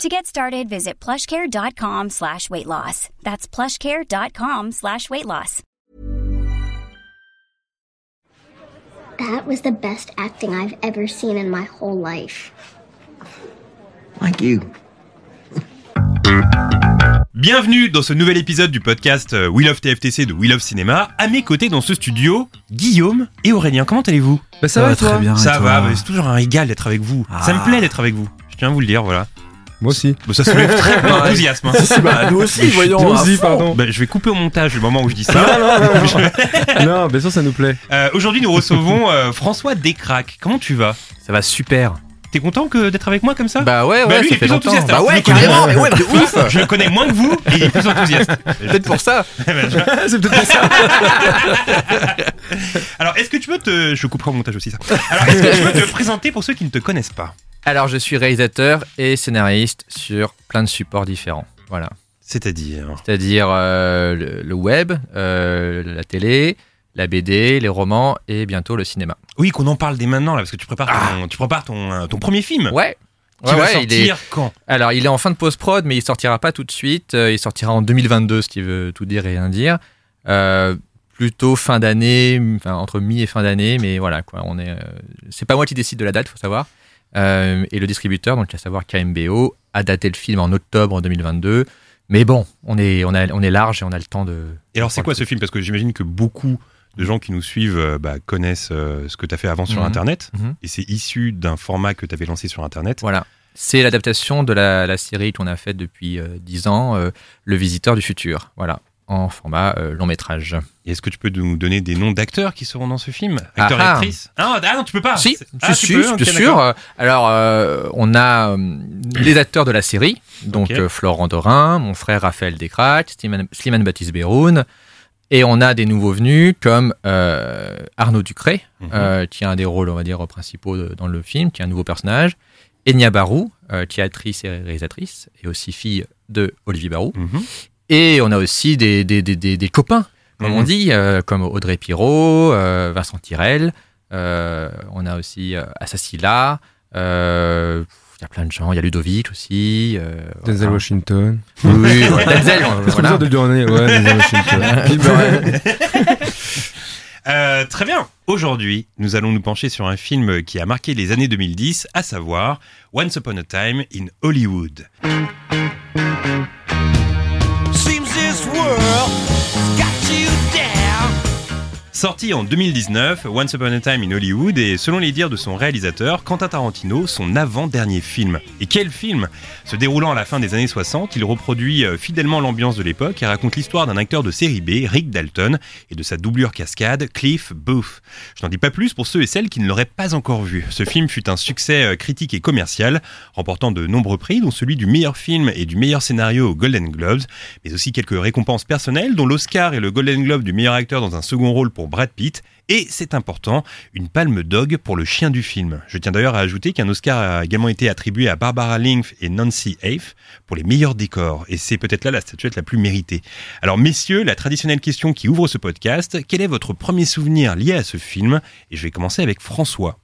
To get started, visit plushcare.com slash weight loss. That's plushcare.com slash weight loss. That was the best acting I've ever seen in my whole life. Thank you. Bienvenue dans ce nouvel épisode du podcast euh, We Love TFTC de We Love Cinéma. À mes côtés dans ce studio, Guillaume et Aurélien. Comment allez-vous? Bah ça, va, toi? bien. Ça va, mais c'est toujours un régal d'être avec vous. Ça me plaît d'être avec vous. Je tiens à vous le dire, voilà. Moi aussi. Bon, ça soulève très peu d'enthousiasme. hein. bah, nous aussi, voyons. Nous aussi, pardon. Bah, je vais couper au montage le moment où je dis ça. non, bien sûr, ça nous plaît. Euh, Aujourd'hui, nous recevons euh, François Descraques. Comment tu vas? Ça va super. T'es content que d'être avec moi comme ça? Bah ouais, ouais, Bah, lui, il ça est fait plus longtemps. enthousiaste. Bah je ouais, carrément, mais ouais, mais de ouf. Je le connais moins que vous et il est plus enthousiaste. Peut-être pour ça. c'est peut-être pas ça. Alors, est-ce que tu peux te. Je couperai au montage aussi ça. Alors, est-ce que tu peux te présenter pour ceux qui ne te connaissent pas? Alors, je suis réalisateur et scénariste sur plein de supports différents. Voilà. C'est-à-dire. C'est-à-dire euh, le, le web, euh, la télé, la BD, les romans et bientôt le cinéma. Oui, qu'on en parle dès maintenant là, parce que tu prépares ton, tu prépares ton, euh, ton premier film. Ouais. Qui Ouais, va ouais, il est- sortir quand? Alors, il est en fin de post-prod, mais il sortira pas tout de suite. Il sortira en 2022, ce qui veut tout dire et rien dire. Euh, plutôt fin d'année, enfin, entre mi et fin d'année, mais voilà, quoi. On est, c'est pas moi qui décide de la date, faut savoir. Euh, et le distributeur, donc à savoir KMBO, a daté le film en octobre 2022. Mais bon, on est, on, a, on est large et on a le temps de. Et alors, c'est quoi ce film? Parce que j'imagine que beaucoup de gens qui nous suivent euh, bah, connaissent euh, ce que tu as fait avant sur Mhm. Internet. Mhm. Et c'est issu d'un format que tu avais lancé sur Internet. Voilà. C'est l'adaptation de la, la série qu'on a faite depuis euh, 10 ans, Le Visiteur du Futur. Voilà. En format euh, long métrage. Et Est-ce que tu peux nous donner des noms d'acteurs qui seront dans ce film Acteurs Ah et ah. actrices ah, ah non, tu peux pas Si, ah, si, tu si, peux, bien sûr. Euh, Alors, euh, on a euh, les acteurs de la série, donc Florent Dorin, mon frère Raphaël Descraques, Slimane, Slimane Baptiste Beroun, et on a des nouveaux venus comme Arnaud Ducré, Mhm. qui a un des rôles, on va dire, principaux de- dans le film, qui est un nouveau personnage, Enya Barou, qui est actrice et réalisatrice, et aussi fille de Olivier Barou. Mhm. Et on a aussi des, des, des, des, des copains, comme Mhm. on dit, euh, comme Audrey Pirot, euh, Vincent Tirel. euh, on a aussi euh, Assassila. euh, Il y a plein de gens. Il y a Ludovic aussi. euh, Denzel Washington. Oui, ouais, Denzel. C'est voilà. de le année. Ouais, Denzel Washington. Euh, très bien. Aujourd'hui, nous allons nous pencher sur un film qui a marqué les années 2010, à savoir Once Upon a Time in Hollywood. this world. Has got you Sorti en 2019, Once Upon a Time in Hollywood est, selon les dires de son réalisateur, Quentin Tarantino, son avant-dernier film. Et quel film Se déroulant à la fin des années 60, il reproduit euh, fidèlement l'ambiance de l'époque et raconte l'histoire d'un acteur de série B, Rick Dalton, et de sa doublure cascade, Cliff Booth. Je n'en dis pas plus pour ceux et celles qui ne l'auraient pas encore vu. Ce film fut un succès euh, critique et commercial, remportant de nombreux prix, dont celui du meilleur film et du meilleur scénario aux Golden Globes, mais aussi quelques récompenses personnelles, dont l'Oscar et le Golden Globe du meilleur acteur dans un second rôle pour Brad Pitt, et c'est important, une palme d'og pour le chien du film. Je tiens d'ailleurs à ajouter qu'un Oscar a également été attribué à Barbara Linkf et Nancy Afe pour les meilleurs décors, et c'est peut-être là la statuette la plus méritée. Alors messieurs, la traditionnelle question qui ouvre ce podcast, quel est votre premier souvenir lié à ce film? Et je vais commencer avec François.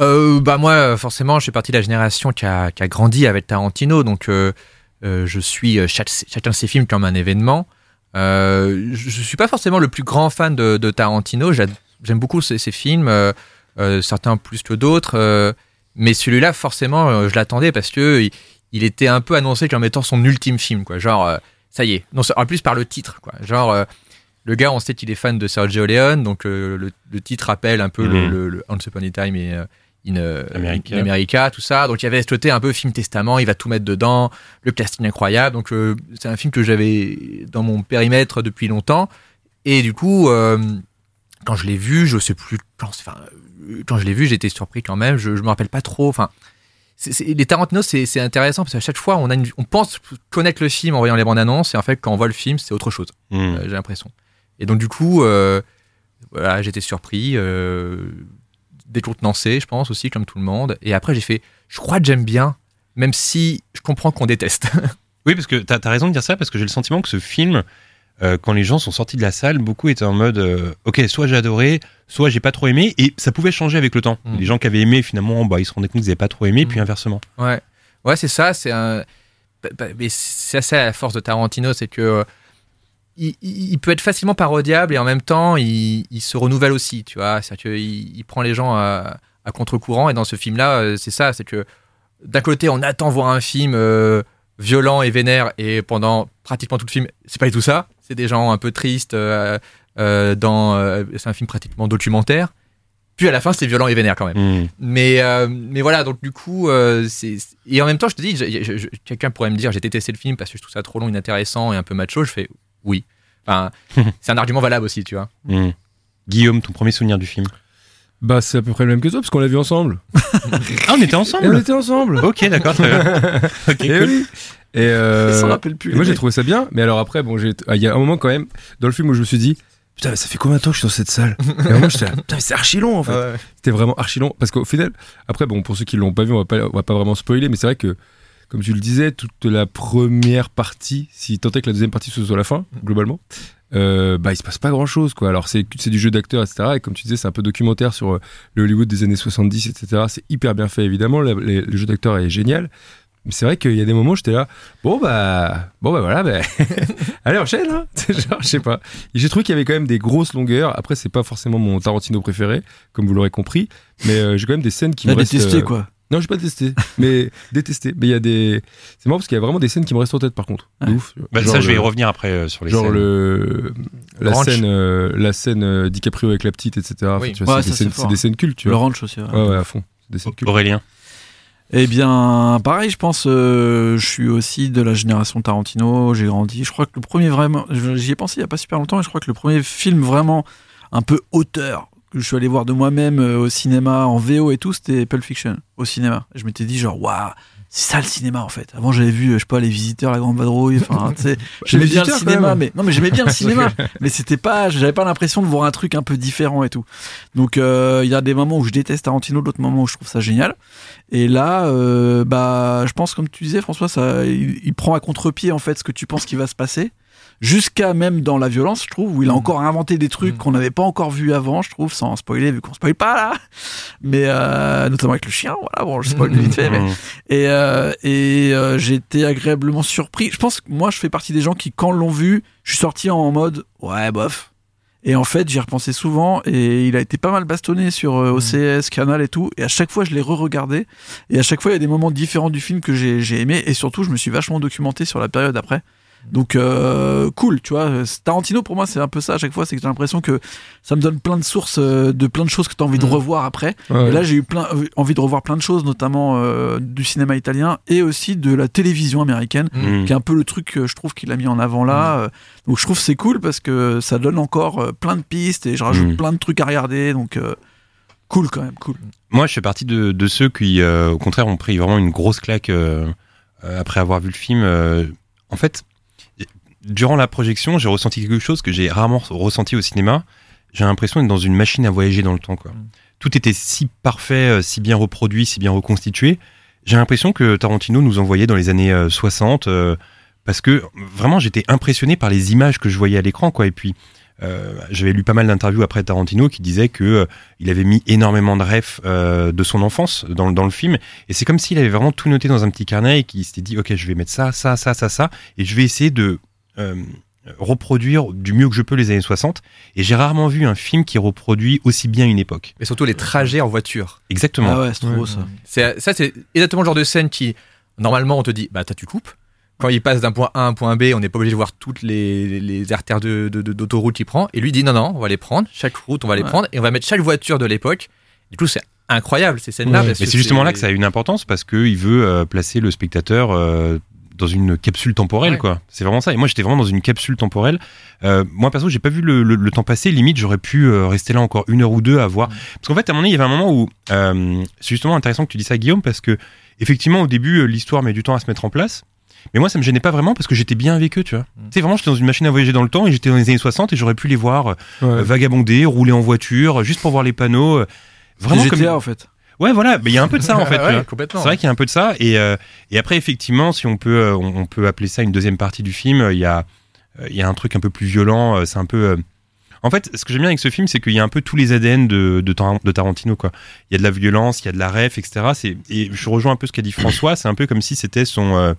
Euh, bah moi, forcément, je fais partie de la génération qui a, qui a grandi avec Tarantino, donc euh, euh, je suis chacun de ses films comme un événement. Euh, je, je suis pas forcément le plus grand fan de, de Tarantino. J'a- J'aime beaucoup ses, ses films, euh, euh, certains plus que d'autres, euh, mais celui-là, forcément, je l'attendais parce que il, il était un peu annoncé comme étant son ultime film, quoi. Genre, ça y est. Non, en plus par le titre, quoi. Genre. le gars, on sait qu'il est fan de Sergio Leone, donc le, le titre rappelle un peu le, Mhm. le, le Once Upon a Time et in, America. in America, tout ça. Donc il y avait ce côté un peu film testament, il va tout mettre dedans, le casting incroyable. Donc euh, c'est un film que j'avais dans mon périmètre depuis longtemps. Et du coup, euh, quand je l'ai vu, je sais plus quand, enfin, quand je l'ai vu, j'étais surpris quand même. Je, je me rappelle pas trop. Enfin, c'est- c'est- les Tarantino, c'est c'est intéressant parce qu'à chaque fois, on, a une- on pense connaître le film en voyant les bandes annonces, et en fait, quand on voit le film, c'est autre chose. Hmm. Euh, j'ai l'impression. Et donc du coup, euh, voilà, j'étais surpris, euh, décontenancé, je pense aussi, comme tout le monde. Et après, j'ai fait, je crois que j'aime bien, même si je comprends qu'on déteste. Oui, parce que t'as as raison de dire ça, parce que j'ai le sentiment que ce film, euh, quand les gens sont sortis de la salle, beaucoup étaient en mode, euh, ok, soit j'ai adoré, soit j'ai pas trop aimé, et ça pouvait changer avec le temps. Mm. Les gens qui avaient aimé, finalement, bah, ils se rendaient compte qu'ils avaient pas trop aimé, Mm. puis inversement. Ouais, ouais, c'est ça. C'est un. bah, bah, Mais c'est ça la force de Tarantino, c'est que euh, il, peut être facilement parodiable et en même temps, il, il se renouvelle aussi. Tu vois, c'est-à-dire qu'il il prend les gens à, à contre-courant. Et dans ce film-là, euh, c'est ça, c'est que d'un côté, on attend voir un film euh, violent et vénère, et pendant pratiquement tout le film, c'est pas du tout ça. C'est des gens un peu tristes. euh, euh, dans, c'est un film pratiquement documentaire. Puis à la fin, c'est violent et vénère quand même. Mm. Mais, euh, mais voilà, donc du coup, euh, c'est. Et en même temps, je te dis, quelqu'un pourrait me dire, j'ai détesté le film parce que je trouve ça trop long, inintéressant et un peu macho. Je fais oui. Enfin, c'est un argument valable aussi, tu vois. Mm. Guillaume, ton premier souvenir du film Bah, c'est à peu près le même que toi, parce qu'on l'a vu ensemble. Ah, on était Et on ensemble était ensemble. Ok, d'accord, très bien. Ok, Et cool. oui. Et euh, rappelle plus. et moi j'ai trouvé ça bien, mais alors après, bon, ah, il y a un moment quand même dans le film où je me suis dit, putain, mais ça fait combien de temps que je suis dans cette salle? Et à un moment j'étais là, putain, mais c'est archi long en fait. C'était vraiment archi long parce qu'au final, après, bon, pour ceux qui l'ont pas vu, on va pas, on va pas vraiment spoiler, mais c'est vrai que, comme tu le disais, toute la première partie, si tant est que la deuxième partie ce soit la fin, globalement, euh, bah il se passe pas grand chose quoi. Alors c'est c'est du jeu d'acteur, etc. Et comme tu disais, c'est un peu documentaire sur euh, le Hollywood des années 70, etc. C'est hyper bien fait évidemment. Le, le- le jeu d'acteur est génial. Mais c'est vrai qu'il y a des moments où j'étais là, bon bah, bon bah voilà, bah, allez enchaîne, hein. Genre, je sais pas. J'ai trouvé qu'il y avait quand même des grosses longueurs. Après, c'est pas forcément mon Tarantino préféré, comme vous l'aurez compris, mais euh, j'ai quand même des scènes qui me restent. détesté euh, quoi. Non, j'ai pas détesté, mais détesté. Mais il y a des, c'est marrant parce qu'il y a vraiment des scènes qui me restent en tête par contre. Ouf. Bah, ça, je vais y le- revenir après euh, sur les Genre scènes. le la Ranch. scène, euh, la scène euh, DiCaprio avec la petite, etc. Oui. Ouais, c'est des, scènes- des cultes, tu Le vois. ranch aussi. ouais. Ouais, ouais, à fond. Des scènes cultes. Aurélien. Eh bien, pareil, je pense, euh, je suis aussi de la génération Tarantino, j'ai grandi. Je crois que le premier vraiment, j'y ai pensé il y a pas super longtemps, et je crois que le premier film vraiment un peu auteur que je suis allé voir de moi-même euh, au cinéma, en VO et tout, c'était Pulp Fiction, au cinéma. Je m'étais dit genre, waouh, c'est ça le cinéma en fait. Avant, j'avais vu, euh, je sais pas, Les Visiteurs, La Grande Vadrouille, enfin, tu sais, j'aimais bien le cinéma, mais non, mais j'aimais bien le cinéma, mais c'était pas, j'avais pas l'impression de voir un truc un peu différent et tout. Donc, euh, il y a des moments où je déteste Tarantino, d'autres moments où je trouve ça génial. Et là, euh, bah, je pense, comme tu disais, François, ça, il, il prend à contre-pied en fait ce que tu penses qui va se passer, jusqu'à même dans la violence, je trouve, où il a Mm. encore inventé des trucs Mm. qu'on n'avait pas encore vu avant, je trouve, sans spoiler, vu qu'on spoil pas là. Mais euh, notamment avec le chien, voilà, bon, je spoil vite fait, mais Mm. et, euh, et euh, j'ai été agréablement surpris. Je pense que moi, je fais partie des gens qui, quand l'ont vu, je suis sorti en mode ouais, bof. Et en fait, j'y ai repensé souvent et il a été pas mal bastonné sur euh, OCS, Canal et tout. Et à chaque fois, je l'ai re-regardé. Et à chaque fois, il y a des moments différents du film que j'ai j'ai aimé. Et surtout, je me suis vachement documenté sur la période après. Donc, euh, cool, tu vois. Tarantino, pour moi, c'est un peu ça à chaque fois. C'est que j'ai l'impression que ça me donne plein de sources euh, de plein de choses que tu as envie de Mhm. revoir après. Ouais, Et là, j'ai eu plein, euh, envie de revoir plein de choses, notamment euh, du cinéma italien et aussi de la télévision américaine, Mm. qui est un peu le truc que je trouve qu'il a mis en avant là. Euh, Donc, je trouve que c'est cool parce que ça donne encore euh, plein de pistes et je rajoute Mm. plein de trucs à regarder. Donc, euh, cool quand même, cool. Moi, je fais partie de, de ceux qui, euh, au contraire, ont pris vraiment une grosse claque après avoir vu le film. Euh, en fait, durant la projection, j'ai ressenti quelque chose que j'ai rarement ressenti au cinéma. J'ai l'impression d'être dans une machine à voyager dans le temps. Quoi. Mm. Tout était si parfait, euh, si bien reproduit, si bien reconstitué. J'ai l'impression que Tarantino nous envoyait dans les années euh, 60 euh, parce que vraiment j'étais impressionné par les images que je voyais à l'écran. quoi. Et puis, euh, j'avais lu pas mal d'interviews après Tarantino qui disaient que euh, il avait mis énormément de refs euh, de son enfance dans, dans le film. Et c'est comme s'il avait vraiment tout noté dans un petit carnet et qu'il s'était dit, OK, je vais mettre ça, ça, ça, ça, ça. Et je vais essayer de euh, reproduire du mieux que je peux les années 60. Et j'ai rarement vu un film qui reproduit aussi bien une époque. Et surtout les trajets en voiture. Exactement. Ah ouais, c'est trop Ouais. beau ça. C'est, ça, c'est exactement le genre de scène qui, normalement, on te dit, bah, t'as, tu coupes. Quand il passe d'un point A à un point B, on n'est pas obligé de voir toutes les, les artères de, de- de- d'autoroute qu'il prend. Et lui dit, non, non, on va les prendre. Chaque route, on va les prendre. Et on va mettre chaque voiture de l'époque. Du coup, c'est incroyable, ces scènes-là. Mais que c'est justement là que ça a une importance parce qu'il veut euh, placer le spectateur euh, dans une capsule temporelle, Ouais. quoi. C'est vraiment ça. Et moi, j'étais vraiment dans une capsule temporelle. Euh, moi, perso, j'ai pas vu le, le- le temps passer. Limite, j'aurais pu euh, rester là encore une heure ou deux à voir. Parce qu'en fait, à un moment donné, il y avait un moment où euh, c'est justement intéressant que tu dis ça, Guillaume, parce que effectivement, au début, euh, l'histoire met du temps à se mettre en place. Mais moi, ça me gênait pas vraiment parce que j'étais bien avec eux, tu vois. Mm. Tu sais, vraiment, j'étais dans une machine à voyager dans le temps et j'étais dans les années 60 et j'aurais pu les voir Ouais. vagabonder, rouler en voiture, juste pour voir les panneaux. Vraiment Des comme. GTA en fait. Ouais, voilà, mais il y a un peu de ça en fait. Ouais, complètement. C'est vrai qu'il y a un peu de ça. Et, euh, et après, effectivement, si on peut, euh, on, on peut appeler ça une deuxième partie du film, euh, il y a, il y a un truc un peu plus violent. C'est un peu. En fait, ce que j'aime bien avec ce film, c'est qu'il y a un peu tous les ADN de, de, Tar- de Tarantino. Quoi. Il y a de la violence, il y a de la ref, etc. C'est- Et je rejoins un peu ce qu'a dit François. C'est un peu comme si c'était son,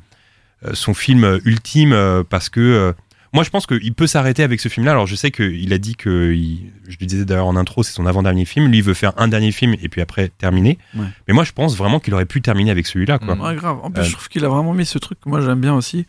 son film ultime parce que. Moi, je pense qu'il peut s'arrêter avec ce film-là. Alors, je sais qu'il a dit que, il- je le disais d'ailleurs en intro, c'est son avant-dernier film. Lui, il veut faire un dernier film et puis après terminer. Ouais. Mais moi, je pense vraiment qu'il aurait pu terminer avec celui-là. Quoi. Ouais, grave. En plus, Euh, je trouve qu'il a vraiment mis ce truc que moi j'aime bien aussi,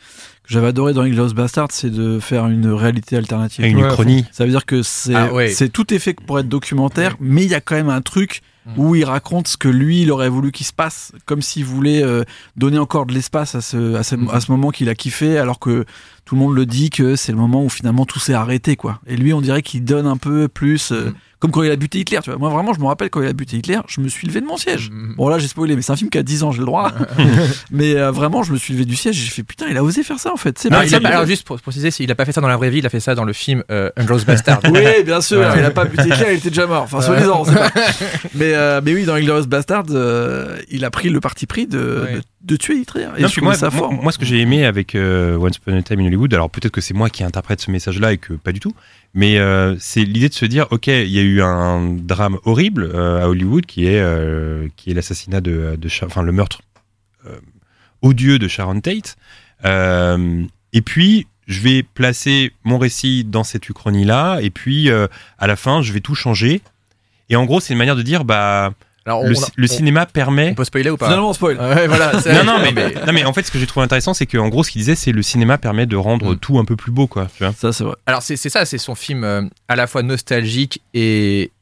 que j'avais adoré dans Inglourious Bastard, c'est de faire une réalité alternative. Et une Ouais, uchronie. Ça veut dire que c'est Ah, ouais. tout est fait pour être documentaire, mais il y a quand même un truc Mm. où il raconte ce que lui il aurait voulu qu'il se passe, comme s'il voulait euh, donner encore de l'espace à ce, à, ce, Mm. à ce moment qu'il a kiffé, alors que tout le monde le dit que c'est le moment où finalement tout s'est arrêté quoi. Et lui on dirait qu'il donne un peu plus, euh, Mm. Comme quand il a buté Hitler. Tu vois. Moi vraiment je me rappelle quand il a buté Hitler, je me suis levé de mon siège. Mm. Bon là j'ai spoilé, mais c'est un film qui a 10 ans, j'ai le droit. mais euh, vraiment je me suis levé du siège et j'ai fait putain il a osé faire ça en fait. C'est Non, pas il ça, a pas- mais- alors juste pour préciser, il a pas fait ça dans la vraie vie, il a fait ça dans le film euh, Bastard. Oui, bien sûr, Ouais. il a pas buté Hitler, il était déjà mort. Enfin, soi-disant, on sait pas. Mais, euh, mais oui, dans Inglourious Bastard, euh, il a pris le parti pris de, Ouais. de, de tuer Hitler. Et Non, je puis trouvais moi, ça moi, fort. moi, ce que j'ai aimé avec euh, Once Upon a Time in Hollywood, alors peut-être que c'est moi qui interprète ce message-là et que pas du tout, mais euh, c'est l'idée de se dire, ok, il y a eu un drame horrible euh, à Hollywood qui est euh, qui est l'assassinat de, de enfin le meurtre odieux de Sharon Tate, et puis je vais placer mon récit dans cette uchronie-là, et puis à la fin, je vais tout changer. Et en gros, c'est une manière de dire, bah, Alors, le, on- on- cinéma permet On peut spoiler ou pas Finalement, on spoil. Ouais, voilà. c'est- non, non, mais, non, mais en fait, ce que j'ai trouvé intéressant, c'est qu'en gros, ce qu'il disait, c'est le cinéma permet de rendre Mm. tout un peu plus beau, quoi. Tu vois Ça, c'est vrai. Alors c'est ça, c'est son film euh, à la fois nostalgique et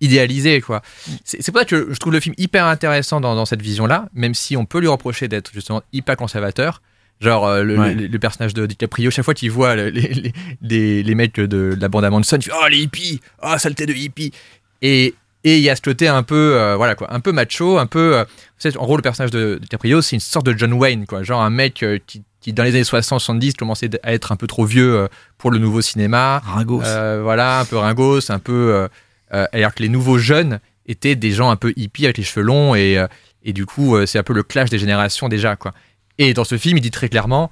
idéalisé quoi. C'est pour ça que je trouve le film hyper intéressant dans, dans cette vision-là, même si on peut lui reprocher d'être justement hyper conservateur. Genre euh, le, Ouais. le- le personnage de DiCaprio, chaque fois qu'il voit le- les, les, les, les mecs de, de la bande à Manson, il fait oh les hippies, oh saleté de hippies. Et et il y a ce côté un peu euh, voilà quoi, un peu macho, un peu euh, vous savez, en gros le personnage de DiCaprio, c'est une sorte de John Wayne quoi, genre un mec euh, qui, qui dans les années 60 70 commençait à être un peu trop vieux pour le nouveau cinéma. Ringos. Voilà, un peu ringos, un peu. alors que les nouveaux jeunes étaient des gens un peu hippies avec les cheveux longs et, et du coup, c'est un peu le clash des générations déjà, quoi. Et dans ce film, il dit très clairement.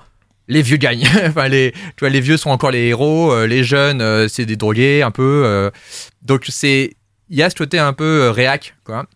Les vieux gagnent. enfin, les, tu vois, les vieux sont encore les héros. les jeunes, c'est des drogués un peu. donc c'est, il y a ce côté un peu euh, réac, quoi.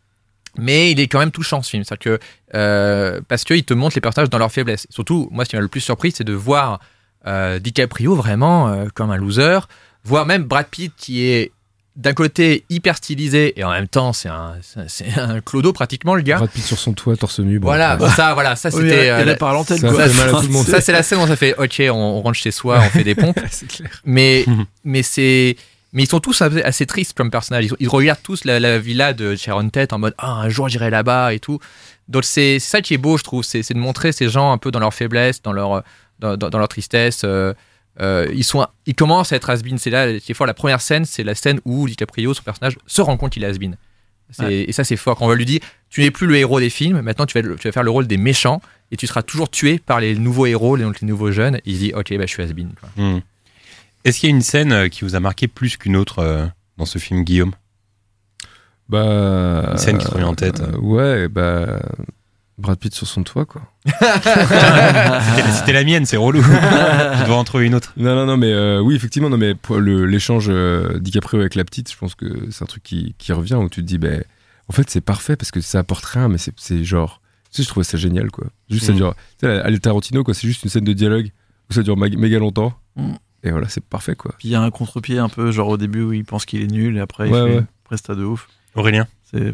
Mais il est quand même touchant ce film, c'est-à-dire que euh, parce qu'il te montre les personnages dans leur faiblesse. Surtout, moi, ce qui m'a le plus surpris, c'est de voir euh, DiCaprio vraiment euh, comme un loser, voir même Brad Pitt qui est d'un côté hyper stylisé et en même temps c'est un c'est- c'est un clodo pratiquement le gars. Brad Pitt sur son toit, torse nu. bon, voilà, ça voilà, ça Oui, c'était il euh, est la- par l'antenne, ça quoi. fait mal à tout le monde. ça c'est la scène où ça fait OK, on, on rentre chez soi, on fait des pompes. c'est clair. Mais, mais c'est. Mais ils sont tous assez, tristes comme personnages. Ils, ils regardent tous la, la villa de Sharon Tate en mode Ah, un jour j'irai là-bas et tout. Donc c'est c'est ça qui est beau, je trouve. C'est c'est de montrer ces gens un peu dans leur faiblesse, dans leur, dans, dans- dans leur tristesse. euh, euh, ils, sont, ils commencent à être has C'est là, qui est fort. La première scène, c'est la scène où DiCaprio, son personnage, se rend compte qu'il est has Ouais. Et ça, c'est fort. Quand on lui dit Tu n'es plus le héros des films, maintenant tu vas, tu vas faire le rôle des méchants et tu seras toujours tué par les nouveaux héros, les, donc les nouveaux jeunes. Et il dit Ok, bah, je suis has quoi. Est-ce qu'il y a une scène euh, qui vous a marqué plus qu'une autre euh, dans ce film, Guillaume? Bah. Une scène qui te revient en tête. euh, ouais, bah. Brad Pitt sur son toit, quoi. C'était c'était la mienne, c'est relou. Je dois en trouver une autre. Non, non, non, mais euh, oui, effectivement, non, mais l'échange euh, DiCaprio avec la petite, je pense que c'est un truc qui, qui revient où tu te dis, ben, en fait, c'est parfait parce que ça apporte rien, mais c'est- genre, tu sais, je trouvais ça génial, quoi. Juste, ça Mm. dure, tu sais, à Tarantino, quoi, c'est juste une scène de dialogue où ça dure méga longtemps. Mm. Et voilà, c'est parfait, quoi. Puis il y a un contre-pied un peu, genre au début où il pense qu'il est nul et après il fait ouais. presta de ouf. Aurélien C'est-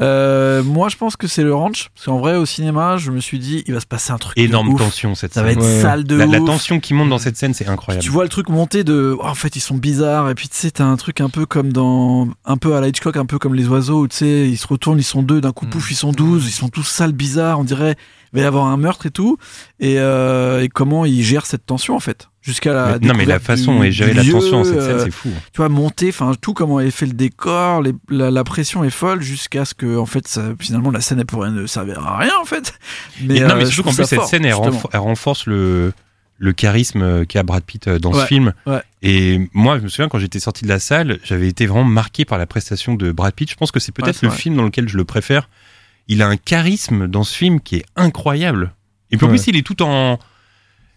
Euh, moi, je pense que c'est le ranch. Parce qu'en vrai, au cinéma, je me suis dit, il va se passer un truc. de Énorme ouf. tension cette Ça va scène. être Ouais. sale de La, la ouf. tension qui monte dans cette scène, c'est incroyable. Tu vois le truc monter de. oh, en fait, ils sont bizarres. Et puis, tu sais, t'as un truc un peu comme dans. Un peu à la Hitchcock, un peu comme les oiseaux, où tu sais, ils se retournent, ils sont deux, d'un coup, Mm. pouf, ils sont douze, ils sont tous sales, bizarres. On dirait, il va y avoir un meurtre et tout. Et, euh, et comment ils gèrent cette tension, en fait. Jusqu'à la Mais- non, mais la façon et gérer du la lieu, tension dans cette scène, euh, c'est fou. tu vois monter enfin tout comment est fait le décor les- la, la pression est folle jusqu'à ce que en fait ça- finalement la scène elle pourrait ne servir à rien en fait Mais, non, euh, mais je surtout qu'en plus, cette fort, scène, elle, justement. renfor- elle renforce le, le charisme qu'a Brad Pitt euh, dans Ouais, ce film. ouais. Et moi, je me souviens, quand j'étais sorti de la salle, j'avais été vraiment marqué par la prestation de Brad Pitt. Je pense que c'est peut-être le film dans lequel je le préfère. Il a un charisme dans ce film qui est incroyable. Et puis en plus, il est tout en.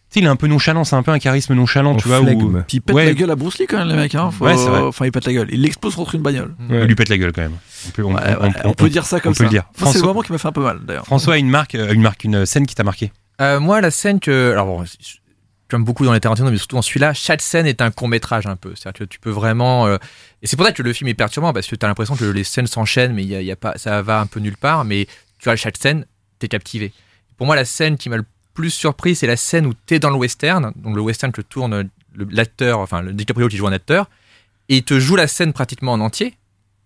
Tu sais, il est un peu nonchalant, c'est un peu un charisme nonchalant, En tu vois. Où... puis il pète Ouais. la gueule à Bruce Lee quand même les mecs hein. Faut- Ouais, c'est vrai. enfin il pète la gueule il l'explose contre une bagnole Il lui pète la gueule quand même. On peut, on, Ouais, on- ouais, on- on peut dire ça comme on peut ça le dire. C'est le moment qui m'a fait un peu mal d'ailleurs François a une marque, euh, une marque, une scène qui t'a marqué. Euh, moi, la scène que. Alors, bon, comme beaucoup dans les Tarantino, mais surtout dans celui-là, chaque scène est un court-métrage un peu. C'est-à-dire que tu peux vraiment. euh, Et c'est pour ça que le film est perturbant, parce que tu as l'impression que les scènes s'enchaînent, mais il y a, y a pas, ça va un peu nulle part. Mais tu vois, chaque scène, t'es captivé. Pour moi, la scène qui m'a le plus surpris, c'est la scène où t'es dans le western. Donc, le western que tourne l'acteur, enfin, le DiCaprio qui joue un acteur, et il te joue la scène pratiquement en entier.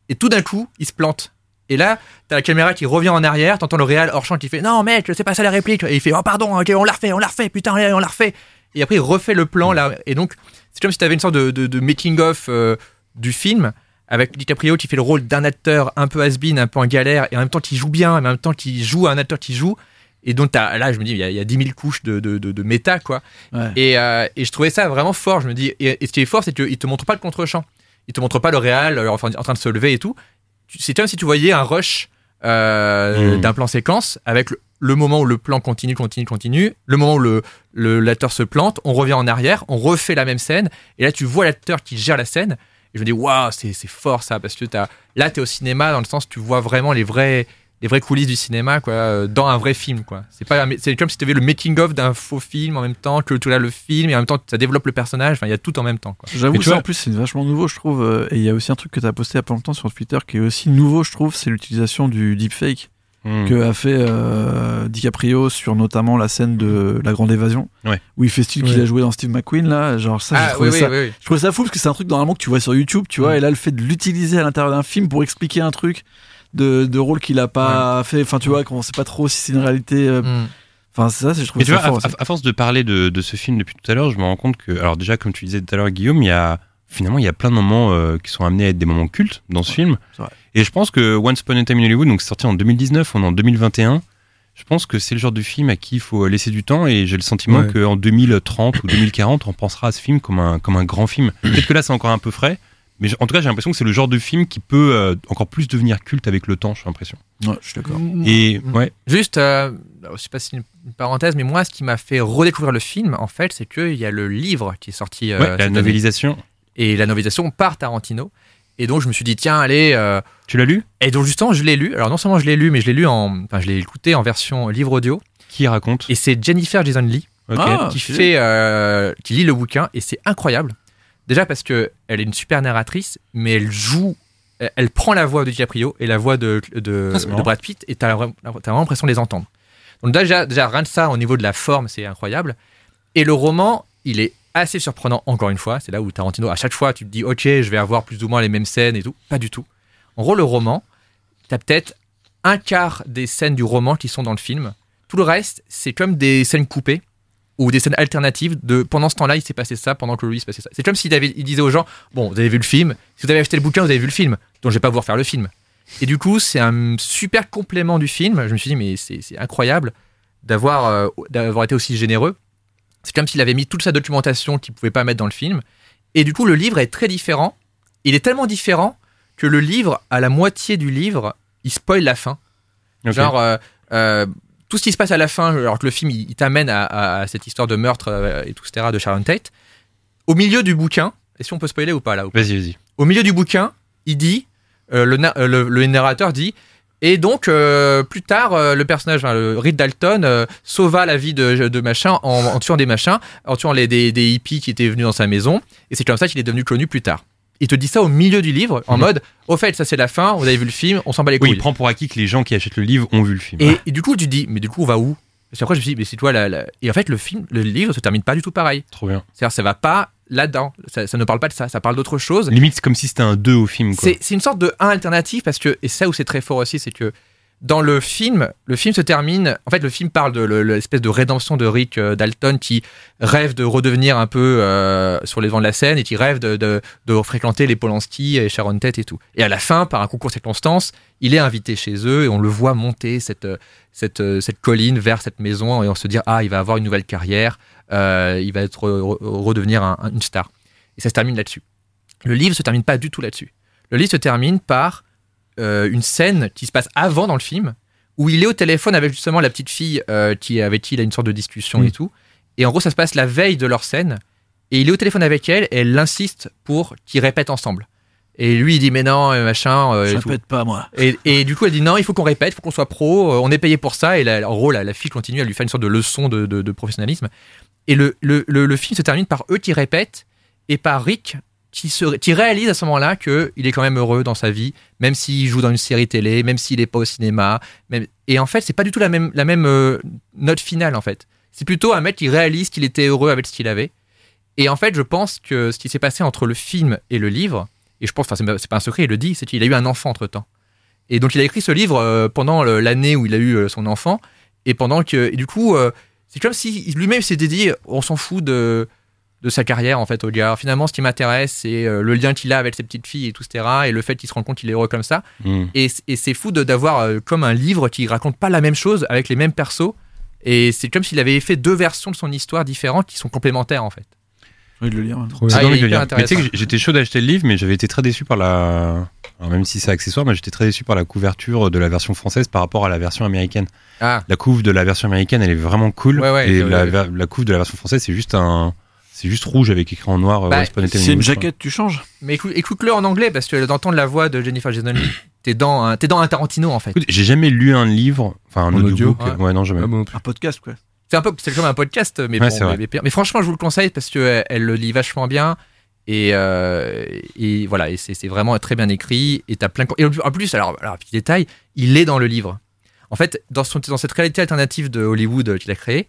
Et tout d'un coup, il se plante. Et là, t'as la caméra qui revient en arrière, t'entends le réal hors champ qui fait Non, mec, c'est pas ça la réplique. Et il fait Oh, pardon, ok, on l'a refait, on l'a refait, putain, on l'a refait. Et après, il refait le plan là. Et donc, c'est comme si t'avais une sorte de, making-of euh, du film avec DiCaprio qui fait le rôle d'un acteur un peu has-been, un peu en galère, et en même temps qui joue bien, et en même temps qui joue un acteur qui joue. Et donc, t'as- là, je me dis, il y, a- il y a 10 000 couches de, de, de, de méta, quoi. Ouais. Et, euh, et je trouvais ça vraiment fort. Je me dis, et, et ce qui est fort, c'est qu'il te montre pas le contre-champ. Il te montre pas le réal euh, enfin, en train de se lever et tout. C'est comme si tu voyais un rush euh, Mm. d'un plan séquence avec le, le moment où le plan continue, continue, continue, le moment où le le- l'acteur se plante, on revient en arrière, on refait la même scène, et là tu vois l'acteur qui gère la scène. Et je me dis, waouh, c'est c'est fort ça, parce que as, là tu es au cinéma dans le sens tu vois vraiment les vrais les vraies coulisses du cinéma quoi euh, dans un vrai film quoi. C'est pas un- c'est comme si tu avais le making of d'un faux film en même temps que tu as le film et en même temps ça développe le personnage enfin il y a tout en même temps quoi. J'avoue ça vois- en plus c'est vachement nouveau je trouve euh, et il y a aussi un truc que tu as posté il y a pas longtemps sur Twitter qui est aussi nouveau je trouve c'est l'utilisation du deepfake Hmm. que a fait euh, DiCaprio sur notamment la scène de La Grande Évasion Ouais. où il fait style qu'il Ouais. a joué dans Steve McQueen là genre ça j'ai ah trouvé oui, ça oui, oui, oui. je trouvais ça fou parce que c'est un truc normalement que tu vois sur YouTube tu vois Mm. et là le fait de l'utiliser à l'intérieur d'un film pour expliquer un truc de, de rôle qu'il a pas fait enfin tu vois qu'on sait pas trop si c'est une réalité euh, Mm. enfin c'est ça c'est- je trouve Mais tu ça vois, fort à force de parler de, de ce film depuis tout à l'heure, je me rends compte que, alors déjà, comme tu disais tout à l'heure, Guillaume, il y a finalement il y a plein de moments euh, qui sont amenés à être des moments cultes dans ce film. Et je pense que Once Upon a Time in Hollywood, donc c'est sorti en 2019, on est en 2021. Je pense que c'est le genre de film à qui il faut laisser du temps et j'ai le sentiment Ouais. qu'en 2030 ou 2040, on pensera à ce film comme un, comme un grand film. Peut-être que là, c'est encore un peu frais, mais en tout cas, j'ai l'impression que c'est le genre de film qui peut euh, encore plus devenir culte avec le temps, j'ai l'impression. Ouais, je suis d'accord Et ouais, Juste, euh, alors, je sais pas si c'est une une parenthèse, mais moi, ce qui m'a fait redécouvrir le film, en fait, c'est qu'il y a le livre qui est sorti euh, ouais, la année. Et la novélisation par Tarantino. Et donc, je me suis dit, tiens, allez. euh, Tu l'as lu? Et donc, justement, je l'ai lu. Alors, non seulement je l'ai lu, mais je l'ai lu en. Enfin, je l'ai écouté en version livre audio. Qui raconte? Et c'est Jennifer Jason Lee Ok. Ah, qui stylé. fait, euh, qui lit le bouquin et c'est incroyable. Déjà parce que elle est une super narratrice, mais elle joue, elle, elle prend la voix de DiCaprio et la voix de, de, Ah, de. Brad Pitt et t'as t'as vraiment l'impression de les entendre. Donc déjà, déjà rien de ça au niveau de la forme, c'est incroyable. Et le roman, il est assez surprenant encore une fois. C'est là où Tarantino, à chaque fois, tu te dis, ok, je vais avoir plus ou moins les mêmes scènes et tout. Pas du tout. En gros, le roman, t'as peut-être un quart des scènes du roman qui sont dans le film. Tout le reste, c'est comme des scènes coupées ou des scènes alternatives de pendant ce temps-là, il s'est passé ça, pendant que lui, il se passait ça. C'est comme s'il il disait aux gens Bon, vous avez vu le film, si vous avez acheté le bouquin, vous avez vu le film, donc je vais pas vous refaire le film. Et du coup, c'est un super complément du film. Je me suis dit Mais c'est c'est incroyable d'avoir euh, d'avoir été aussi généreux. C'est comme s'il avait mis toute sa documentation qu'il pouvait pas mettre dans le film. Et du coup, le livre est très différent. Il est tellement différent que le livre, à la moitié du livre, il spoil la fin. Genre, euh, euh, tout ce qui se passe à la fin, alors que le film, il, il t'amène à, à- à cette histoire de meurtre euh, et tout, etc., de Sharon Tate. Au milieu du bouquin, est-ce qu'on peut spoiler ou pas là Vas-y, vas-y. Au milieu du bouquin, il dit, le, le narrateur dit, et donc euh, plus tard, euh, le personnage, enfin, le Reed Dalton, euh, sauva la vie de, de machin en, en tuant des machins, en tuant les, des, des hippies qui étaient venus dans sa maison, et c'est comme ça qu'il est devenu connu plus tard. Il te dit ça au milieu du livre, en Mhm. mode, au fait, ça c'est la fin, vous avez vu le film, on s'en bat les Oui, couilles. il prend pour acquis que les gens qui achètent le livre ont vu le film. Et, et du coup, tu te dis, mais du coup, on va où? Parce qu'après, je me suis dit, mais c'est toi la, la- Et en fait, le film, le livre se termine pas du tout pareil. Trop bien. C'est-à-dire, ça va pas là-dedans. Ça, ça ne parle pas de ça, ça parle d'autre chose. Limite, c'est comme si c'était un 2 au film. C'est une sorte de 1 alternatif parce que, et ça où c'est très fort aussi, c'est que dans le film, le film se termine. En fait, le film parle de le- le- l'espèce de rédemption de Rick euh, Dalton qui rêve de redevenir un peu euh, sur les devants de la scène et qui rêve de, fréquenter les Polanski et Sharon Tate et tout. Et à la fin, par un concours de circonstances, il est invité chez eux et on le voit monter cette, euh, colline vers cette maison et on se dit ah il va avoir une nouvelle carrière, il va être re- redevenir un- une star. Et ça se termine là-dessus. Le livre se termine pas du tout là-dessus. Le livre se termine par euh, une scène qui se passe avant dans le film, où il est au téléphone avec justement la petite fille euh, qui avec qui il a une sorte de discussion Mm. et tout. Et en gros, ça se passe la veille de leur scène. Et il est au téléphone avec elle et elle l'insiste pour qu'ils répètent ensemble. Et lui, il dit mais non, euh, machin. euh, Je répète pas, moi. Et, et du coup, elle dit non, il faut qu'on répète, il faut qu'on soit pro, on est payé pour ça. Et en gros, la, la fille continue à lui faire une sorte de leçon de, de- de professionnalisme. Et le, le, le, le film se termine par eux qui répètent et par Rick qui, se, qui réalise à ce moment-là qu'il est quand même heureux dans sa vie, même s'il joue dans une série télé, même s'il n'est pas au cinéma. Et en fait, c'est pas du tout la même, euh, note finale, en fait. C'est plutôt un mec qui réalise qu'il était heureux avec ce qu'il avait. Et en fait, je pense que ce qui s'est passé entre le film et le livre, et je pense, enfin, c'est pas- un secret, il le dit, c'est qu'il a eu un enfant entre temps. Et donc, il a écrit ce livre euh, pendant l'année où il a eu euh, son enfant, et pendant que, et du coup, c'est comme si lui-même s'était dit, on s'en fout de, de sa carrière en fait au gars. Finalement, ce qui m'intéresse, c'est euh, le lien qu'il a avec ses petites filles et tout, etc. Et le fait qu'il se rend compte qu'il est heureux comme ça. Mm. Et, et c'est fou de- d'avoir euh, comme un livre qui raconte pas la même chose avec les mêmes persos. Et c'est comme s'il avait fait deux versions de son histoire différentes qui sont complémentaires en fait. J'ai envie de le lire. hein. Ah, le Mais tu sais que intéressant. j'étais chaud d'acheter le livre, mais j'avais été très déçu par la. Alors même si c'est accessoire, mais j'étais très déçu par la couverture de la version française par rapport à la version américaine. Ah, La couve de la version américaine, elle est vraiment cool. Ouais, ouais, et euh, la, la couve de la version française, c'est juste un. C'est juste rouge avec écrit en noir. euh, Bah, C'est une jaquette, tu changes mais écoute- écoute-le en anglais parce que d'entendre la voix de Jennifer Jason Leigh, t'es dans, un- t'es dans un Tarantino en fait. J'ai jamais lu un livre, enfin un En audio, audiobook. ouais. Ouais. non, jamais. Ah. Un podcast, quoi. C'est un peu, c'est comme un podcast, mais Ouais, bon, mais, mais- mais franchement, je vous le conseille parce que elle, elle le lit vachement bien et, euh, et voilà, et c'est c'est vraiment très bien écrit et t'as plein. de- Et en plus, alors, alors petit détail, il est dans le livre. En fait, dans, son, dans cette réalité alternative de Hollywood euh, qu'il a créée,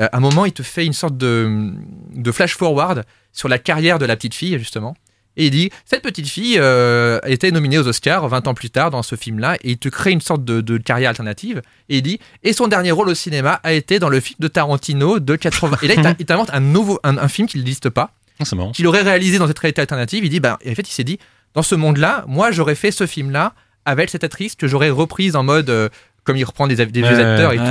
euh, à un moment, il te fait une sorte de, de flash forward sur la carrière de la petite fille justement. Et il dit, cette petite fille euh, a été nominée aux Oscars 20 ans plus tard dans ce film-là, et il te crée une sorte de, de carrière alternative. Et il dit, et son dernier rôle au cinéma a été dans le film de Tarantino de 80. Et là, il t'invente un nouveau, un, un film qui n'existe pas, Ah, c'est marrant. qu'il aurait réalisé dans cette réalité alternative. Il dit, bah, et en fait, il s'est dit, dans ce monde-là, moi, j'aurais fait ce film-là avec cette actrice que j'aurais reprise en mode, euh, comme il reprend des, des Ouais. acteurs et tout.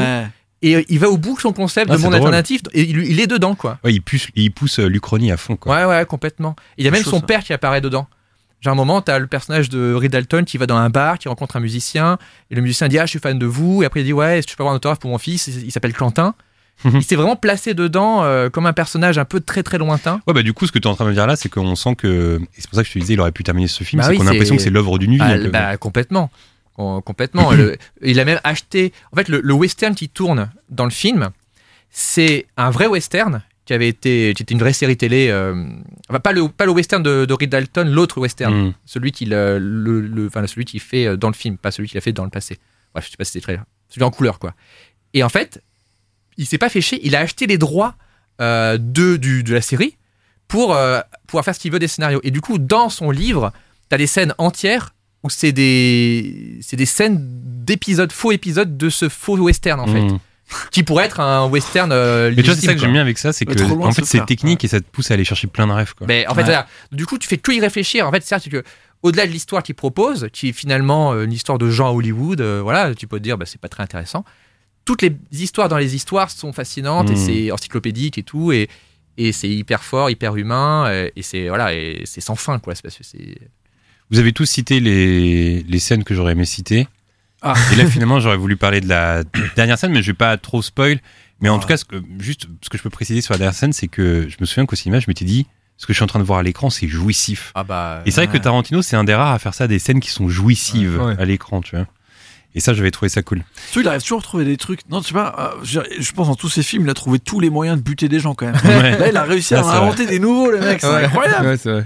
Et euh, il va au bout de son concept Ah, de monde drôle. alternatif, et il, il est dedans, quoi. Ouais, il pousse, il pousse euh, l'Uchronie à fond. Quoi. Ouais, ouais, complètement. Il y a même chaud, son ça. père qui apparaît dedans. J'ai un moment, t'as le personnage de Reed Dalton qui va dans un bar, qui rencontre un musicien, et le musicien dit Ah, je suis fan de vous, et après il dit Ouais, est-ce que je peux avoir un autographe pour mon fils Il s'appelle Quentin. Il s'est vraiment placé dedans euh, comme un personnage un peu très très lointain. Ouais, bah du coup, ce que tu es en train de me dire là, c'est qu'on sent que. Et c'est pour ça que je te disais, il aurait pu terminer ce film. Bah c'est oui, qu'on a l'impression que c'est l'œuvre d'une vie. Ah, bah, complètement. Com- complètement. Le- il a même acheté. En fait, le, le western qui tourne dans le film, c'est un vrai western qui avait été, qui était une vraie série télé. euh, enfin, pas le pas le western de, de Reed Dalton, l'autre western, Mm. celui qui le, le- enfin, celui qui fait euh, dans le film, pas celui qu'il a fait dans le passé. Bref, je sais pas si c'était très celui en couleur quoi. Et en fait, il s'est pas fait chier. Il a acheté les droits euh, de du, de la série pour euh, pouvoir faire ce qu'il veut des scénarios. Et du coup, dans son livre, t'as des scènes entières où c'est des c'est des scènes d'épisodes faux épisodes de ce faux western en fait, Mm. qui pourrait être un western. euh, Mais tu vois, c'est ça que j'aime bien avec ça, c'est Ouais, que en fait c'est technique et ça te pousse à aller chercher plein de rêves. Quoi. Mais en fait, Ouais. du coup, tu fais que y réfléchir. En fait, c'est que au-delà de l'histoire qu'il propose, qui est finalement euh, une histoire de gens à Hollywood, euh, voilà, tu peux te dire, bah, c'est pas très intéressant. Toutes les histoires dans les histoires sont fascinantes et Mm. c'est encyclopédique et tout, et, et c'est hyper fort, hyper humain, euh, et c'est voilà, et c'est sans fin, quoi. C'est parce que c'est Vous avez tous cité les, les scènes que j'aurais aimé citer. Ah. Et là, finalement, j'aurais voulu parler de la dernière scène, mais je vais pas trop spoil. Mais en Ah. tout cas, ce que, juste ce que je peux préciser sur la dernière scène, c'est que je me souviens qu'au cinéma, je m'étais dit, ce que je suis en train de voir à l'écran, c'est jouissif. ah bah. Et c'est vrai que. Tarantino, c'est un des rares à faire ça, des scènes qui sont jouissives Ouais. à l'écran, tu vois. Et ça, j'avais trouvé ça cool. Surtout, il arrive toujours à trouver des trucs. Non, tu sais pas, euh, je pense dans tous ses films, il a trouvé tous les moyens de buter des gens quand même. Ouais. Là, il a réussi à Ah, en c'est vrai. inventer des nouveaux, les mecs. C'est Ouais. incroyable. Ouais, c'est vrai.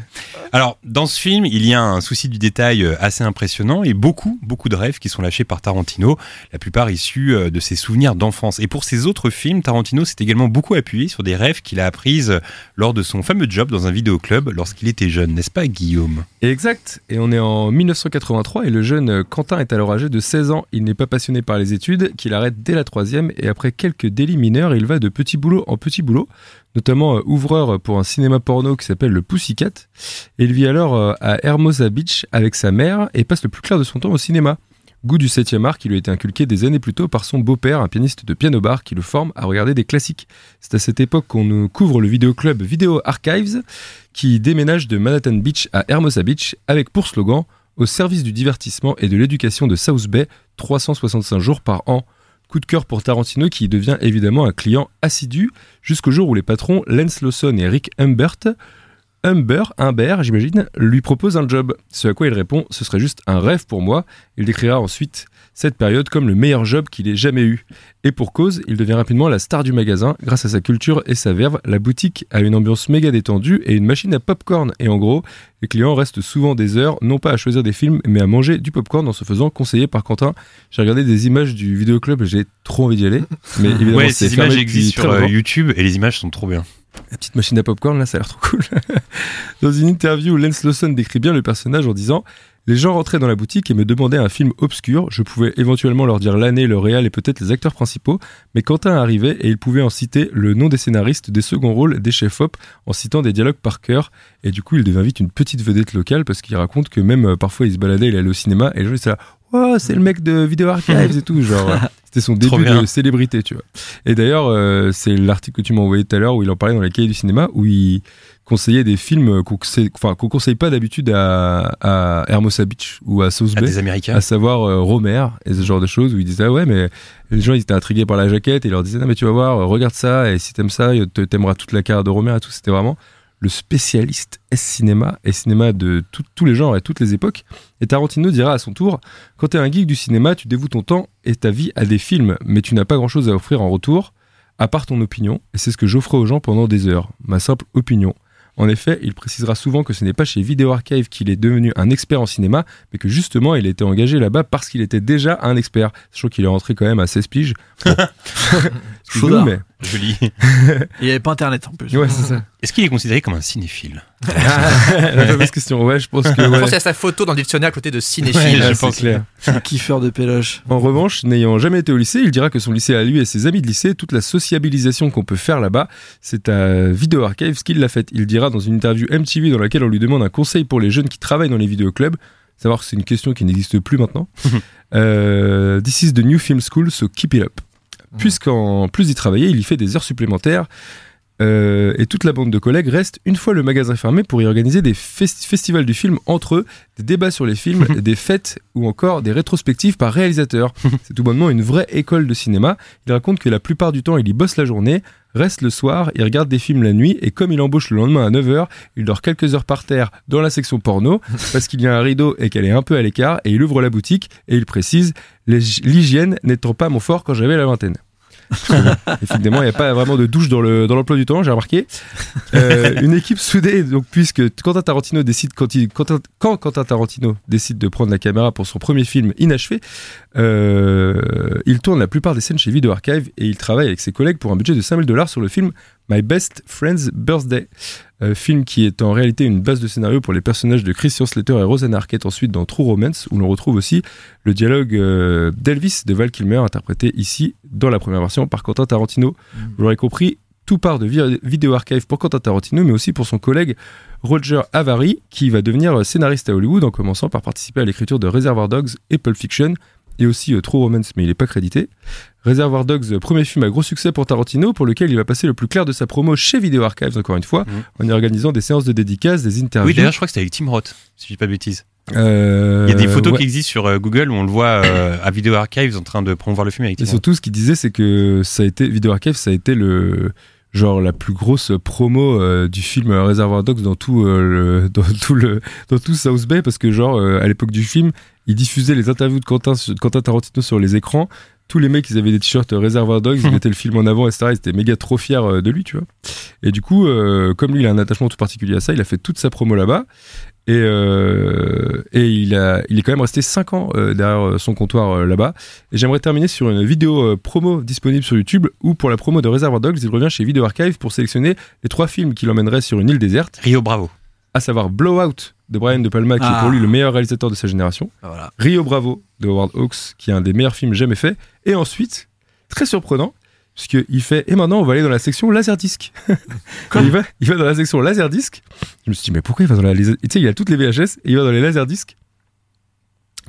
Alors, dans ce film, il y a un souci du détail euh, assez impressionnant et beaucoup, beaucoup de rêves qui sont lâchés par Tarantino, la plupart issus euh, de ses souvenirs d'enfance. Et pour ses autres films, Tarantino s'est également beaucoup appuyé sur des rêves qu'il a apprises lors de son fameux job dans un vidéoclub lorsqu'il était jeune, n'est-ce pas, Guillaume? Exact. Et on est en 1983 et le jeune Quentin est alors âgé de 16 ans il n'est pas passionné par les études, qu'il arrête dès la troisième et après quelques délits mineurs, il va de petit boulot en petit boulot, notamment euh, ouvreur pour un cinéma porno qui s'appelle le Pussycat. Il vit alors euh, à Hermosa Beach avec sa mère et passe le plus clair de son temps au cinéma. Goût du 7 art qui lui a été inculqué des années plus tôt par son beau-père, un pianiste de piano bar qui le forme à regarder des classiques. C'est à cette époque qu'on nous couvre le vidéoclub Video Archives qui déménage de Manhattan Beach à Hermosa Beach avec pour slogan au service du divertissement et de l'éducation de South Bay 365 jours par an. Coup de cœur pour Tarantino qui devient évidemment un client assidu jusqu'au jour où les patrons Lance Lawson et Rick Humbert Humber, Humbert, j'imagine, lui propose un job. Ce à quoi il répond Ce serait juste un rêve pour moi. Il décrira ensuite cette période comme le meilleur job qu'il ait jamais eu. Et pour cause, il devient rapidement la star du magasin grâce à sa culture et sa verve. La boutique a une ambiance méga détendue et une machine à popcorn. Et en gros, les clients restent souvent des heures, non pas à choisir des films, mais à manger du popcorn en se faisant conseiller par Quentin. J'ai regardé des images du vidéoclub, j'ai trop envie d'y aller. Mais évidemment, Ouais, ces images existent sur euh. YouTube et les images sont trop bien. La petite machine à popcorn, là, ça a l'air trop cool. dans une interview, Lance Lawson décrit bien le personnage en disant Les gens rentraient dans la boutique et me demandaient un film obscur. Je pouvais éventuellement leur dire l'année, le réal et peut-être les acteurs principaux. Mais Quentin arrivait et il pouvait en citer le nom des scénaristes, des seconds rôles, des chefs-op, en citant des dialogues par cœur. Et du coup, il devient vite une petite vedette locale parce qu'il raconte que même euh, parfois il se baladait, il allait au cinéma et les gens étaient là Oh, c'est le mec de Video Archives et tout. Genre, euh, c'était son début de célébrité, tu vois. Et d'ailleurs, euh, c'est l'article que tu m'as envoyé tout à l'heure où il en parlait dans les cahiers du cinéma, où il conseillait des films qu'on conseille, enfin, qu'on conseille pas d'habitude à, à Hermosa Beach ou à South À Bay, des Américains. à savoir euh, Romer et ce genre de choses, où il disait ah ouais, mais les gens ils étaient intrigués par la jaquette et il leur disait non mais tu vas voir, euh, regarde ça et si t'aimes ça, te- t'aimeras toute la carrière de Romer et tout. C'était vraiment le spécialiste S-cinéma et cinéma de tout- tous les genres et toutes les époques. Et Tarantino dira à son tour Quand t'es un geek du cinéma, tu dévoues ton temps et ta vie à des films, mais tu n'as pas grand chose à offrir en retour, à part ton opinion, et c'est ce que j'offrais aux gens pendant des heures, ma simple opinion. En effet, il précisera souvent que ce n'est pas chez Video Archive qu'il est devenu un expert en cinéma, mais que justement il était engagé là-bas parce qu'il était déjà un expert. Sachant qu'il est rentré quand même à 16 piges. Bon. Mais... Joli. Et il n'y avait pas internet en plus. Ouais, c'est ça. Est-ce qu'il est considéré comme un cinéphile La fameuse question. Ouais, je pense que. Je pense à sa photo dans le dictionnaire à côté de Ouais, cinéphile. je pense. clair. Kiffeur de péloche. En revanche, n'ayant jamais été au lycée, il dira que son lycée à lui et ses amis de lycée, toute la sociabilisation qu'on peut faire là-bas, c'est à Video Archives qu'il l'a faite. Il dira dans une interview MTV dans laquelle on lui demande un conseil pour les jeunes qui travaillent dans les vidéoclubs, savoir que c'est une question qui n'existe plus maintenant. Euh, This is the new film school, so keep it up. Puisqu'en plus d'y travailler, il y fait des heures supplémentaires. euh, et toute la bande de collègues reste une fois le magasin fermé pour y organiser des festi- festivals du film entre eux, des débats sur les films, des fêtes ou encore des rétrospectives par réalisateur. C'est tout bonnement une vraie école de cinéma. Il raconte que la plupart du temps, il y bosse la journée, reste le soir, il regarde des films la nuit et comme il embauche le lendemain à 9h, il dort quelques heures par terre dans la section porno parce qu'il y a un rideau et qu'elle est un peu à l'écart et il ouvre la boutique et il précise "L'hy- l'hygiène n'étant pas mon fort quand j'avais la vingtaine. Évidemment, il n'y a pas vraiment de douche dans le dans l'emploi du temps, j'ai remarqué. Euh, une équipe soudée, donc puisque Quentin Tarantino décide quand, il, Quentin Tarantino décide de prendre la caméra pour son premier film inachevé, euh, il tourne la plupart des scènes chez Video Archive et il travaille avec ses collègues pour un budget de 5000 dollars sur le film My Best Friend's Birthday, euh, film qui est en réalité une base de scénario pour les personnages de Christian Slater et Rosanna Arquette ensuite dans True Romance, où l'on retrouve aussi le dialogue euh, d'Elvis de Val Kilmer interprété ici dans la première version par Quentin Tarantino. Vous l'aurez compris, tout part de Vi- Video Archive pour Quentin Tarantino, mais aussi pour son collègue Roger Avary, qui va devenir scénariste à Hollywood en commençant par participer à l'écriture de Reservoir Dogs et Pulp Fiction, et aussi euh, True Romance, mais il n'est pas crédité. Reservoir Dogs, euh, premier film à gros succès pour Tarantino, pour lequel il va passer le plus clair de sa promo chez Video Archives, encore une fois, Mhm. en y organisant des séances de dédicaces, des interviews. Oui, d'ailleurs, je crois que c'était avec Tim Roth, si je dis pas de bêtises. Euh, Il y a des photos ouais. qui existent sur Google où on le voit euh, à Video Archives en train de promouvoir le film avec Et Tim Roth. surtout, ce qu'il disait, c'est que ça a été Video Archive, ça a été le genre la plus grosse promo euh, du film Reservoir Dogs dans tout le, dans tout le dans tout South Bay parce que genre à l'époque du film, ils diffusaient les interviews de Quentin Quentin Tarantino sur les écrans. Tous les mecs, ils avaient des t-shirts Reservoir Dogs, ils mettaient le film en avant, etc. Ils étaient méga trop fiers euh, de lui, tu vois. Et du coup, euh, comme lui, il a un attachement tout particulier à ça, il a fait toute sa promo là-bas. Et, euh, et il, a, il est quand même resté 5 ans euh, derrière son comptoir euh, là-bas. Et j'aimerais terminer sur une vidéo promo disponible sur YouTube où, pour la promo de Reservoir Dogs, il revient chez Video Archive pour sélectionner les trois films qui l'emmèneraient sur une île déserte, Rio Bravo. à savoir Blowout de Brian De Palma, qui est Ah. pour lui le meilleur réalisateur de sa génération. Ah, Voilà. Rio Bravo de Howard Hawks, qui est un des meilleurs films jamais faits. Et ensuite, très surprenant, puisqu'il fait Et maintenant, on va aller dans la section Laserdisc. Il, va, il va dans la section Laserdisc. Je me suis dit, mais pourquoi il va dans la. Tu sais, il a toutes les VHS et il va dans les Laserdisc.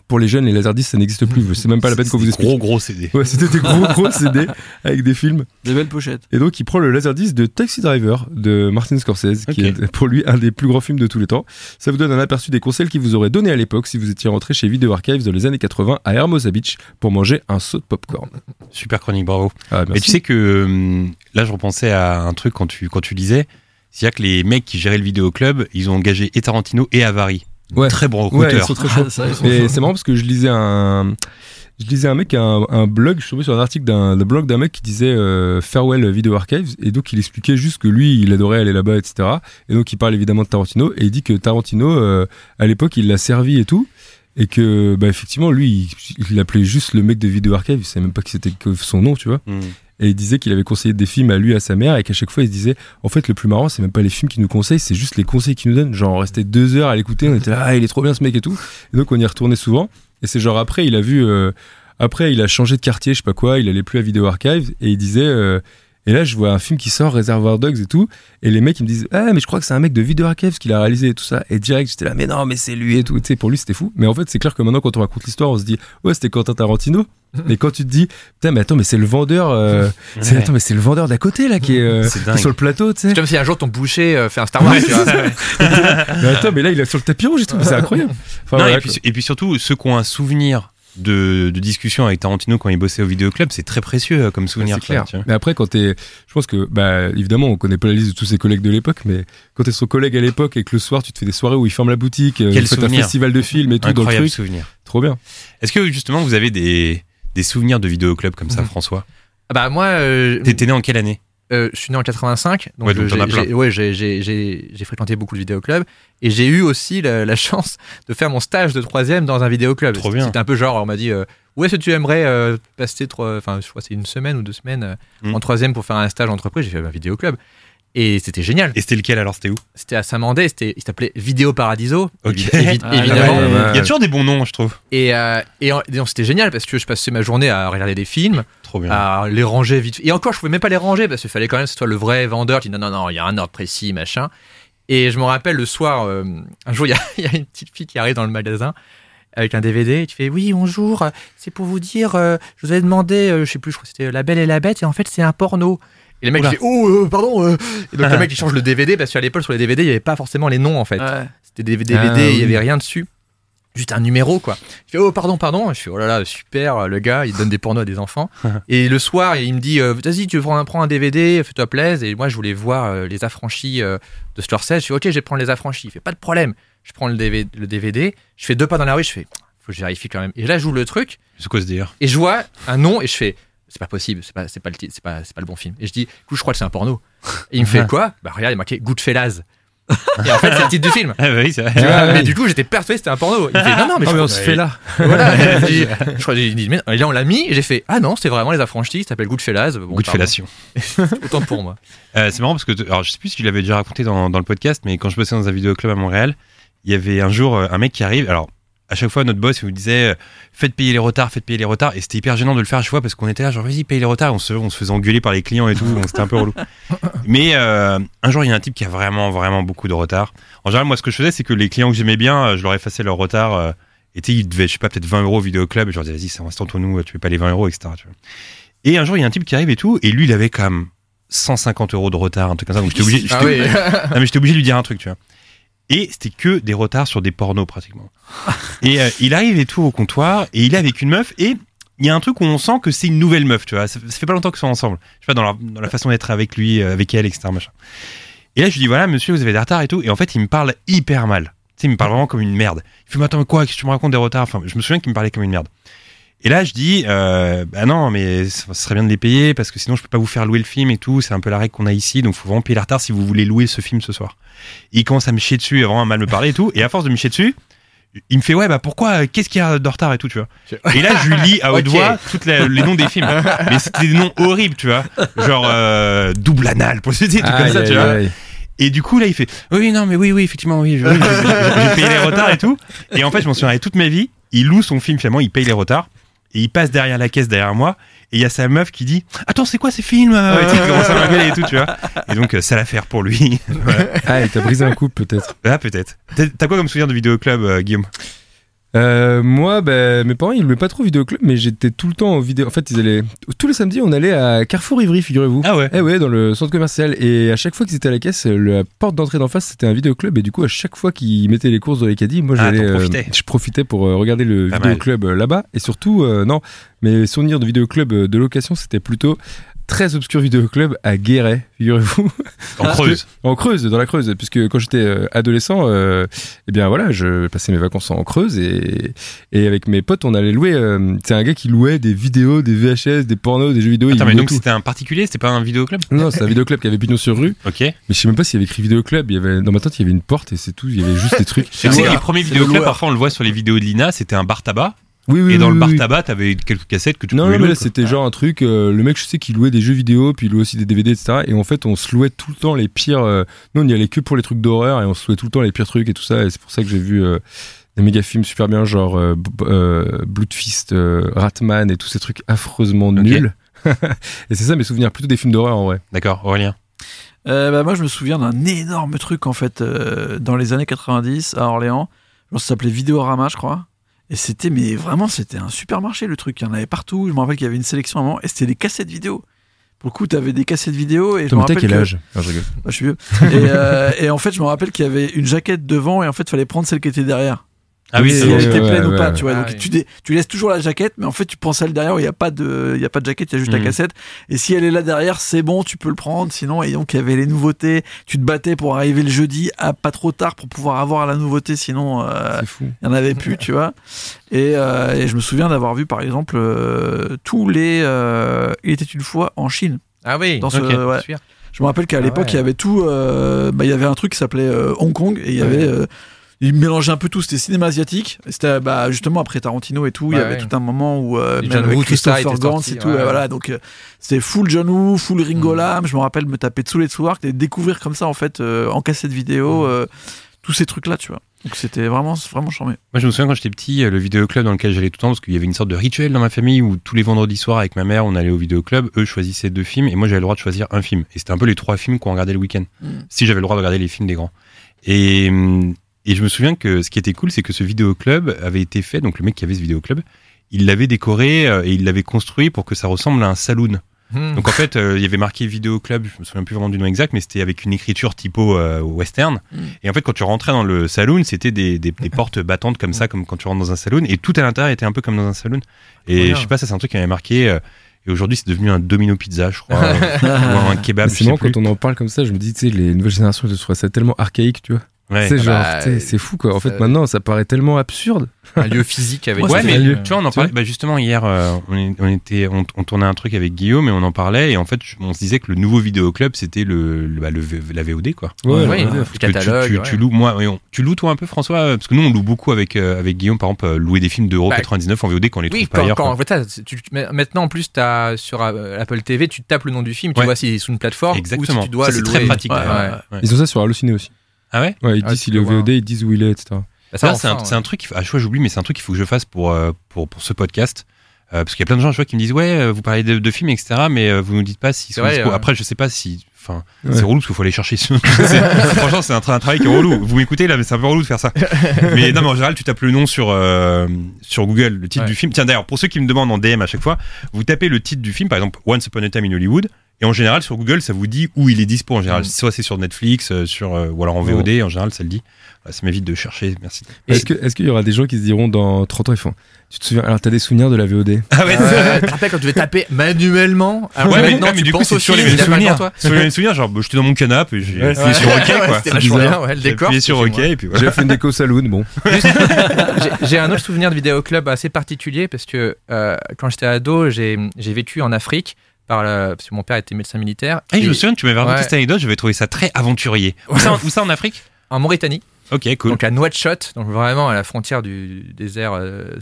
Pour les jeunes, les Laserdisc, ça n'existe plus. C'est même pas la peine qu'on vous explique. Gros gros CD. Ouais, c'était des gros gros CD avec des films. Des belles pochettes. Et donc, il prend le Laserdisc de Taxi Driver de Martin Scorsese, qui est pour lui un des plus grands films de tous les temps. Ça vous donne un aperçu des conseils qu'il vous aurait donné à l'époque si vous étiez rentré chez Video Archives dans les années 80 à Hermosa Beach pour manger un saut de popcorn. Super chronique, bravo. Ah, Mais merci. tu sais que hum, là, je repensais à un truc quand tu, quand tu lisais. C'est-à-dire que les mecs qui géraient le vidéoclub, ils ont engagé et Tarantino et Avary. Ouais. Très bon Ouais, recruteur. ils sont très chauds. Ah, ça, ils sont Et chauds. c'est marrant parce que je lisais un, je lisais un mec, un, un blog, je suis tombé sur un article d'un le blog d'un mec qui disait euh, Farewell Video Archives, et donc il expliquait juste que lui, il adorait aller là-bas, etc. Et donc il parle évidemment de Tarantino, et il dit que Tarantino, euh, à l'époque, il l'a servi et tout, et que, bah, effectivement, lui, il, l'appelait juste le mec de Video Archives, il savait même pas que c'était que son nom, tu vois. Hum. Et il disait qu'il avait conseillé des films à lui, à sa mère, et qu'à chaque fois il se disait, en fait, le plus marrant, c'est même pas les films qu'il nous conseille, c'est juste les conseils qu'il nous donne. Genre, on restait deux heures à l'écouter, on était là, ah, il est trop bien ce mec et tout. Et donc, on y retournait souvent. Et c'est genre après, il a vu, euh, après, il a changé de quartier, je sais pas quoi, il allait plus à Video Archive, et il disait, euh, et là, je vois un film qui sort, Reservoir Dogs et tout, et les mecs, ils me disent, ah, mais je crois que c'est un mec de Video Archives qui l'a réalisé et tout ça. Et direct, j'étais là, mais non, mais c'est lui et tout. Tu sais, pour lui, c'était fou. Mais en fait, c'est clair que maintenant, quand on raconte l'histoire, on se dit, ouais, c'était Quentin Tarantino. Mais quand tu te dis, putain, mais attends, mais c'est le vendeur, euh, Ouais. attends, mais c'est le vendeur d'à côté, là, qui est, euh, qui est sur le plateau, tu sais. C'est comme si un jour ton boucher euh, fait un Star Wars. Ouais, tu vois. mais attends, mais là, il est sur le tapis rouge et tout, mais c'est incroyable. Enfin, Non, voilà, et, puis, quoi. et puis surtout, ceux qui ont un souvenir de, de discussion avec Tarantino quand il bossait au vidéoclub, c'est très précieux euh, comme souvenir. clair. ça, tu vois. Mais après, quand t'es, je pense que, bah, évidemment, on connaît pas la liste de tous ses collègues de l'époque, mais quand t'es son collègue à l'époque et que le soir, tu te fais des soirées où il ferme la boutique, euh, Quel faites un souvenir. festival de films et tout dans le Incroyable truc, souvenir. trop bien. Est-ce que justement vous avez des, des souvenirs de vidéoclub comme ça, Mhm. François? Ah Bah moi, euh, t'es né en quelle année? Euh, je suis né en 85, donc Ouais, donc j'ai- ouais, fréquenté beaucoup de vidéoclubs et j'ai eu aussi la, la chance de faire mon stage de troisième dans un vidéoclub. Trop bien. C'était un peu genre, on m'a dit, euh, où est-ce que tu aimerais euh, passer, trois- enfin, je crois que c'est une semaine ou deux semaines euh, Mm. en troisième pour faire un stage d'entreprise. J'ai fait un vidéoclub et c'était génial. Et c'était lequel alors C'était où? C'était à Saint-Mandé, c'était, il s'appelait Vidéo Paradiso, Ok. évi- Ah, évidemment. ouais, ouais, Il y a toujours des bons noms, je trouve. Et, euh, et, et c'était génial parce que je passais ma journée à regarder des films, Trop bien. à les ranger vite. Et encore, je pouvais même pas les ranger parce qu'il fallait quand même que ce soit le vrai vendeur qui dit non, non, non, il y a un ordre précis, machin. Et je me rappelle le soir, euh, un jour, il y, y a une petite fille qui arrive dans le magasin avec un DVD. Et tu fais oui, bonjour, c'est pour vous dire, euh, je vous avais demandé, euh, je sais plus, je crois que c'était La Belle et la Bête, et en fait, c'est un porno. Et le mec Oula. il fait oh euh, pardon et donc le mec il change le DVD parce qu'à l'époque sur les DVD il y avait pas forcément les noms en fait Ouais. c'était des DVD, Ah, il y oui. avait rien dessus. Juste un numéro, quoi. Je fais, oh, pardon, pardon. Je fais, oh là là, super, le gars, il donne des pornos à des enfants. et le soir, il me dit, euh, vas-y, tu prends un, prends un DVD, fais-toi plaisir. Et moi, je voulais voir euh, les affranchis euh, de Scorsese. Je fais, ok, je vais prendre les affranchis. Il fait, pas de problème. Je prends le DVD, le DVD, je fais deux pas dans la rue, je fais, faut que je vérifie quand même. Et là, j'ouvre le truc, C'est quoi ce délire? Et je vois un nom, et je fais, c'est pas possible, c'est pas, c'est pas le c'est pas, c'est pas le bon film. Et je dis, écoute, je crois que c'est un porno. Et il me fait, quoi? Bah, regarde, il est marqué Goodfellas. Et en fait, c'est le titre du film. Ah bah oui, c'est vrai. Tu vois, Ah, mais du coup, j'étais persuadé que c'était un porno. Il me fait non, non, mais Ah, je mais on se fait là. Voilà. Je crois j'ai dit, mais- et là, on l'a mis et j'ai fait ah non, c'est vraiment les affranchis, ça s'appelle Goodfellas. Bon, Goût de pardon. fellation. Autant pour moi. Euh, c'est marrant parce que, alors je sais plus si tu l'avais déjà raconté dans, dans le podcast, mais quand je bossais dans un vidéoclub à Montréal, il y avait un jour euh, un mec qui arrive. Alors, à chaque fois, notre boss il nous disait euh, faites payer les retards, faites payer les retards. Et c'était hyper gênant de le faire à chaque fois parce qu'on était là, genre vas-y, paye les retards. On se, on se faisait engueuler par les clients et tout, c'était un peu relou. Mais euh, un jour, il y a un type qui a vraiment, vraiment beaucoup de retard. En général, moi, ce que je faisais, c'est que les clients que j'aimais bien, euh, je leur effacais leur retard. euh, et tu sais, ils devaient, je sais pas, peut-être 20 euros au vidéoclub. Et je leur disais, vas-y, ça reste entre nous, tu fais pas les 20 euros, etc. tu vois. Et un jour, il y a un type qui arrive et tout, et lui, il avait quand même 150 euros de retard, un truc comme ça. Donc j'étais obligé, Ah oui. non, mais j'étais obligé de lui dire un truc, tu vois. Et c'était que des retards sur des pornos, pratiquement. et euh, il arrive et tout au comptoir, et il est avec une meuf, et il y a un truc où on sent que c'est une nouvelle meuf, tu vois. Ça, fait pas longtemps qu'ils sont ensemble. Je sais pas, dans la, façon d'être avec lui, euh, avec elle, etc. Et là, je lui dis, voilà, monsieur, vous avez des retards et tout. Et en fait, il me parle hyper mal. Tu sais, il me parle vraiment comme une merde. Il fait, mais attends, mais quoi, qu'est-ce que tu me racontes des retards? Enfin, je me souviens qu'il me parlait comme une merde. Et là, je dis, euh, bah non, mais ça serait bien de les payer parce que sinon, je peux pas vous faire louer le film et tout. C'est un peu la règle qu'on a ici, donc faut vraiment payer les retards si vous voulez louer ce film ce soir. Et il commence à me chier dessus, à vraiment mal me parler et tout. Et à force de me chier dessus, il me fait, ouais, bah pourquoi, qu'est-ce qu'il y a de retard et tout, tu vois. Et là, je lui lis à haute voix tous les noms des films. Mais c'était des noms horribles, tu vois. Genre, euh, double anal, pour des trucs comme ça, tu vois. Et du coup, là, il fait Oui, non, mais oui, oui, effectivement, oui, j'ai payé les retards et tout. Et en fait, je m'en souviendrai toute ma vie. Il loue son film, finalement, il paye les retards. Et il passe derrière la caisse, derrière moi. Et il y a sa meuf qui dit Attends, c'est quoi ces films Et tu sais, il commence à m'engueuler et tout, tu vois. Et donc, euh, ça l'affaire pour lui. Voilà. Ah, il t'a brisé un couple peut-être. Ah, peut-être. T'as t'as quoi comme souvenir de vidéoclub, euh, Guillaume? Euh, moi, ben, mes parents, ils louaient pas trop vidéoclub, mais j'étais tout le temps au vidéo. En fait, ils allaient tous les samedis, on allait à Carrefour Ivry, figurez-vous. Ah ouais Eh ouais, dans le centre commercial. Et à chaque fois qu'ils étaient à la caisse, la porte d'entrée d'en face, c'était un vidéoclub. Et du coup, à chaque fois qu'ils mettaient les courses dans les caddies, moi, Ah, j'allais, profitais. je profitais pour euh, regarder le vidéoclub euh, là-bas. Et surtout, euh, non, mes souvenirs de vidéoclub euh, de location, c'était plutôt très obscur vidéoclub à Guéret, figurez-vous. En creuse. En Creuse, dans la Creuse, puisque quand j'étais euh, adolescent, euh, eh bien voilà, je passais mes vacances en Creuse et, et avec mes potes, on allait louer. euh, c'est un gars qui louait des vidéos, des VHS, des pornos, des jeux vidéo. Attends, mais donc c'était un particulier C'était pas un vidéoclub Non, c'est un vidéoclub qui avait pignon sur rue, Ok. mais je sais même pas s'il y avait écrit vidéoclub. Il y avait dans ma tente, il y avait une porte et c'est tout. Il y avait juste des trucs. Tu sais que Ouais. les premiers C'est vidéoclubs, parfois on le voit sur les vidéos de Lina, c'était un bar tabac. Oui, oui. Et dans oui, le bar oui. tabac, t'avais quelques cassettes que tu Non, pouvais non, mais louer. là, c'était genre un truc. euh, le mec, je sais qu'il louait des jeux vidéo, puis il louait aussi des DVD, etc. Et en fait, on se louait tout le temps les pires. euh, nous, on y allait que pour les trucs d'horreur et on se louait tout le temps les pires trucs et tout ça. Et c'est pour ça que j'ai vu euh, des méga films super bien, genre euh, B- euh, Bloodfist, euh, Ratman et tous ces trucs affreusement nuls. et c'est ça mes souvenirs, plutôt des films d'horreur en vrai. D'accord, Aurélien. Euh, bah, moi, je me souviens d'un énorme truc en fait euh, dans les années 90 à Orléans. Genre, ça s'appelait Vidéorama, je crois. Et c'était, mais vraiment, c'était un supermarché le truc. Il y en avait partout. Je me rappelle qu'il y avait une sélection à un moment. Et c'était des cassettes vidéo. Pour le coup, t'avais des cassettes vidéo. Et je me rappelle quel que- âge? Je rigole. Ah, je suis vieux. et, euh, et en fait, je me rappelle qu'il y avait une jaquette devant. Et en fait, il fallait prendre celle qui était derrière. Ah oui, si elle était ouais, pleine ou pas, ouais. tu vois. Ah donc oui. tu, laisses toujours la jaquette, mais en fait tu prends celle derrière où il n'y a pas de, il y a pas de jaquette, il y a juste la Mhm. cassette. Et si elle est là derrière, c'est bon, tu peux le prendre. Sinon, et donc il y avait les nouveautés. Tu te battais pour arriver le jeudi à pas trop tard pour pouvoir avoir la nouveauté. Sinon, euh, il y en avait plus, tu vois. Et, euh, et je me souviens d'avoir vu par exemple euh, tous les, euh, il était une fois en Chine. Ah oui, Dans ce- ok, ouais. super. Je me rappelle qu'à Ah l'époque, ouais. il y avait tout. euh, bah, il y avait un truc qui s'appelait euh, Hong Kong et il y avait. Il mélangeait un peu tout, c'était cinéma asiatique. C'était bah, justement après Tarantino et tout. il y avait ouais. tout un moment où euh, même avec Woo, Christopher sorti, et tout. ouais. Voilà, donc euh, c'était full John Woo, full Ringo Mm. Lam. Je me rappelle me taper tous les Tsouark et découvrir comme ça en fait euh, en cassette vidéo Mm. euh, tous ces trucs là, tu vois. Donc c'était vraiment vraiment charmé. Moi, je me souviens quand j'étais petit, le vidéoclub dans lequel j'allais tout le temps, parce qu'il y avait une sorte de rituel dans ma famille où tous les vendredis soirs avec ma mère, on allait au vidéoclub. Eux choisissaient deux films et moi j'avais le droit de choisir un film. Et c'était un peu les trois films qu'on regardait le week-end. Mm. Si j'avais le droit de regarder les films des grands. Et, hum, et je me souviens que ce qui était cool, c'est que ce vidéoclub avait été fait, donc le mec qui avait ce vidéoclub, il l'avait décoré euh, et il l'avait construit pour que ça ressemble à un saloon. Hmm. Donc en fait, euh, il y avait marqué vidéoclub, je me souviens plus vraiment du nom exact, mais c'était avec une écriture typo euh, western. Mm. Et en fait, quand tu rentrais dans le saloon, c'était des, des, des portes battantes comme ça, comme quand tu rentres dans un saloon, et tout à l'intérieur était un peu comme dans un saloon. Et bien. je sais pas, ça c'est un truc qui m'avait marqué. euh, et aujourd'hui, c'est devenu un domino pizza, je crois, ou un kebab. C'est marrant quand on en parle comme ça, je me dis, tu sais, les nouvelles générations, je trouve ça tellement archaïque, tu vois. Ouais. C'est genre, bah, c'est fou quoi. En ça- fait, maintenant, ça paraît tellement absurde. un lieu physique avec Ouais, mais lieu. tu vois, on en parlait. Bah justement, hier, euh, on, est- on était, on, on tournait un truc avec Guillaume et on en parlait. Et en fait, on se disait que le nouveau vidéoclub, c'était le, le, bah, le V- la VOD, quoi. oui, ouais, Parce que catalogue. tu, tu, ouais. tu loues, moi, tu loues toi un peu, François, euh, parce que nous, on loue beaucoup avec euh, avec Guillaume, par exemple, euh, louer des films d'euros Bah, 99 en VOD quand on les Oui, trouve pas quand, ailleurs. quand, quoi. maintenant en plus, as, sur euh, Apple TV, tu tapes le nom du film, tu Ouais. vois s'il est sous une plateforme Exactement. ou si tu dois Ça, le c'est louer. très pratique. Ouais, ouais. ouais. Ouais. Ils ont ça sur Allociné aussi. Ah ouais. Ouais, ils Ah, disent est au voir. VOD, ils disent où il est, etc. Bah, Ça, c'est un, truc. faut- Ah, vois, j'oublie, mais c'est un truc qu'il faut que je fasse pour euh, pour pour ce podcast. Euh, parce qu'il y a plein de gens, je vois, qui me disent ouais, euh, vous parlez de, de films, etc. Mais euh, vous nous dites pas s'ils C'est sont vrai, ouais. Après, je sais pas si. Enfin, Ouais. c'est relou parce qu'il faut aller chercher. Franchement, c'est un, tra- un travail qui est relou. Vous m'écoutez là, mais c'est un peu relou de faire ça. mais non, mais en général, tu tapes le nom sur euh, sur Google, le titre Ouais. du film. Tiens, d'ailleurs, pour ceux qui me demandent en DM à chaque fois, vous tapez le titre du film, par exemple Once Upon a Time in Hollywood. Et en général, sur Google, ça vous dit où il est dispo. En général, Mm. soit c'est sur Netflix, euh, sur euh, ou alors en VOD. En général, ça le dit. Ça m'évite de chercher. Merci. Est-ce que- est-ce qu'il y aura des gens qui se diront dans 30 ans, ils font Tu te souviens Alors, t'as des souvenirs de la VOD Ah ouais. Ouais, tu te rappelles quand tu devais taper manuellement alors Ouais, mais, ouais, mais tu du coup, penses c'est au sur les mêmes souvenirs. toi. Sur les mêmes souvenirs, genre, bah, j'étais dans mon canapé, et j'ai Ouais, appuyé sur OK, Ouais, quoi. C'était bien, ouais, le J'ai décor. appuyé sur OK, et puis voilà. J'ai fait une déco saloon, bon. J'ai- J'ai un autre souvenir de vidéoclub assez particulier parce que euh, quand j'étais ado, j'ai j'ai vécu en Afrique par parce que mon père était médecin militaire. Ah, je Et me souviens, tu m'avais raconté Ouais. cette anecdote, j'avais trouvé ça très aventurier. Où ça, où ça en Afrique? En Mauritanie, Ok, cool. donc à Nouakchott, donc vraiment à la frontière du désert euh,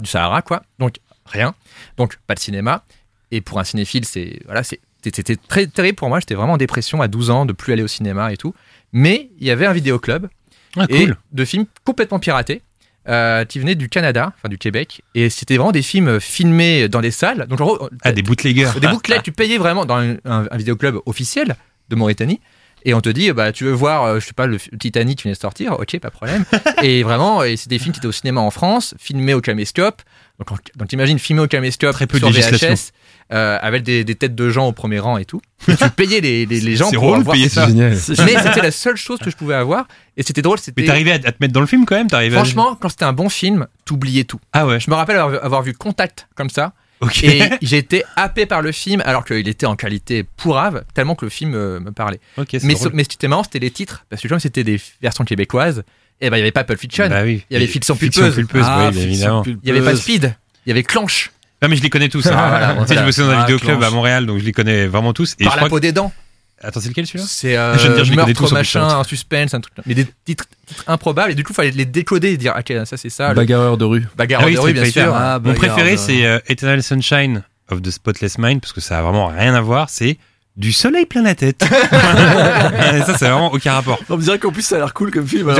du Sahara, quoi. Donc rien, donc pas de cinéma. Et pour un cinéphile, c'est voilà, c'était très terrible pour moi. J'étais vraiment en dépression à 12 ans de plus aller au cinéma et tout. Mais il y avait un vidéoclub Ah, et de films complètement piratés euh, qui venaient du Canada, enfin du Québec. Et c'était vraiment des films filmés dans des salles. Donc en gros, Ah, des bootleggers. des bouclettes, tu payais vraiment dans un, un- un vidéoclub officiel de Mauritanie. Et on te dit, bah, tu veux voir, euh, je sais pas, le Titanic qui vient de sortir, ok, pas de problème. et vraiment, et c'est des films qui étaient au cinéma en France, filmés au caméscope. Donc, en- donc t'imagines filmé au caméscope Très peu de sur législation. VHS, euh, avec des, des têtes de gens au premier rang et tout. Et tu payais les, les, les gens C'est pour drôle de voir payer ça. Génial. Mais c'était la seule chose que je pouvais avoir. Et c'était drôle, c'était. Mais t'arrivais à, à te mettre dans le film quand même à- Franchement, quand c'était un bon film, t'oubliais tout. Ah ouais. Je me rappelle avoir, avoir vu Contact comme ça. Ok. Et j'ai été happé par le film alors qu'il était en qualité pourrave, tellement que le film euh, me parlait. Mais, ce- mais ce qui était marrant, c'était les titres. Parce que comme c'était des versions québécoises, et ben il y avait pas Pulp Fiction, Bah oui. il y avait Fiction pulpeuse. pulpeuse, Ah, oui, évidemment. pulpeuse. il y avait pas Speed, il y avait Clanche, Non mais je les connais tous. hein. Ah, voilà, tu sais, je me souviens d'un Ah, vidéoclub à Montréal, donc je les connais vraiment tous. Et par je la crois peau que- des dents. Attends, c'est lequel celui-là C'est euh, Je dire, je tous meurtre, en machin, un suspense, un truc. Mais des titres, titres improbables. Et du coup, il fallait les décoder et dire, ok, ça c'est ça. le Bagarreur de rue. bagarre Ah oui, de rue, bien sûr. Ah, Mon préféré, c'est euh, Eternal Sunshine of the Spotless Mind, parce que ça a vraiment rien à voir. C'est du soleil plein la tête. ça, c'est vraiment aucun rapport. On me dirait qu'en plus ça a l'air cool comme film.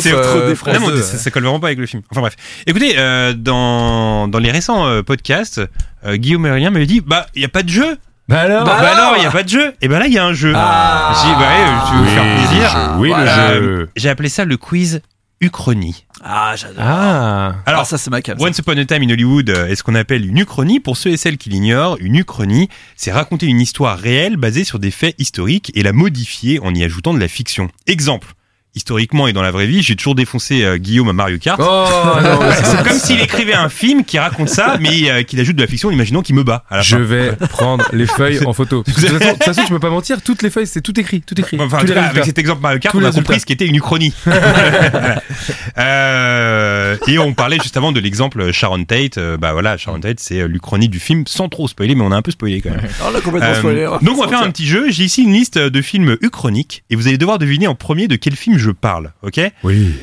c'est euh, trop. Non, ça, ça colle vraiment pas avec le film. Enfin bref. Écoutez, euh, dans, dans les récents euh, podcasts, euh, Guillaume Aurélien m'avait dit, bah, il y a pas de jeu. Bah alors Bah, alors, il y a pas de jeu. Et ben là, il y a un jeu. Ah. J'ai dit, bah, tu veux faire plaisir. Oui, Voilà. le jeu. J'ai appelé ça le quiz Uchronie. Ah, j'adore. Ah. Alors ça c'est ma cam. ça. Once Upon a Time in Hollywood euh, est ce qu'on appelle une uchronie. Pour ceux et celles qui l'ignorent, une uchronie, c'est raconter une histoire réelle basée sur des faits historiques et la modifier en y ajoutant de la fiction. Exemple. Historiquement et dans la vraie vie, j'ai toujours défoncé euh, Guillaume à Mario Kart. Oh non, C'est comme s'il écrivait un film qui raconte ça, mais euh, qu'il ajoute de la fiction, en imaginant qu'il me bat à la Je fin. vais prendre les feuilles en photo. De toute façon, de toute façon, je peux pas mentir, toutes les feuilles, c'est tout écrit, tout écrit. Enfin, tout avec cet exemple Mario Kart, Tous on a compris ce qu'était une uchronie. Euh, et on parlait juste avant de l'exemple Sharon Tate. Euh, bah voilà, Sharon Tate, c'est l'uchronie du film, sans trop spoiler, mais on a un peu spoilé quand même. Oh, on a complètement Euh, spoilé. donc on va faire un petit jeu. J'ai ici une liste de films uchroniques et vous allez devoir deviner en premier de quel film je parle. Ok Oui.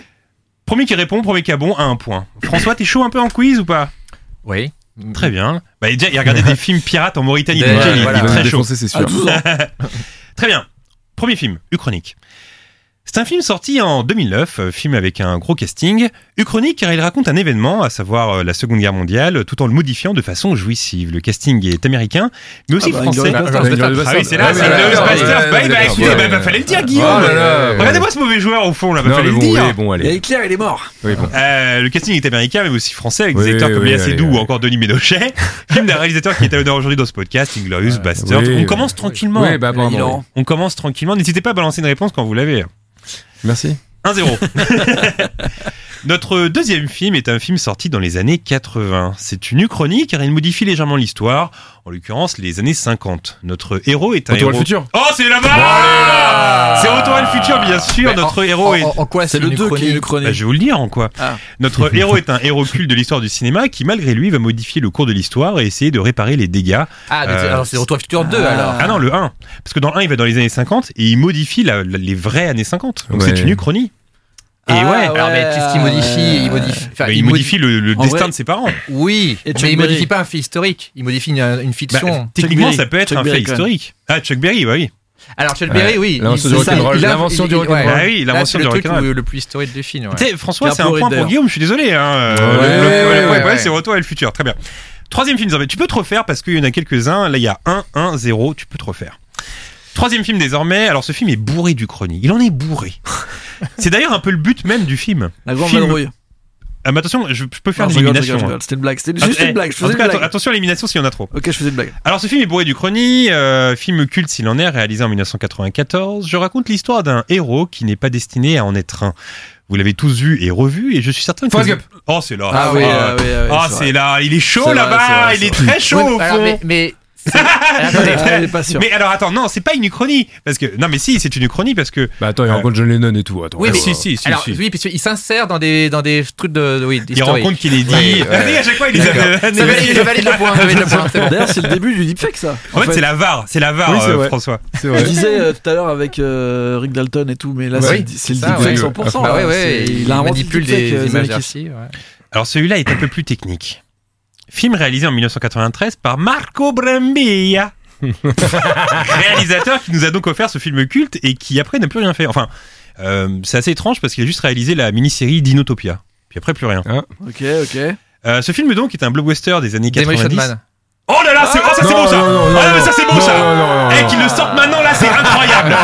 Premier qui répond, premier qui a bon, a un point. François, t'es chaud un peu en quiz ou pas? Oui. Très bien. Bah déjà, il regardait des films pirates en Mauritanie. Des- donc déjà, il, voilà. il est très chaud. défoncer, À sûr. 12 ans. Très bien. Premier film, Uchronique. C'est un film sorti en 2009, euh, film avec un gros casting. Uchronique car il raconte un événement, à savoir euh, la Seconde Guerre mondiale, tout en le modifiant de façon jouissive. Le casting est américain, mais aussi Ah bah, français. Ah, Ah oui, c'est là, Ah, c'est ouais, Bah, bah, écoutez, bah, bah, fallait le dire, Guillaume. Là, ouais. Regardez-moi ce mauvais joueur au fond, là, bah, fallait le dire. bon, allez. Hitler, il est mort. Euh, le casting est américain, mais aussi français, avec des acteurs comme Léa Seydoux ou encore Denis Ménochet. film d'un réalisateur qui est à l'honneur aujourd'hui dans ce podcast, Inglorious Bastards. Oui, On commence tranquillement. Oui, bah. On commence tranquillement. N'hésitez pas à balancer une réponse quand vous l'avez. Merci. 1-0. Notre deuxième film est un film sorti dans les années 80. C'est une uchronie car il modifie légèrement l'histoire, en l'occurrence les années 50. Notre héros est un Retour à héros... le futur. Oh, c'est là-bas C'est Retour à le futur, bien sûr. Mais Notre en- héros en, est... en- quoi C'est le une 2 qui est uchronie une chronique. Bah, je vais vous le dire en quoi. Ah. Notre héros est un héros culte de l'histoire du cinéma qui, malgré lui, va modifier le cours de l'histoire et essayer de réparer les dégâts. Ah, mais c'est- Euh, alors c'est Retour à Futur 2 Ah. alors. Ah non, le 1. Parce que dans le 1, il va dans les années 50 et il modifie la- la- les vraies années 50. Donc Ouais. c'est une uchronie. Et Ah, ouais, Alors, mais qu'est-ce qu'il modifie Il modifie. enfin, bah, il, il modi- modifie le, destin vrai- de ses parents. Oui, Et Chuck mais il Berry. modifie pas un fait historique. Il modifie une, une Bah, fiction. techniquement, ça peut être Chuck un fait Berry, historique. Ah, Chuck Berry, bah oui. Alors Chuck Berry, Ouais. oui. L'invention du rock'n'roll. L'invention du rock'n'roll. Ah oui, l'invention c'est du le truc rock'n'roll. le plus historique du film. François, c'est un point pour. Guillaume, je suis désolé. Le, c'est Retour à le futur. Très bien. Troisième film. Tu peux te refaire parce qu'il y en a quelques-uns. Là, il y a 1, 1, 0. Tu peux te refaire. Troisième film désormais. Alors, ce film est bourré du chronique. Il en est bourré. c'est d'ailleurs un peu le but même du film. La grande Film- vadrouille. Ah, mais attention, je, je peux faire l'élimination. hein. C'était une blague. C'était Ah, juste eh, une blague. Je en faisais tout cas, une atten- blague. attention à l'élimination s'il y en a trop. Ok, je faisais une blague. Alors ce film est bourré du chrony, euh, film culte s'il en est, réalisé en 1994. Je raconte l'histoire d'un héros qui n'est pas destiné à en être un. Vous l'avez tous vu et revu et je suis certain que... Forrest Gump. Oh c'est là. Ah oui, ah oui, ah oui, Ah, c'est c'est là, il est chaud là-bas, vrai, il est très chaud au fond. mais, elle est pas sûre. Mais alors attends, non, c'est pas une uchronie parce que non mais si, c'est une uchronie parce que Bah attends, il Euh, rencontre John Lennon et tout. Attends. Oui, Ah, mais- si si si, alors si. oui, parce qu'il s'insère dans des dans des trucs de, de- oui, il historiques. rencontre qu'il est dit. Ouais, ouais. Regardez, à chaque fois il les a- Ça valide, je valide le point, je valide le point, c'est bon. D'ailleurs, c'est le début du deepfake, ça. En fait, c'est la VAR, c'est la VAR Oui, c'est euh, vrai. François. C'est Je vrai. disais euh, tout à l'heure avec euh, Rick Dalton et tout, mais là, Ouais, c'est oui, c'est le ça, deepfake ouais. 100%. Bah là. ouais, ouais, C'est- il, inventé le manipule deepfake, des euh, images Zemeckis. d'archives. ouais. Alors celui-là est un peu plus technique. Film réalisé en 1993 par Marco Brambilla. Réalisateur qui nous a donc offert ce film culte et qui après n'a plus rien fait. Enfin, Euh, c'est assez étrange parce qu'il a juste réalisé la mini-série Dinotopia. Puis après, plus rien. Ok, ok. Euh, ce film donc est un blockbuster des années 90. Demolition Man. Oh là là, c'est oh, ça c'est Non, bon ça. non, non, ah non, mais ça c'est bon non, ça. Eh, non, qu'ils le sortent maintenant là, c'est incroyable.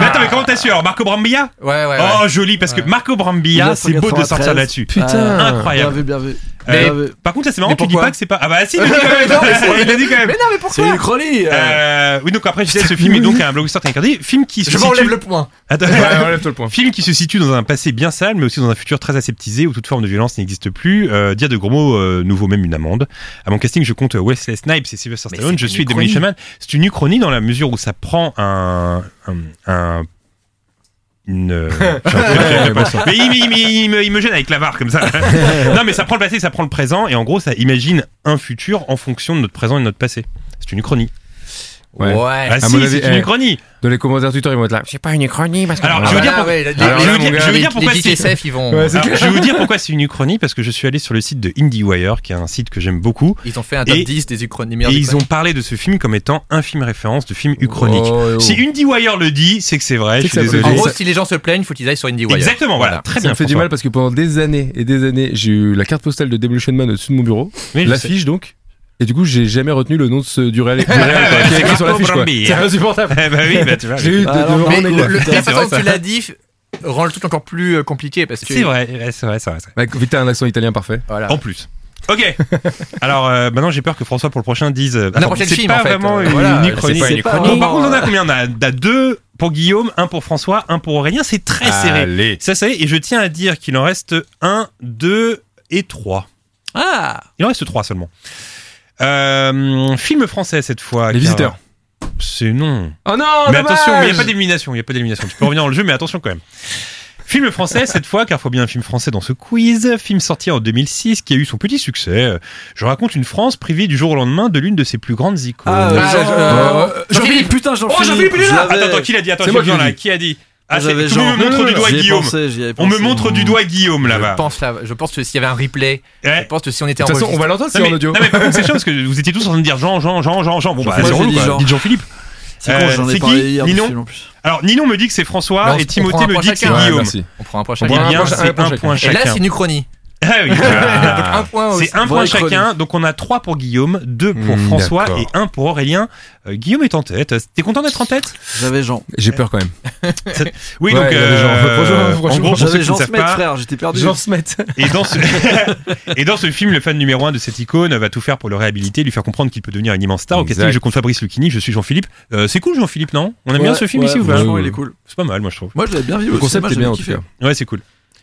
mais attends, mais comment t'as su alors Marco Brambilla? Ouais, ouais, ouais. Oh joli parce que Marco Brambilla, c'est beau de 1993. sortir là-dessus. Putain. Incroyable. Bien vu, bien vu. Euh. Par contre là c'est marrant, Mais tu dis pas que c'est pas. Ah bah si, il le dit quand même. Non, mais c'est- il le dit quand même. Mais non, mais pourquoi C'est une chronique. euh. Euh, oui donc après je disais ce film est donc un blockbuster incardé, film qui se Je situe. m'enlève le point. Attends. Ouais, enlève-toi le point. Film qui se situe dans un passé bien sale, mais aussi dans un futur très aseptisé où toute forme de violence n'existe plus. Euh, dire de gros mots euh, nous vaut même une amende. À mon casting, je compte Wesley Snipes et Sylvester Stallone. Je suis. Demolition Man. C'est une uchronie dans la mesure où ça prend un, un, un- une, euh, mais il, il- il- il me, il me gêne avec la barre comme ça. non, mais ça prend le passé, ça prend le présent, et en gros, ça imagine un futur en fonction de notre présent et de notre passé. C'est une uchronie. Ouais. Ah À si, c'est une eh, uchronie. Dans les commentaires Twitter, ils vont être là. C'est pas une uchronie parce que. Alors, Ah, je veux dire pourquoi- ouais, les- JTSF, ils vont. Ouais, Alors, je vais vous dire pourquoi c'est une uchronie, parce que je suis allé sur le site de IndieWire, qui est un site que j'aime beaucoup. Ils ont fait un top Et- 10 des uchronies. Et ils ont parlé de ce film comme étant un film référence de film uchronique. Oh, oh. Si IndieWire le dit, c'est que c'est vrai, je suis ça désolé. En gros, ça- si les gens se plaignent, il faut qu'ils aillent sur IndieWire. Exactement, voilà. Très Ça bien. me fait du mal parce que pendant des années et des années, j'ai eu la carte postale de Demolition Man au-dessus de mon bureau, l'affiche donc, et du coup, j'ai jamais retenu le nom de ce, du réel, du réel, quoi, qui est écrit sur l'affiche. quoi. Brambilla. C'est insupportable. Eh bah oui, bah tu vois. J'ai eu de, Ah, de alors, vraiment Mais négligé. le, le- la façon que tu l'as dit rend le truc encore plus euh, compliqué parce que. C'est vrai, c'est vrai, c'est vrai. Bah, vu que t'as un accent italien parfait. Voilà. En plus. Ok. Alors euh, maintenant j'ai peur que François pour le prochain dise. euh, attends, prochaine c'est film, pas en fait. vraiment Euh, une, voilà, une pas Bon, uchronie. par contre on a combien? On a, on a deux pour Guillaume, un pour François, un pour Aurélien. C'est très serré. Allez. Ça c'est et je tiens à dire qu'il en reste un, deux et trois. Ah Il en reste trois seulement. Euh, film français cette fois. Les car- visiteurs. C'est non. Oh non, mais dommage attention, mais il n'y a pas d'élimination. Il y a pas d'élimination. Tu peux revenir dans le jeu, mais attention quand même. Film français cette fois, car faut bien un film français dans ce quiz. Film sorti en 2006 qui a eu son petit succès. Je raconte une France privée du jour au lendemain de l'une de ses plus grandes icônes. Ah, euh, Ah, Jean- je- euh, euh, Jean-Philippe, putain, oh, Jean-Philippe. Jean-Philippe, il est je là l'avais. Attends, attends, qui l'a dit? Attends, moi qui là. Qui a dit? Ah, c'est- J'avais monde Jean. montre du doigt Guillaume. pensé, On me montre du doigt Guillaume je là-bas. pense, là, je pense que s'il y avait un replay, Ouais. je pense que si on était De toute façon, on va l'entendre, c'est Non en mais, audio. non, mais par contre c'est chiant parce que vous étiez tous en train de dire Jean, Jean, Jean, Jean, Jean. Bon bah c'est relou. Dites Jean-Philippe. C'est con, Euh, j'en ai c'est parlé hier Ninon en. Alors Ninon me dit que c'est François et Timothée me dit que c'est Guillaume. on prend un point On chacun. prend un bien point- chacun. Et là, c'est une uchronie. Ah oui. Aussi. C'est un point chacun, donc on a trois pour Guillaume, deux pour Hmm, François et un pour Aurélien. Euh, Guillaume est en tête. T'es content d'être en tête? J'avais Jean. J'ai peur quand même. Oui, Ouais, donc euh, Jean. En gros pour ceux ne Jean savent Smet, pas, frère, j'étais perdu. Jean Smet. et dans ce et dans ce film, le fan numéro un de cette icône va tout faire pour le réhabiliter, lui faire comprendre qu'il peut devenir une immense star. Au casting, je compte Fabrice Lucchini, je suis Jean-Philippe. Euh, c'est cool Jean-Philippe, non? On aime bien ce film ouais, ici ou pas? il est cool. C'est pas mal, moi je trouve. Moi, je l'avais bien vu Le concept est bien en tout cas. Ouais, c'est cool.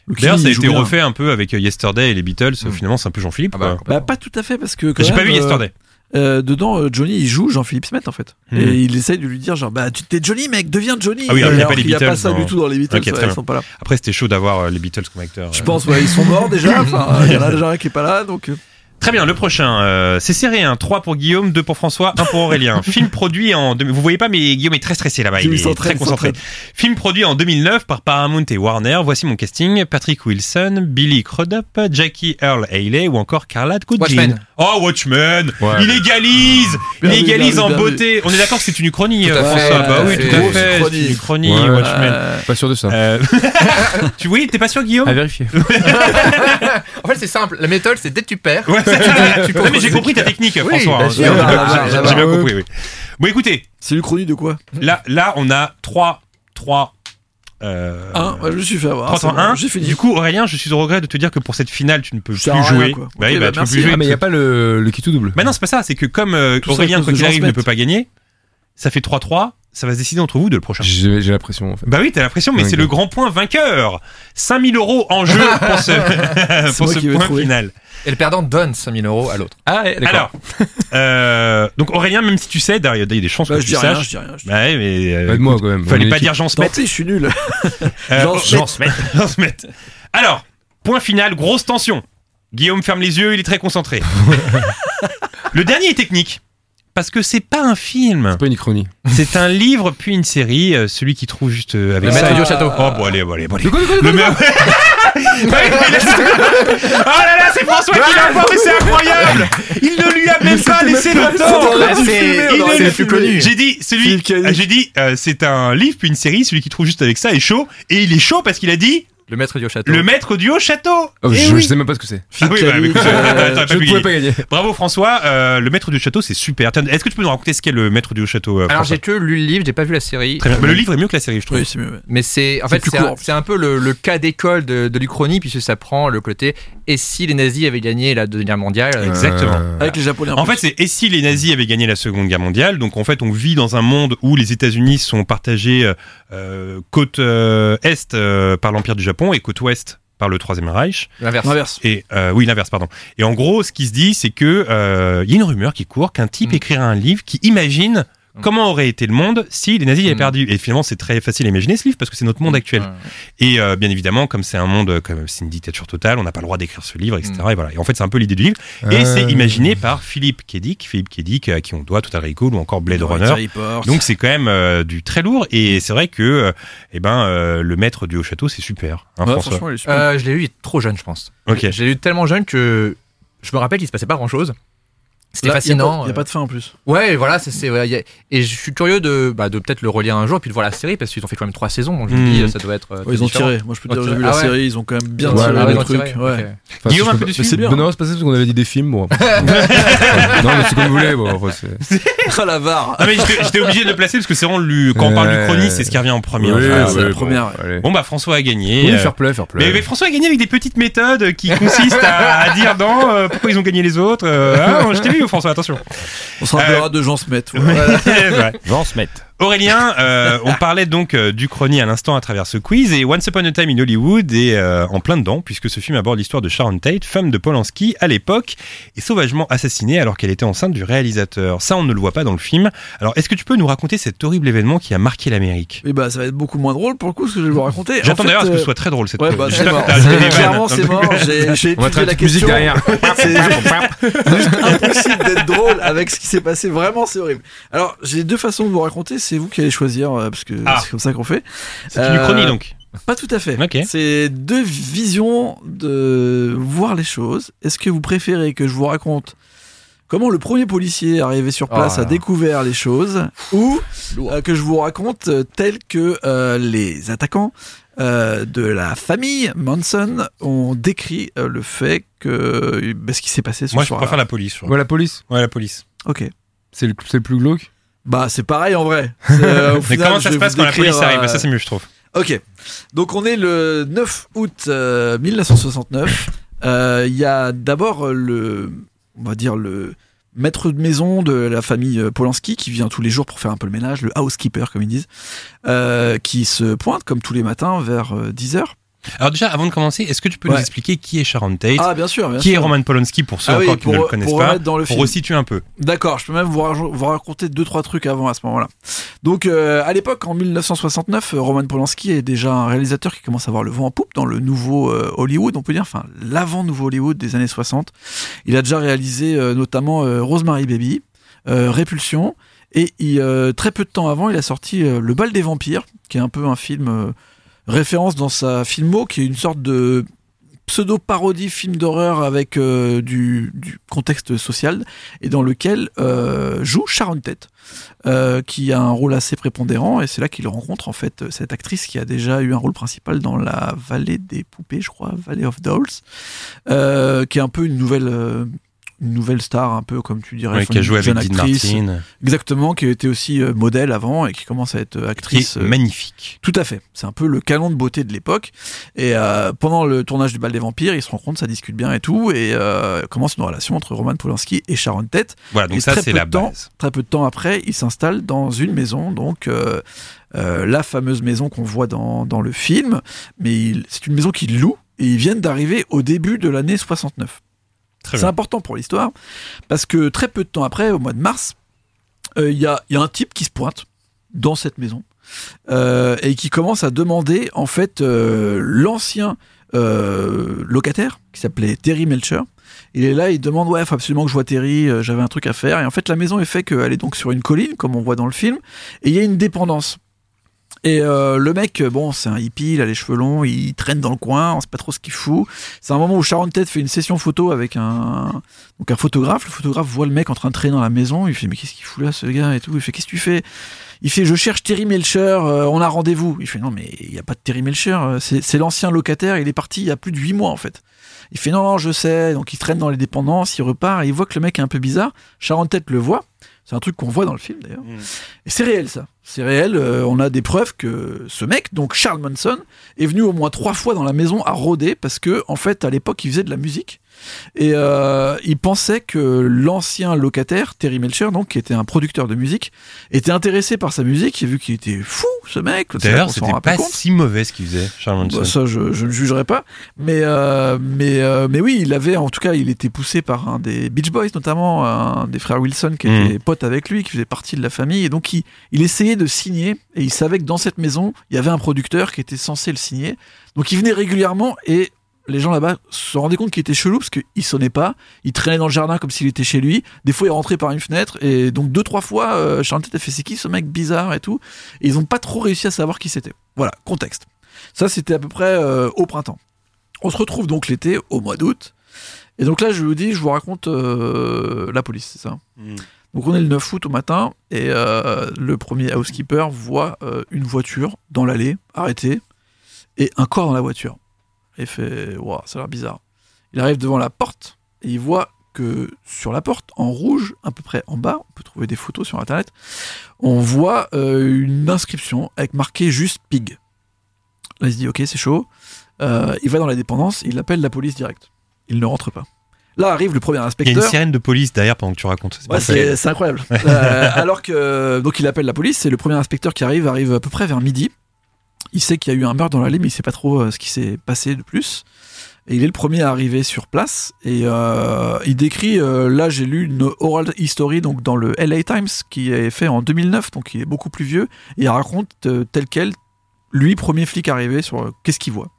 D'ailleurs, ça a été bien. refait un peu avec euh, Yesterday et les Beatles. Mm. Finalement, c'est un peu Jean-Philippe. Ah bah. Bah, pas tout à fait, parce que. J'ai pas vu euh, Yesterday. euh, dedans, Johnny, il joue Jean-Philippe Smet, en fait. Hmm. Et il essaye de lui dire, genre, bah, tu t'es Johnny, mec, deviens Johnny. Ah oui, alors, il y a pas les qu'il y a pas Beatles ça du tout dans les Beatles, ouais, ils sont pas là. Après, c'était chaud d'avoir euh, les Beatles comme acteurs. Je euh. pense, ouais, ils sont morts déjà. Il y en a déjà un qui est pas là, donc. Très bien, le prochain. euh, c'est serré, hein. 3 pour Guillaume, 2 pour François, 1 pour Aurélien. Film produit en... deux- Vous voyez pas, mais Guillaume est très stressé là-bas. Il est très concentré. Film produit en 2009 par Paramount et Warner. Voici mon casting. Patrick Wilson, Billy Crudup, Jackie Earl Haley ou encore Carla Gugino. Watchmen. Oh, Watchmen Ouais. Il égalise Il égalise bien en beauté. On est d'accord que c'est une uchronie, euh, fait. François Bah oui, C'est tout à fait. C'est une uchronie, Ouais. Watchmen. Euh, Pas sûr de ça. Euh, tu oui, t'es pas sûr Guillaume? À vérifier. En fait, c'est simple. La méthode, c'est dès que tu perds. Ouais, Non, mais j'ai compris ta technique, François. hein. J'ai- Là-bas, j'ai- bien compris, oui. Bon, écoutez, C'est l'Uchronie de quoi? Là, là, on a 3, 3, euh, Un, ouais, je me suis fait avoir. 3 c'est en bon, 1. J'ai fini. Du coup, Aurélien, je suis au regret de te dire que pour cette finale, tu ne peux plus rien, jouer. quoi. Bah oui, Ok, bah, bah, tu peux merci. plus jouer. Ah, mais il n'y a pas le, le qui tout double. Bah non, c'est pas ça. C'est que comme euh, Aurélien, cause quand de il Jean arrive, ne peut pas gagner, ça fait 3-3. Ça va se décider entre vous de le prochain. J'ai j'ai l'impression en fait. Bah oui, t'as l'impression, mais c'est le grand point vainqueur. 5000 euros en jeu pour ce, pour moi point final. Et le perdant donne 5000 euros à l'autre. Ah, ouais, d'accord. Alors, euh, donc Aurélien, même si tu sais, il y a des chances Bah, que je tu dis rien, saches. je dis rien. je dis Bah ouais, mais euh, écoute, quand même. Fallait pas dire Jean Tant Smet. pis, je suis nul. Euh, Jean Jean Smet. Jean Smet. Alors, point final, grosse tension. Guillaume ferme les yeux, il est très concentré. Le dernier est technique. Parce que c'est pas un film, C'est pas une chronie. c'est un livre puis une série. euh, celui qui trouve juste euh, avec Le ça. maître du château. Oh bon allez, bon, allez, bon, allez. Le Oh là là, c'est François qui l'a mais c'est incroyable Il ne lui a même pas laissé le temps. c'est- le plus connu. J'ai dit, celui, j'ai dit, euh, c'est un livre puis une série. Celui qui trouve juste avec ça est chaud. Et il est chaud parce qu'il a dit Le maître du haut château. le maître du haut château. Oh, Eh je, oui. je sais même pas ce que c'est. Ah oui, bah, écoute, euh, pas Je ne pouvais pas gagner. Bravo François, Euh, le maître du château c'est super. Tiens, Est-ce que tu peux nous raconter ce qu'est le maître du château euh, Alors j'ai que lu le livre, j'ai pas vu la série. Très bien. Mais le livre est mieux que la série, je trouve. Oui, c'est mieux. ouais. Mais c'est en fait c'est un, en peu le, le cas d'école de, de l'Uchronie puisque ça prend le côté et si les nazis avaient gagné la deuxième guerre mondiale euh, Exactement. Euh, Avec les Japonais. En fait, c'est et si les nazis avaient gagné la Seconde Guerre mondiale Donc en fait, on vit dans un monde où les États-Unis sont partagés euh, euh, côte euh, est euh, par l'Empire du Japon et côte ouest par le Troisième Reich. l'inverse. l'inverse. Et euh, oui, l'inverse, pardon. Et en gros, ce qui se dit, c'est que euh, y a une rumeur qui court qu'un type Mm. écrira un livre qui imagine Mm. comment aurait été le monde si les nazis avaient Mm. perdu? Et finalement, c'est très facile à imaginer ce livre parce que c'est notre monde actuel. Ouais. Et euh, bien évidemment, comme c'est un monde, euh, comme c'est une dictature totale, on n'a pas le droit d'écrire ce livre, etc. Et voilà. Et en fait, c'est un peu l'idée du livre. Et Ah. c'est imaginé par Philippe Kedic, Philippe Kedic, à qui on doit Total Recall ou encore Blade Runner. Donc c'est quand même euh, du très lourd. Et c'est vrai que, euh, eh ben, euh, le maître du haut château, c'est super. Hein, franchement, super. Euh, je l'ai lu trop jeune je pense. Ok. Je l'ai lu tellement jeune que je me rappelle qu'il se passait pas grand chose. C'était fascinant. Il n'y a, euh, pas de fin en plus. Ouais, voilà, c'est c'est ouais, et je suis curieux de bah, de peut-être le relire un jour et puis de voir la série parce qu'ils ont fait quand même trois saisons donc je me dis euh, ça doit être. euh, Ouais, ils ont différent. tiré. Moi, je peux te dire, j'ai vu Ah la ouais. série, ils ont quand même bien Ouais, tiré ouais, le truc. tiré, Ouais. ok. Enfin, Guillaume, si un peu dessus c'est bien. Non, c'est pas ça parce qu'on avait dit des films. Bon. non, mais c'est comme vous voulez. Bon, c'est- Ah la var. Ah mais j'étais j'étais obligé de le placer parce que c'est vraiment le quand on parle du chronie, c'est ce qui revient en premier. c'est la première. Bon bah François a gagné. Oui, Euh, fair play, mais, François a gagné avec des petites méthodes qui consistent à, dire non, pourquoi ils ont gagné les autres. ah, je t'ai vu François, attention. On se rappellera de Jean Smet. C'est vrai. Vent se met. Aurélien, euh, on parlait donc euh, du chrony à l'instant à travers ce quiz et Once Upon a Time in Hollywood est euh, en plein dedans puisque ce film aborde l'histoire de Sharon Tate, femme de Polanski à l'époque et sauvagement assassinée alors qu'elle était enceinte du réalisateur. Ça, on ne le voit pas dans le film. Alors, est-ce que tu peux nous raconter cet horrible événement qui a marqué l'Amérique? Et bah, ça va être beaucoup moins drôle pour le coup ce que je vais vous raconter. En J'attends d'ailleurs à ce que ce soit très drôle cette Ouais, bah, c'est mort. Clairement, c'est mort. J'ai j'ai On va étudié la question. derrière. C'est impossible d'être drôle avec ce qui s'est passé. Vraiment, c'est horrible. Alors, j'ai deux façons de vous raconter. C'est vous qui allez choisir euh, parce que Ah. c'est comme ça qu'on fait. C'est une Euh, chronie donc. Pas tout à fait. Ok. C'est deux visions de voir les choses. Est-ce que vous préférez que je vous raconte comment le premier policier arrivé sur place Oh là a découvert les choses ou euh, que je vous raconte euh, tel que euh, les attaquants euh, de la famille Manson ont décrit euh, le fait que bah, ce qui s'est passé ce Moi, je soir. préfère la police. je crois. Ouais, la police. Ouais, la police. Ok. C'est le, c'est le plus glauque. Bah c'est pareil en vrai. Euh, au Mais comment ça se passe quand la police arrive euh, Ça, c'est mieux, je trouve. Ok. Donc on est le 9 août euh, 1969. Euh, Il y a d'abord le, on va dire le maître de maison de la famille Polanski qui vient tous les jours pour faire un peu le ménage, le housekeeper comme ils disent, qui se pointe comme tous les matins vers 10h. Alors déjà, avant de commencer, est-ce que tu peux Ouais. nous expliquer qui est Sharon Tate Ah bien sûr, bien Qui est. Roman Polanski pour ceux Ah oui, encore qui ne pour- le connaissent pour pas dans le Pour film. resituer un peu. D'accord, je peux même vous, raconter deux trois trucs avant à ce moment-là. Donc euh, à l'époque, en 1969, euh, Roman Polanski est déjà un réalisateur qui commence à avoir le vent en poupe dans le nouveau euh, Hollywood, on peut dire, enfin l'avant nouveau Hollywood des années 60. Il a déjà réalisé euh, notamment Rosemary Baby, Répulsion, et il, très peu de temps avant, il a sorti Le Bal des Vampires, qui est un peu un film référence dans sa filmo, qui est une sorte de pseudo-parodie film d'horreur avec euh, du, contexte social et dans lequel euh, joue Sharon Tate, euh, qui a un rôle assez prépondérant et c'est là qu'il rencontre en fait cette actrice qui a déjà eu un rôle principal dans la Vallée des poupées, je crois, Valley of Dolls, qui est un peu une nouvelle une nouvelle star, un peu comme tu dirais, Ouais, qui a joué avec Dean Martin. exactement, qui était aussi euh, modèle avant et qui commence à être euh, Qui actrice. est euh, magnifique. tout à fait. C'est un peu le canon de beauté de l'époque. Et euh, pendant le tournage du Bal des Vampires, ils se rencontrent, ça discute bien et tout, et euh, commence une relation entre Roman Polanski et Sharon Tate. Voilà, donc Et ça, très c'est peu la de temps, base. Très peu de temps après, ils s'installent dans une maison, donc euh, euh, la fameuse maison qu'on voit dans, dans le film, mais c'est une maison qu'ils louent, et ils viennent d'arriver au début de l'année 69. C'est important pour l'histoire, parce que très peu de temps après, au mois de mars, euh, il y, a, il y a un type qui se pointe dans cette maison euh, et qui commence à demander en fait euh, l'ancien locataire qui s'appelait Terry Melcher. Il est là, il demande ouais, faut absolument que je vois Terry, j'avais un truc à faire. Et en fait, la maison est fait qu'elle est donc sur une colline, comme on voit dans le film, et il y a une dépendance. Et euh, le mec, bon, c'est un hippie, il a les cheveux longs, il traîne dans le coin, on sait pas trop ce qu'il fout. C'est un moment où Sharon Tate fait une session photo avec un, donc un photographe. Le photographe voit le mec en train de traîner dans la maison. Il fait, mais qu'est-ce qu'il fout là, ce gars et tout. Il fait, qu'est-ce que tu fais? Il fait, je cherche Terry Melcher, euh, on a rendez-vous. Il fait, non, mais il n'y a pas de Terry Melcher, euh, c'est l'ancien locataire, il est parti il y a plus de 8 mois en fait. Il fait, non, non, je sais. Donc il traîne dans les dépendances, il repart, et il voit que le mec est un peu bizarre. Sharon Tate le voit. C'est un truc qu'on voit dans le film d'ailleurs. Et c'est réel ça. C'est réel. euh, on a des preuves que ce mec, donc Charles Manson, est venu au moins trois fois dans la maison à rôder parce que en fait à l'époque il faisait de la musique et euh, il pensait que l'ancien locataire Terry Melcher, donc qui était un producteur de musique, était intéressé par sa musique et vu qu'il était fou ce mec. D'ailleurs, c'était pas si mauvais ce qu'il faisait, Charles Manson. Bah, ça, je, je ne jugerai pas. Mais, euh, mais, euh, mais oui, il avait, en tout cas, il était poussé par un des Beach Boys, notamment un des frères Wilson, qui était pote avec lui, qui faisait partie de la famille. Et donc, il, il essayait de signer. Et il savait que dans cette maison, il y avait un producteur qui était censé le signer. Donc, il venait régulièrement et les gens là-bas se rendaient compte qu'il était chelou parce qu'il sonnait pas. Il traînait dans le jardin comme s'il était chez lui. Des fois, il rentrait par une fenêtre. Et donc, deux, trois fois, euh, Charles Tate a fait c'est qui ce mec bizarre et tout. Et ils ont pas trop réussi à savoir qui c'était. Voilà, contexte. Ça, c'était à peu près euh, au printemps. On se retrouve donc l'été, au mois d'août. Et donc là, je vous dis, je vous raconte euh, la police, c'est ça Mm. Donc on est le 9 août au matin, et euh, le premier housekeeper voit une voiture dans l'allée, arrêtée, et un corps dans la voiture. Et il fait, waouh, ça a l'air bizarre. Il arrive devant la porte, et il voit que sur la porte, en rouge, à peu près en bas, on peut trouver des photos sur Internet, on voit euh, une inscription avec marqué juste pig. Là, il se dit, ok, c'est chaud. Euh, il va dans la dépendance, il appelle la police direct. Il ne rentre pas. Là arrive le premier Il y a inspecteur. une sirène de police derrière pendant que tu racontes. Ouais, c'est incroyable. Euh, alors que donc il appelle la police, c'est le premier inspecteur qui arrive, arrive à peu près vers midi. Il sait qu'il y a eu un meurtre dans l'allée, mais il sait pas trop euh, ce qui s'est passé de plus. Et il est le premier à arriver sur place et euh, il décrit. euh, là, j'ai lu une oral history donc dans le LA Times qui est fait en 2009, donc il est beaucoup plus vieux. Et il raconte tel quel lui premier flic arrivé sur qu'est-ce qu'il voit.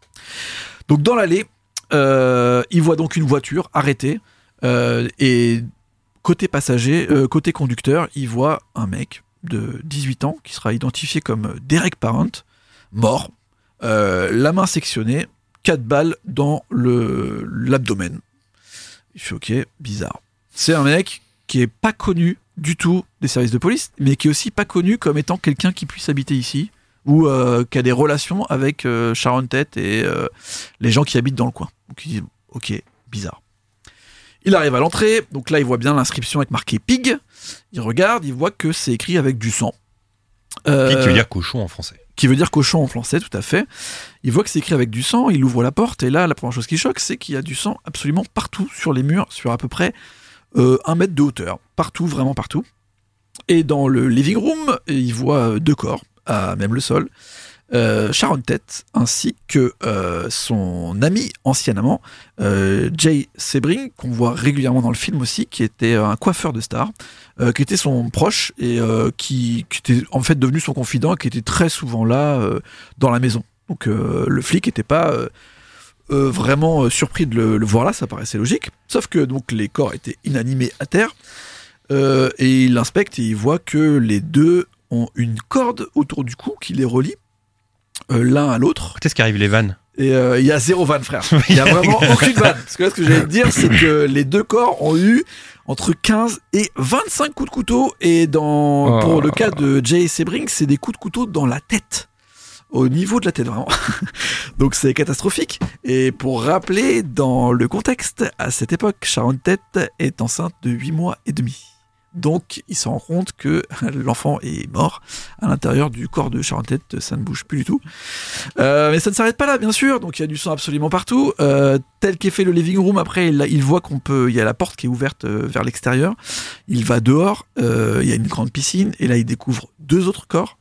Donc dans l'allée, il voit donc une voiture arrêtée et côté passager, côté conducteur, il voit un mec de 18 ans qui sera identifié comme Derek Parent, mort, euh, la main sectionnée, 4 balles dans le l'abdomen. Il fait ok, bizarre. C'est un mec qui est pas connu du tout des services de police, mais qui est aussi pas connu comme étant quelqu'un qui puisse habiter ici ou euh, qui a des relations avec euh, Sharon Tate et euh, les gens qui habitent dans le coin. Donc il dit ok, bizarre. Il arrive à l'entrée, donc là il voit bien l'inscription avec marqué pig. Il regarde, il voit que c'est écrit avec du sang. Pig, qui veut dire cochon en français. Qui veut dire cochon en français, tout à fait. Il voit que c'est écrit avec du sang, il ouvre la porte, et là, la première chose qui choque, c'est qu'il y a du sang absolument partout sur les murs, sur à peu près euh, un mètre de hauteur. Partout, vraiment partout. Et dans le living room, il voit euh, deux corps, à même le sol. Euh, Sharon Tate, ainsi que euh, son ami ancien amant, euh, Jay Sebring, qu'on voit régulièrement dans le film aussi, qui était un coiffeur de star, euh, qui était son proche et euh, qui, était en fait devenu son confident, qui était très souvent là euh, dans la maison. Donc euh, le flic n'était pas euh, euh, vraiment euh, surpris de le, voir là, ça paraissait logique. Sauf que donc les corps étaient inanimés à terre euh, et il inspecte et il voit que les deux ont une corde autour du cou qui les relie euh, l'un à l'autre. Qu'est-ce qui arrive les vannes Et euh, il y a zéro vanne, frère. Il y a vraiment aucune vanne. Parce que là, ce que j'allais te dire, c'est que les deux corps ont eu entre 15 et 25 coups de couteau. Et dans, Oh. pour le cas de Jay Sebring, c'est des coups de couteau dans la tête. Au niveau de la tête, vraiment. Donc c'est catastrophique. Et pour rappeler, dans le contexte, à cette époque, Sharon Tate est enceinte de 8 mois et demi. Donc il se rend compte que l'enfant est mort à l'intérieur du corps de Sharon Tate, ça ne bouge plus du tout. Euh, mais ça ne s'arrête pas là, bien sûr. Donc il y a du sang absolument partout. Euh, tel qu'est fait le living room, après il, voit qu'on peut, il y a la porte qui est ouverte euh, vers l'extérieur. Il va dehors. il y a une grande piscine et là il découvre deux autres corps.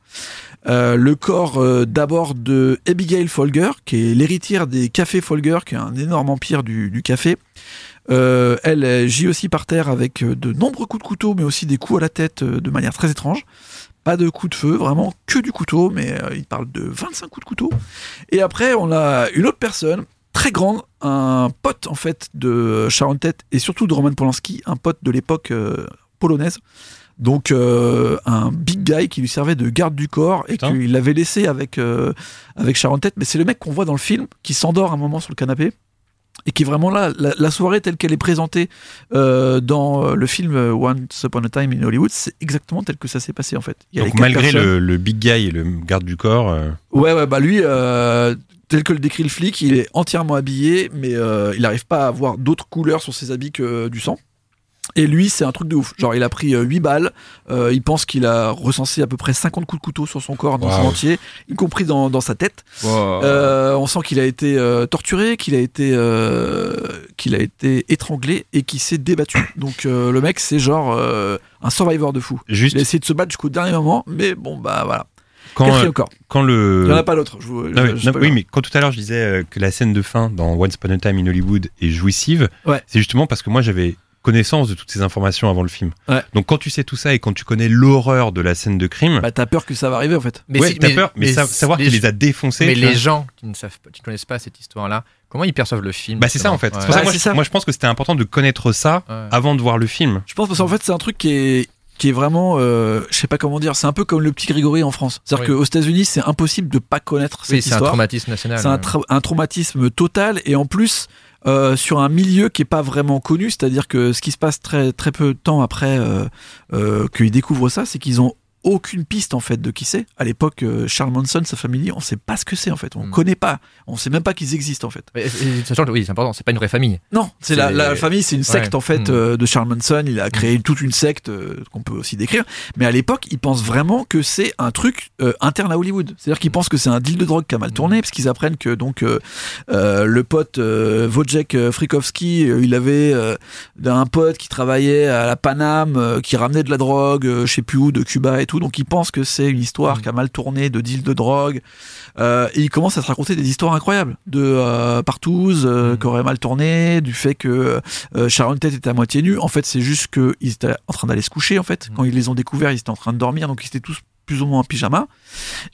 Le corps d'abord de Abigail Folger, qui est l'héritière des cafés Folger, qui est un énorme empire du café. Euh, elle gît aussi par terre avec euh, de nombreux coups de couteau, mais aussi des coups à la tête euh, de manière très étrange. Pas de coups de feu, vraiment que du couteau, mais il parle de 25 coups de couteau. Et après, on a une autre personne, très grande, un pote en fait de Sharon Tate et surtout de Roman Polanski, un pote de l'époque euh, polonaise, Donc euh, un big guy qui lui servait de garde du corps et qu'il l'avait laissé avec euh, avec Sharon Tate. Mais c'est le mec qu'on voit dans le film qui s'endort un moment sur le canapé et qui est vraiment là. La, la soirée telle qu'elle est présentée euh, dans euh, le film euh, Once Upon a Time in Hollywood, c'est exactement tel que ça s'est passé en fait. Il y a les Donc quatre malgré le, le big guy et le garde du corps, euh, Ouais, ouais, bah lui, euh, tel que le décrit le flic, il est entièrement habillé, mais il n'arrive pas à avoir d'autres couleurs sur ses habits que du sang. Et lui, c'est un truc de ouf. Genre, il a pris euh, 8 balles. euh, il pense qu'il a recensé à peu près 50 coups de couteau sur son corps dans son entier, y compris dans, dans sa tête. Wow. Euh, on sent qu'il a été euh, torturé, qu'il a été, euh, qu'il a été étranglé et qu'il s'est débattu. Donc euh, le mec, c'est genre euh, un survivor de fou. juste Il a essayé de se battre jusqu'au dernier moment, mais bon bah voilà. quand, euh, corps. quand le. Il n'y en a pas pas oui, mais quand tout à l'heure je disais euh, que la scène de fin dans Once Upon a Time in Hollywood est jouissive, Ouais. c'est justement parce que moi j'avais connaissance de toutes ces informations avant le film. Ouais. Donc quand tu sais tout ça et quand tu connais l'horreur de la scène de crime, Bah, t'as peur que ça va arriver en fait. Mais ouais, si- t'as mais- peur, mais, sa- savoir qu'il les a défoncés. Mais les gens qui ne savent pas, qui ne connaissent pas cette histoire-là, comment ils perçoivent le film Bah c'est ça en fait. justement C'est pour ça que Bah, moi, c'est je, ça. moi je pense que c'était important de connaître ça Ouais. avant de voir le film. Je pense parce qu'en fait c'est un truc qui est qui est vraiment, euh, je sais pas comment dire, c'est un peu comme le petit Grégory en France. C'est-à-dire Oui. qu'aux États-Unis c'est impossible de pas connaître Oui, cette c'est un traumatisme national. C'est un, tra- un traumatisme total et en plus euh, sur un milieu qui est pas vraiment connu, c'est-à-dire que ce qui se passe très très peu de temps après euh, euh, qu'ils découvrent ça, c'est qu'ils ont aucune piste en fait de qui c'est. À l'époque, euh, Charles Manson, sa famille, on sait pas ce que c'est en fait. On Mm. connaît pas. On sait même pas qu'ils existent en fait. Mais, et- sachant que oui, c'est important, c'est pas une vraie famille. Non, c'est la, la famille, c'est une secte Ouais. en fait Mm. euh, de Charles Manson. Il a créé toute une secte euh, qu'on peut aussi décrire. Mais à l'époque, ils pensent vraiment que c'est un truc euh, interne à Hollywood. C'est-à-dire qu'ils pensent que c'est un deal de drogue qui a mal tourné, parce qu'ils apprennent que donc euh, euh, le pote euh, Wojciech euh, Frykowski, euh, il avait euh, un pote qui travaillait à la Paname, euh, qui ramenait de la drogue, euh, je sais plus où, de Cuba et tout. Donc ils pensent que c'est une histoire Mm. qui a mal tourné, de deal de drogue. Euh, et ils commencent à se raconter des histoires incroyables de euh, partouze euh, Mm. qui aurait mal tourné, du fait que euh, Sharon Tate était à moitié nue. En fait, c'est juste qu'ils étaient en train d'aller se coucher. En fait, Mm. quand ils les ont découverts, ils étaient en train de dormir, donc ils étaient tous plus ou moins en pyjama.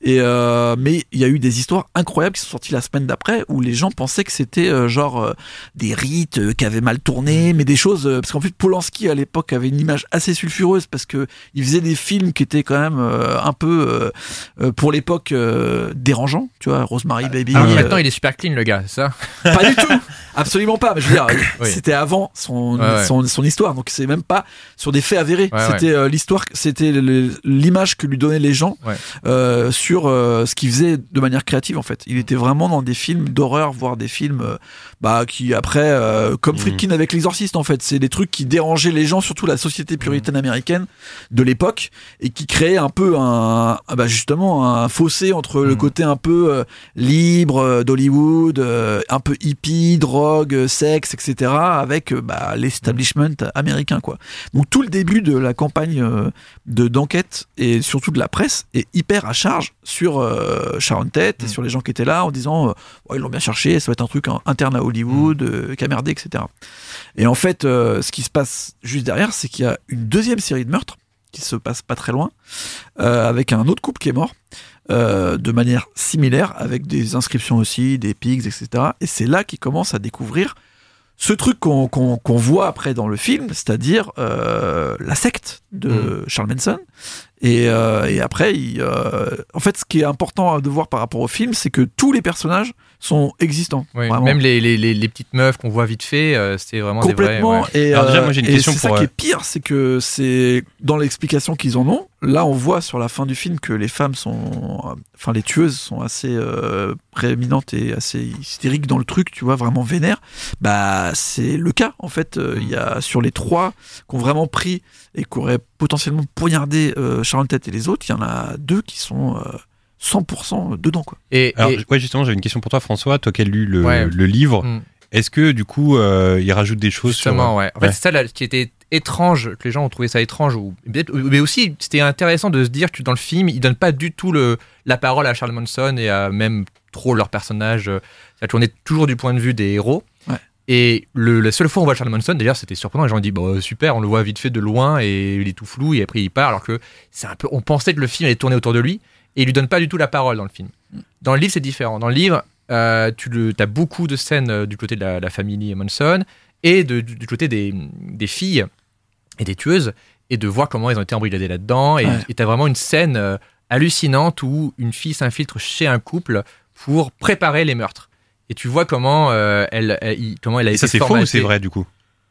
Et euh, mais il y a eu des histoires incroyables qui sont sorties la semaine d'après où les gens pensaient que c'était euh, genre euh, des rites euh, qui avaient mal tourné, mais des choses euh, parce qu'en fait Polanski à l'époque avait une image assez sulfureuse parce que il faisait des films qui étaient quand même euh, un peu pour l'époque euh, dérangeants, tu vois, Rosemary Baby. Alors maintenant, il est super clean, le gars, ça? Pas du tout, absolument pas. Mais je veux dire, Oui. c'était avant son, Ouais, ouais. son son histoire, donc c'est même pas sur des faits avérés. Ouais, c'était l'histoire, c'était l'image que lui donnaient les gens Ouais. Euh, sur euh, ce qu'il faisait de manière créative en fait. Il était vraiment dans des films d'horreur, voire des films euh, bah qui après euh, comme Mhm. Friedkin avec l'exorciste en fait, c'est des trucs qui dérangeaient les gens, surtout la société puritaine américaine de l'époque et qui créaient un peu un ah bah justement un fossé entre le Mhm. côté un peu euh, libre euh, d'Hollywood, euh, un peu hippie, drogue, sexe, etc. avec euh, bah, l'establishment américain quoi. Donc tout le début de la campagne de d'enquête et surtout de la presse est hyper à charge sur euh, Sharon Tate et Mm. sur les gens qui étaient là en disant ils l'ont bien cherché, ça va être un truc interne à Hollywood, euh, qui a merdé, etc. Et en fait, euh, ce qui se passe juste derrière, c'est qu'il y a une deuxième série de meurtres qui se passe pas très loin, euh, avec un autre couple qui est mort. euh, de manière similaire, avec des inscriptions aussi, des pigs, etc. Et c'est là qu'ils commencent à découvrir ce truc qu'on voit après dans le film, c'est-à-dire euh, la secte de Charles Manson. Et, euh, et après, il, euh, en fait, ce qui est important de voir par rapport au film, c'est que tous les personnages sont existants. Oui. Même les, les, les, les petites meufs qu'on voit vite fait, euh, c'était vraiment Complètement. des vrais. ouais. Et, Alors déjà, euh, moi, j'ai une et question c'est ça qui euh, est pire, c'est que c'est dans l'explication qu'ils en ont. Là, on voit sur la fin du film que les femmes sont, euh, enfin les tueuses sont assez euh, prééminentes et assez hystériques dans le truc, tu vois, vraiment vénères. Bah, c'est le cas en fait. Euh, Il y a sur les trois qui ont vraiment pris et qui auraient potentiellement poignardé euh, Tate et les autres, il y en a deux qui sont euh, 100% dedans quoi. Et, Alors, et- ouais, justement, j'avais une question pour toi, François. Toi qui as lu le, Ouais. le livre, Mm. est-ce que du coup, euh, il rajoute des choses sur- Justement, ouais. En fait, Ouais. c'est ça là, qui était étrange, que les gens ont trouvé ça étrange, ou peut-être- mais aussi c'était intéressant de se dire que dans le film, ils donnent pas du tout le, la parole à Charles Manson et à même trop leur personnage. euh, Ça tournait toujours du point de vue des héros. Ouais. Et le, la seule fois où on voit Charles Manson, d'ailleurs, c'était surprenant. Les gens ont dit, bon, super, on le voit vite fait de loin et il est tout flou et après il part, alors que c'est un peu, on pensait que le film allait tourner autour de lui et il lui donne pas du tout la parole dans le film. Dans le livre, c'est différent. Dans le livre, euh, tu le, as beaucoup de scènes euh, du côté de la, la famille Manson et de- du, du côté des, des filles et des tueuses. et de voir comment ils ont été embrigadés là-dedans. Et Ouais. tu as vraiment une scène euh, hallucinante où une fille s'infiltre chez un couple pour préparer les meurtres. Et tu vois comment, euh, elle, comment elle a Et été ça, c'est faux ou c'est vrai, du coup?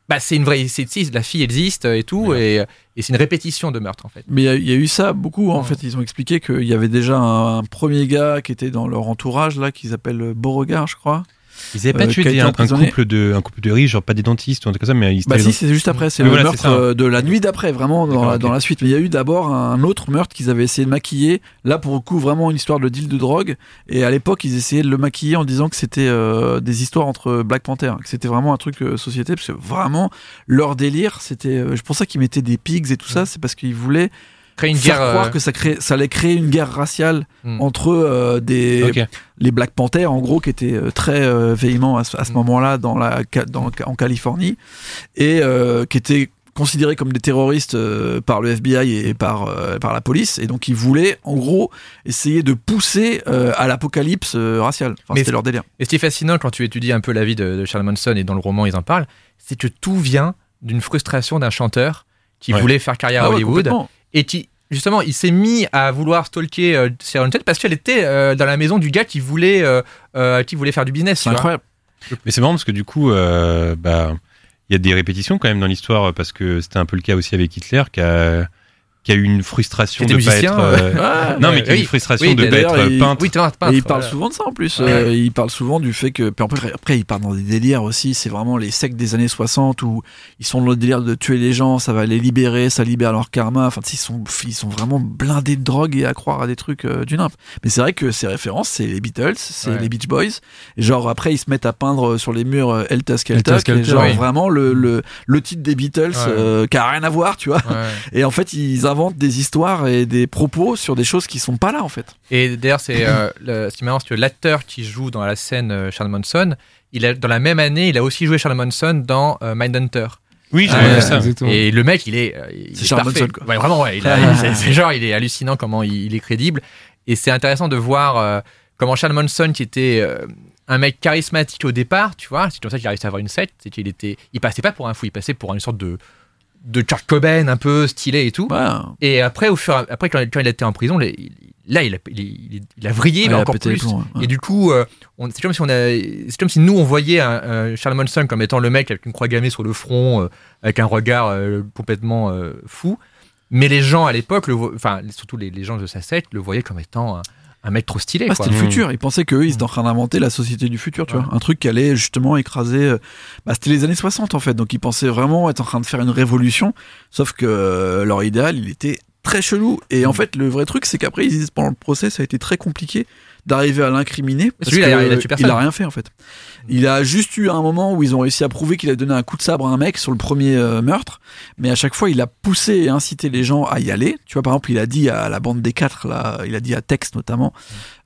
Bah, c'est une vraie. C'est, la fille existe et tout, et, et c'est une répétition de meurtre en fait. Mais il y a- il y, a eu ça beaucoup. En fait, ils ont expliqué qu'il y avait déjà un, un premier gars qui était dans leur entourage, là, qu'ils appellent Beauregard, je crois. Ils avaient pas Euh, tué un, couple de, un couple de riches, genre pas des dentistes ou un truc comme ça, mais ils Bah si, c'est juste après, c'est Oui, le voilà, meurtre euh, de la nuit d'après, vraiment dans, la, ok. dans la suite. Mais il y a eu d'abord un autre meurtre qu'ils avaient essayé de maquiller. Là, pour le coup, vraiment une histoire de deal de drogue. Et à l'époque, ils essayaient de le maquiller en disant que c'était euh, des histoires entre Black Panther, que c'était vraiment un truc euh, société, parce que vraiment leur délire, c'était. euh, je pense qu'ils mettaient des pigs et tout ça, c'est parce qu'ils voulaient Créer une faire guerre. croire euh, que ça, crée, ça allait créer une guerre raciale Mm. entre euh, des les Black Panthers en gros qui étaient euh, très véhéments à ce, à ce Mm. moment-là dans la dans, en Californie et qui étaient considérés comme des terroristes euh, par le FBI et par euh, par la police et donc ils voulaient en gros essayer de pousser euh, à l'apocalypse raciale enfin, c'était leur délire Et ce qui est fascinant quand tu étudies un peu la vie de, de Charles Manson et dans le roman ils en parlent, c'est que tout vient d'une frustration d'un chanteur qui Ouais. voulait faire carrière à Ah ouais, Hollywood. Et qui justement il s'est mis à vouloir stalker euh, Sharon Tate parce qu'elle était euh, dans la maison du gars qui voulait euh, euh, qui voulait faire du business. c'est incroyable Mais c'est marrant parce que du coup, bah, il y a des répétitions quand même dans l'histoire parce que c'était un peu le cas aussi avec Hitler qui a, qui a eu une frustration de pas être. euh, Ouais. non, mais qui a eu oui. une frustration Oui, de pas être il- peintre. Oui, Et peintre, il parle voilà. souvent de ça en plus. Ouais. Euh, il parle souvent du fait que. puis après, après, il part dans des délires aussi. C'est vraiment les sectes des années 60 où ils sont dans le délire de tuer les gens, ça va les libérer, ça libère leur karma. Enfin, ils sont, ils sont vraiment blindés de drogue et à croire à des trucs euh, du nimp. Mais c'est vrai que ses références, c'est les Beatles, c'est Ouais. les Beach Boys. Et genre, après, ils se mettent à peindre sur les murs euh, est Skelter, genre oui. vraiment le, le, le titre des Beatles Ouais. euh, qui a rien à voir, tu vois. Ouais. Et en fait, ils inventent des histoires et des propos sur des choses qui sont pas là, en fait. Et d'ailleurs, c'est euh, ce qui est marrant, c'est que l'acteur qui joue dans la scène euh, Charles Manson, il a, dans la même année, il a aussi joué Charles Manson dans euh, Mindhunter. Oui, j'ai Ah, vu ça. exactement. Et le mec, il est, euh, il C'est est Charles parfait. Manson, quoi. Ouais, vraiment, ouais. c'est- genre, il est hallucinant comment il, il est crédible. Et c'est intéressant de voir euh, comment Charles Manson, qui était euh, un mec charismatique au départ, tu vois, c'est comme ça qu'il a réussi à avoir une secte, c'est qu'il était, il passait pas pour un fou, il passait pour une sorte de de Kurt Cobain un peu stylé et tout. Et après, au fur à- après quand, quand il était en prison, les- là, il a, il, il- a vrillé, mais encore plus. plombs, ouais. Et du coup, euh, c'est comme si on a, c'est comme si nous on voyait un, un Charles Manson comme étant le mec avec une croix gammée sur le front, euh, avec un regard euh, complètement fou. Mais les gens à l'époque, enfin surtout les, les gens de sa secte, le voyaient comme étant un, mec trop stylé. Ah, c'était le Mm. futur. Ils pensaient qu'eux, ils étaient en train d'inventer la société du futur, tu Ouais. vois. Un truc qui allait justement écraser. euh, Bah, c'était les années 60, en fait. Donc, ils pensaient vraiment être en train de faire une révolution. Sauf que euh, leur idéal, il était très chelou. Et en fait, le vrai truc, c'est qu'après, ils disent pendant le procès, ça a été très compliqué d'arriver à l'incriminer. Parce a il a rien fait, en fait. Il a juste eu un moment où ils ont réussi à prouver qu'il a donné un coup de sabre à un mec sur le premier euh, meurtre. Mais à chaque fois, il a poussé et incité les gens à y aller. Tu vois, par exemple, il a dit à la bande des quatre, là, il a dit à Tex notamment,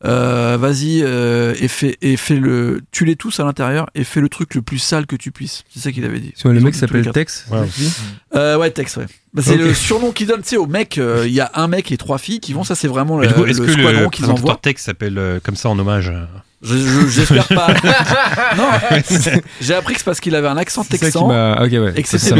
euh, vas-y euh, et fais et fais le, tue-les tous à l'intérieur et fais le truc le plus sale que tu puisses. C'est ça qu'il avait dit. Le mec s'appelle les. Tex. Ouais. tu Euh, ouais, Tex, ouais. Bah, c'est le surnom qu'il donne, tu sais, au mec. euh, Il y a un mec et trois filles qui vont. Ça, c'est vraiment le, coup, est-ce le que squadron le qu'ils envoient. texte s'appelle euh, comme ça en hommage euh Je- je- J'espère pas. non, j'ai appris que c'est parce qu'il avait un accent C'est ça qui texan. m'a. Ok, ouais. Et que Ça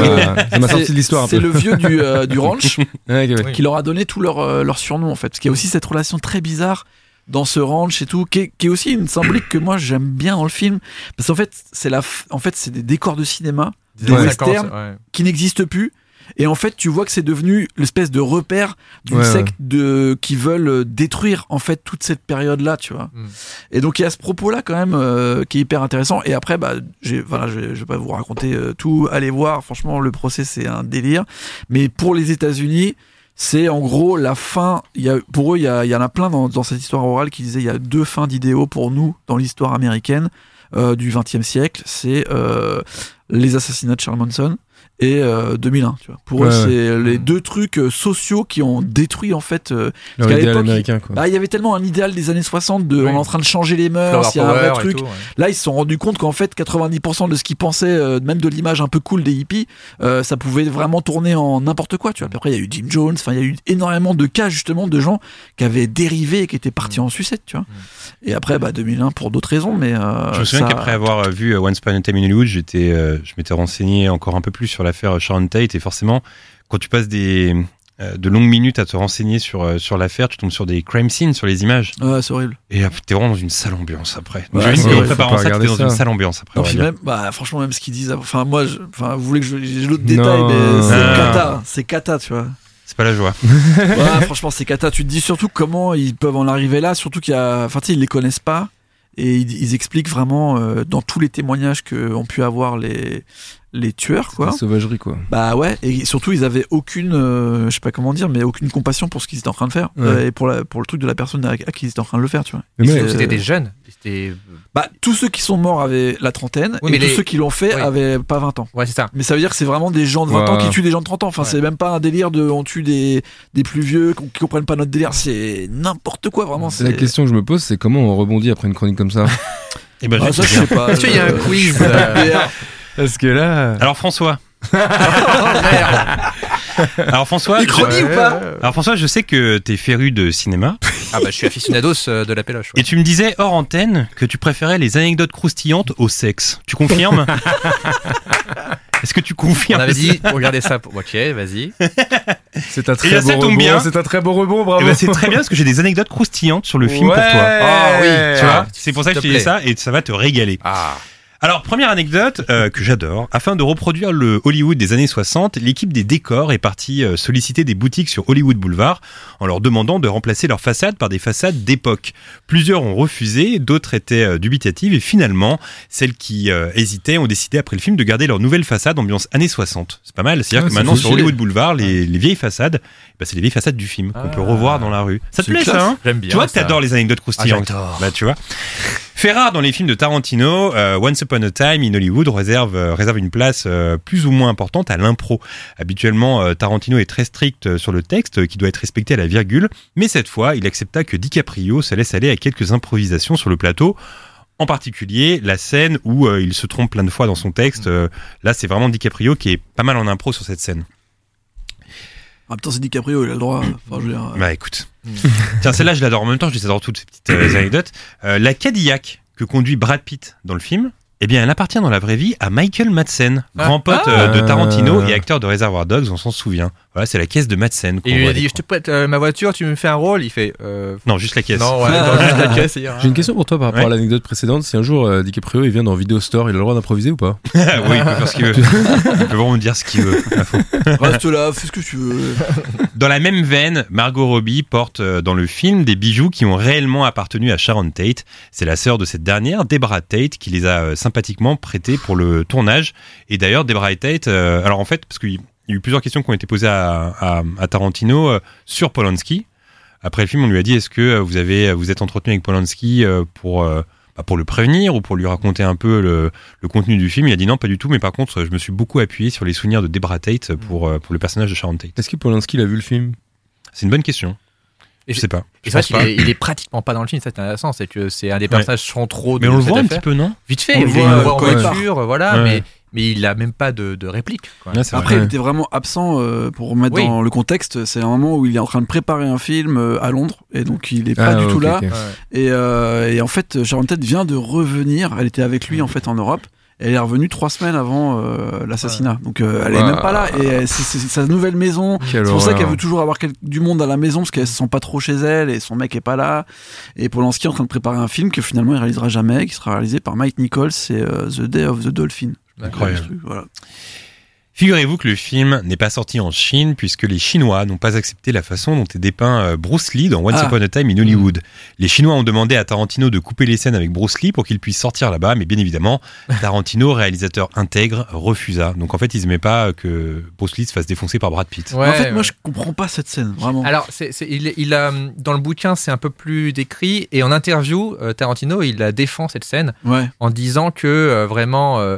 m'a sorti de l'histoire un C'est le vieux du, euh, du ranch Ouais, ok, ouais. Qui leur a donné tout leur, euh, leur surnom en fait. Parce qu'il y a aussi cette relation très bizarre dans ce ranch et tout, qui est, qui est aussi une symbolique que moi j'aime bien dans le film. Parce qu'en fait, c'est la, f- en fait, c'est des décors de cinéma Des de années western 50, ouais. qui n'existent plus. Et en fait, tu vois que c'est devenu l'espèce de repère d'une Ouais, secte de qui veulent euh, détruire en fait toute cette période-là, tu vois. Mm. Et donc il y a ce propos-là quand même euh, qui est hyper intéressant. Et après, bah, j'ai, voilà, je, vais- je vais pas vous raconter euh, tout. Allez voir, franchement, le procès c'est un délire. Mais pour les États-Unis, c'est en gros la fin. Pour eux, il y, a- il y en a plein dans, dans cette histoire orale qui disaient il y a deux fins d'idéaux pour nous dans l'histoire américaine euh, du XXe siècle. C'est euh, les assassinats de Charles Manson et euh, 2001. Tu vois. Pour eux, ouais. c'est les deux trucs euh, sociaux qui ont détruit en fait. euh, Leur qu'à idéal l'époque, américain, quoi. bah, il y avait tellement un idéal des années 60 de Oui. on est en train de changer les mœurs, il y a un vrai truc. tout, ouais. Là, ils se sont rendus compte qu'en fait, 90% de ce qu'ils pensaient, euh, même de l'image un peu cool des hippies, euh, ça pouvait vraiment tourner en n'importe quoi. Tu vois. Puis Après, il y a eu Jim Jones. Enfin, il y a eu énormément de cas justement de gens qui avaient dérivé et qui étaient partis Mm. en sucette. Tu vois. Et après, bah, 2001 pour d'autres raisons, mais euh, Je me souviens ça- qu'après avoir euh, vu euh, Once Upon a Time in Hollywood, j'étais, euh, je m'étais renseigné encore un peu plus sur l'affaire Sharon Tate et forcément, quand tu passes des euh, de longues minutes à te renseigner sur euh, sur l'affaire, tu tombes sur des crime scenes, sur les images, Ouais, c'est horrible. et t'es vraiment dans une sale ambiance après. Ouais, qu'en vrai, préparant ça, t'es dans une sale ambiance après. Non, puis même, bah, franchement, même ce qu'ils disent. Enfin, moi, je- enfin, vous voulez que je- j'ai l'autre Non. détail, mais c'est Ah. cata. C'est cata, tu vois. C'est pas la joie. Ouais, franchement, c'est cata. Tu te dis surtout comment ils peuvent en arriver là, surtout qu'il y a. Enfin, tu sais, ils les connaissent pas. Et ils, ils expliquent vraiment euh, dans tous les témoignages que ont pu avoir les, les tueurs, quoi. La sauvagerie, quoi. Bah ouais, et surtout ils avaient aucune, euh, je sais pas comment dire, mais aucune compassion pour ce qu'ils étaient en train de faire Ouais. Euh, et pour, la, pour le truc de la personne à, à qui ils étaient en train de le faire, tu vois. Mais C'était des jeunes. C'était. Bah tous ceux qui sont morts avaient la trentaine Oui, et mais tous les- ceux qui l'ont fait Oui. avaient pas 20 ans. Ouais, c'est ça. Mais ça veut dire que c'est vraiment des gens de 20 ans Ouais. qui tuent des gens de 30 ans. Enfin, Ouais. c'est même pas un délire de on tue des, des plus vieux qui comprennent pas notre délire. C'est n'importe quoi, vraiment. C'est la question que je me pose, c'est comment on rebondit après une chronique comme ça? Et ben, Ah, je ça, sais je bien. sais pas. Est-ce qu'il y a un Euh, quiz je- euh, Parce que là. Alors François. Oh, merde. Alors François. Je- ou pas Alors François, je sais que t'es féru de cinéma Ah bah je suis aficionados euh, de la péloche. ouais. et tu me disais hors antenne que tu préférais les anecdotes croustillantes au sexe. Tu confirmes? Est-ce que tu On confirmes avait ça dit, regardez ça. pour- Ok, vas-y. C'est un Et très là, beau ça tombe rebond. bien. C'est un très beau rebond, bravo. Eh ben, c'est très bien parce que j'ai des anecdotes croustillantes sur le film Ouais. pour toi. Ah oui, Tu vois, c'est pour ça que je te dis ça et ça va te régaler. Ah. Alors, première anecdote euh, que j'adore. Afin de reproduire le Hollywood des années 60, l'équipe des décors est partie euh, solliciter des boutiques sur Hollywood Boulevard en leur demandant de remplacer leurs façades par des façades d'époque. Plusieurs ont refusé, d'autres étaient euh, dubitatives et finalement, celles qui euh, hésitaient ont décidé après le film de garder leur nouvelle façade ambiance années 60. C'est pas mal. C'est-à-dire Ah, que maintenant sur. Hollywood Boulevard, les, les vieilles façades, bah, c'est les vieilles façades du film qu'on Ah. peut revoir dans la rue. Ça te plaît classe. ça hein? J'aime bien. Tu vois que t'adores les anecdotes croustillantes. Ah, bah tu vois. Fait rare dans les films de Tarantino, euh, Once Upon a Time in Hollywood réserve, euh, réserve une place euh, plus ou moins importante à l'impro. Habituellement, Tarantino est très strict sur le texte qui doit être respecté à la virgule, mais cette fois, il accepta que DiCaprio se laisse aller à quelques improvisations sur le plateau. En particulier, la scène où il se trompe plein de fois dans son texte. euh, là, c'est vraiment DiCaprio qui est pas mal en impro sur cette scène. Ah putain, c'est DiCaprio, il a le droit. Enfin, je veux dire. Bah écoute. Tiens, celle-là, je l'adore en même temps, je les adore toutes ces petites euh, anecdotes. Euh, la Cadillac que conduit Brad Pitt dans le film, eh bien, elle appartient dans la vraie vie à Michael Madsen, Ah. grand pote euh, de Ah. Tarantino et acteur de Reservoir Dogs, on s'en souvient. Voilà, c'est la caisse de Madsen. Et il lui a dit, je te prête euh, ma voiture, tu me fais un rôle. Il fait. euh, Non, juste la caisse. Non, ouais, dans juste la caisse. J'ai une question pour toi par rapport Ouais. à l'anecdote précédente. Si un jour euh, DiCaprio il vient dans Video Store, il a le droit d'improviser ou pas? Oui, il peut faire ce qu'il veut. Il peut vraiment dire ce qu'il veut. Reste là, fais ce que tu veux. Dans la même veine, Margot Robbie porte euh, dans le film des bijoux qui ont réellement appartenu à Sharon Tate. C'est la sœur de cette dernière, Debra Tate, qui les a euh, sympathiquement prêtés pour le tournage. Et d'ailleurs, Debra Tate, euh, alors en fait, parce qu'il y a eu plusieurs questions qui ont été posées à, à- à Tarantino euh, sur Polanski. Après le film, on lui a dit est-ce que euh, vous avez vous êtes entretenu avec Polanski euh, pour euh, bah, pour le prévenir ou pour lui raconter un peu le, le contenu du film? Il a dit non, pas du tout. Mais par contre, je me suis beaucoup appuyé sur les souvenirs de Debra Tate pour euh, pour le personnage de Sharon Tate. Est-ce que Polanski il a vu le film? C'est une bonne question. Et Je sais pas. Et Je c'est vrai qu'il est, il est pratiquement pas dans le film, ça c'est intéressant, c'est que c'est un des personnages centraux de Mais on le voit un affaire. petit peu, non? Vite fait, On il le voit, voit en il voiture, voilà, Ouais. mais, mais il a même pas de, de réplique. quoi. Après, vrai. il était vraiment absent euh, pour remettre Oui. dans le contexte. C'est un moment où il est en train de préparer un film euh, à Londres et donc il est pas Ah, du tout là. Et, euh, et en fait, Sharon Tate vient de revenir. Elle était avec lui en fait en Europe. Elle est revenue trois semaines avant euh, l'assassinat. Donc euh, elle est même pas là. Et euh, c'est c'est sa nouvelle maison. C'est pour ça qu'elle veut toujours avoir du monde à la maison parce qu'elle se sent pas trop chez elle et son mec est pas là. Et Polanski est en train de préparer un film que finalement il réalisera jamais, qui sera réalisé par Mike Nichols, c'est euh, The Day of the Dolphin. Incroyable. Truc, Voilà. Figurez-vous que le film n'est pas sorti en Chine puisque les Chinois n'ont pas accepté la façon dont est dépeint euh, Bruce Lee dans Once Ah. Upon a Time in Hollywood. Les Chinois ont demandé à Tarantino de couper les scènes avec Bruce Lee pour qu'il puisse sortir là-bas, mais bien évidemment, Tarantino, réalisateur intègre, refusa. Donc en fait, ils aimaient pas que Bruce Lee se fasse défoncer par Brad Pitt. Ouais, en fait, moi je comprends pas cette scène, vraiment. Alors, il, il a, dans le bouquin, c'est un peu plus décrit. Et en interview, euh, Tarantino, il la défend cette scène Ouais. en disant que euh, vraiment. euh,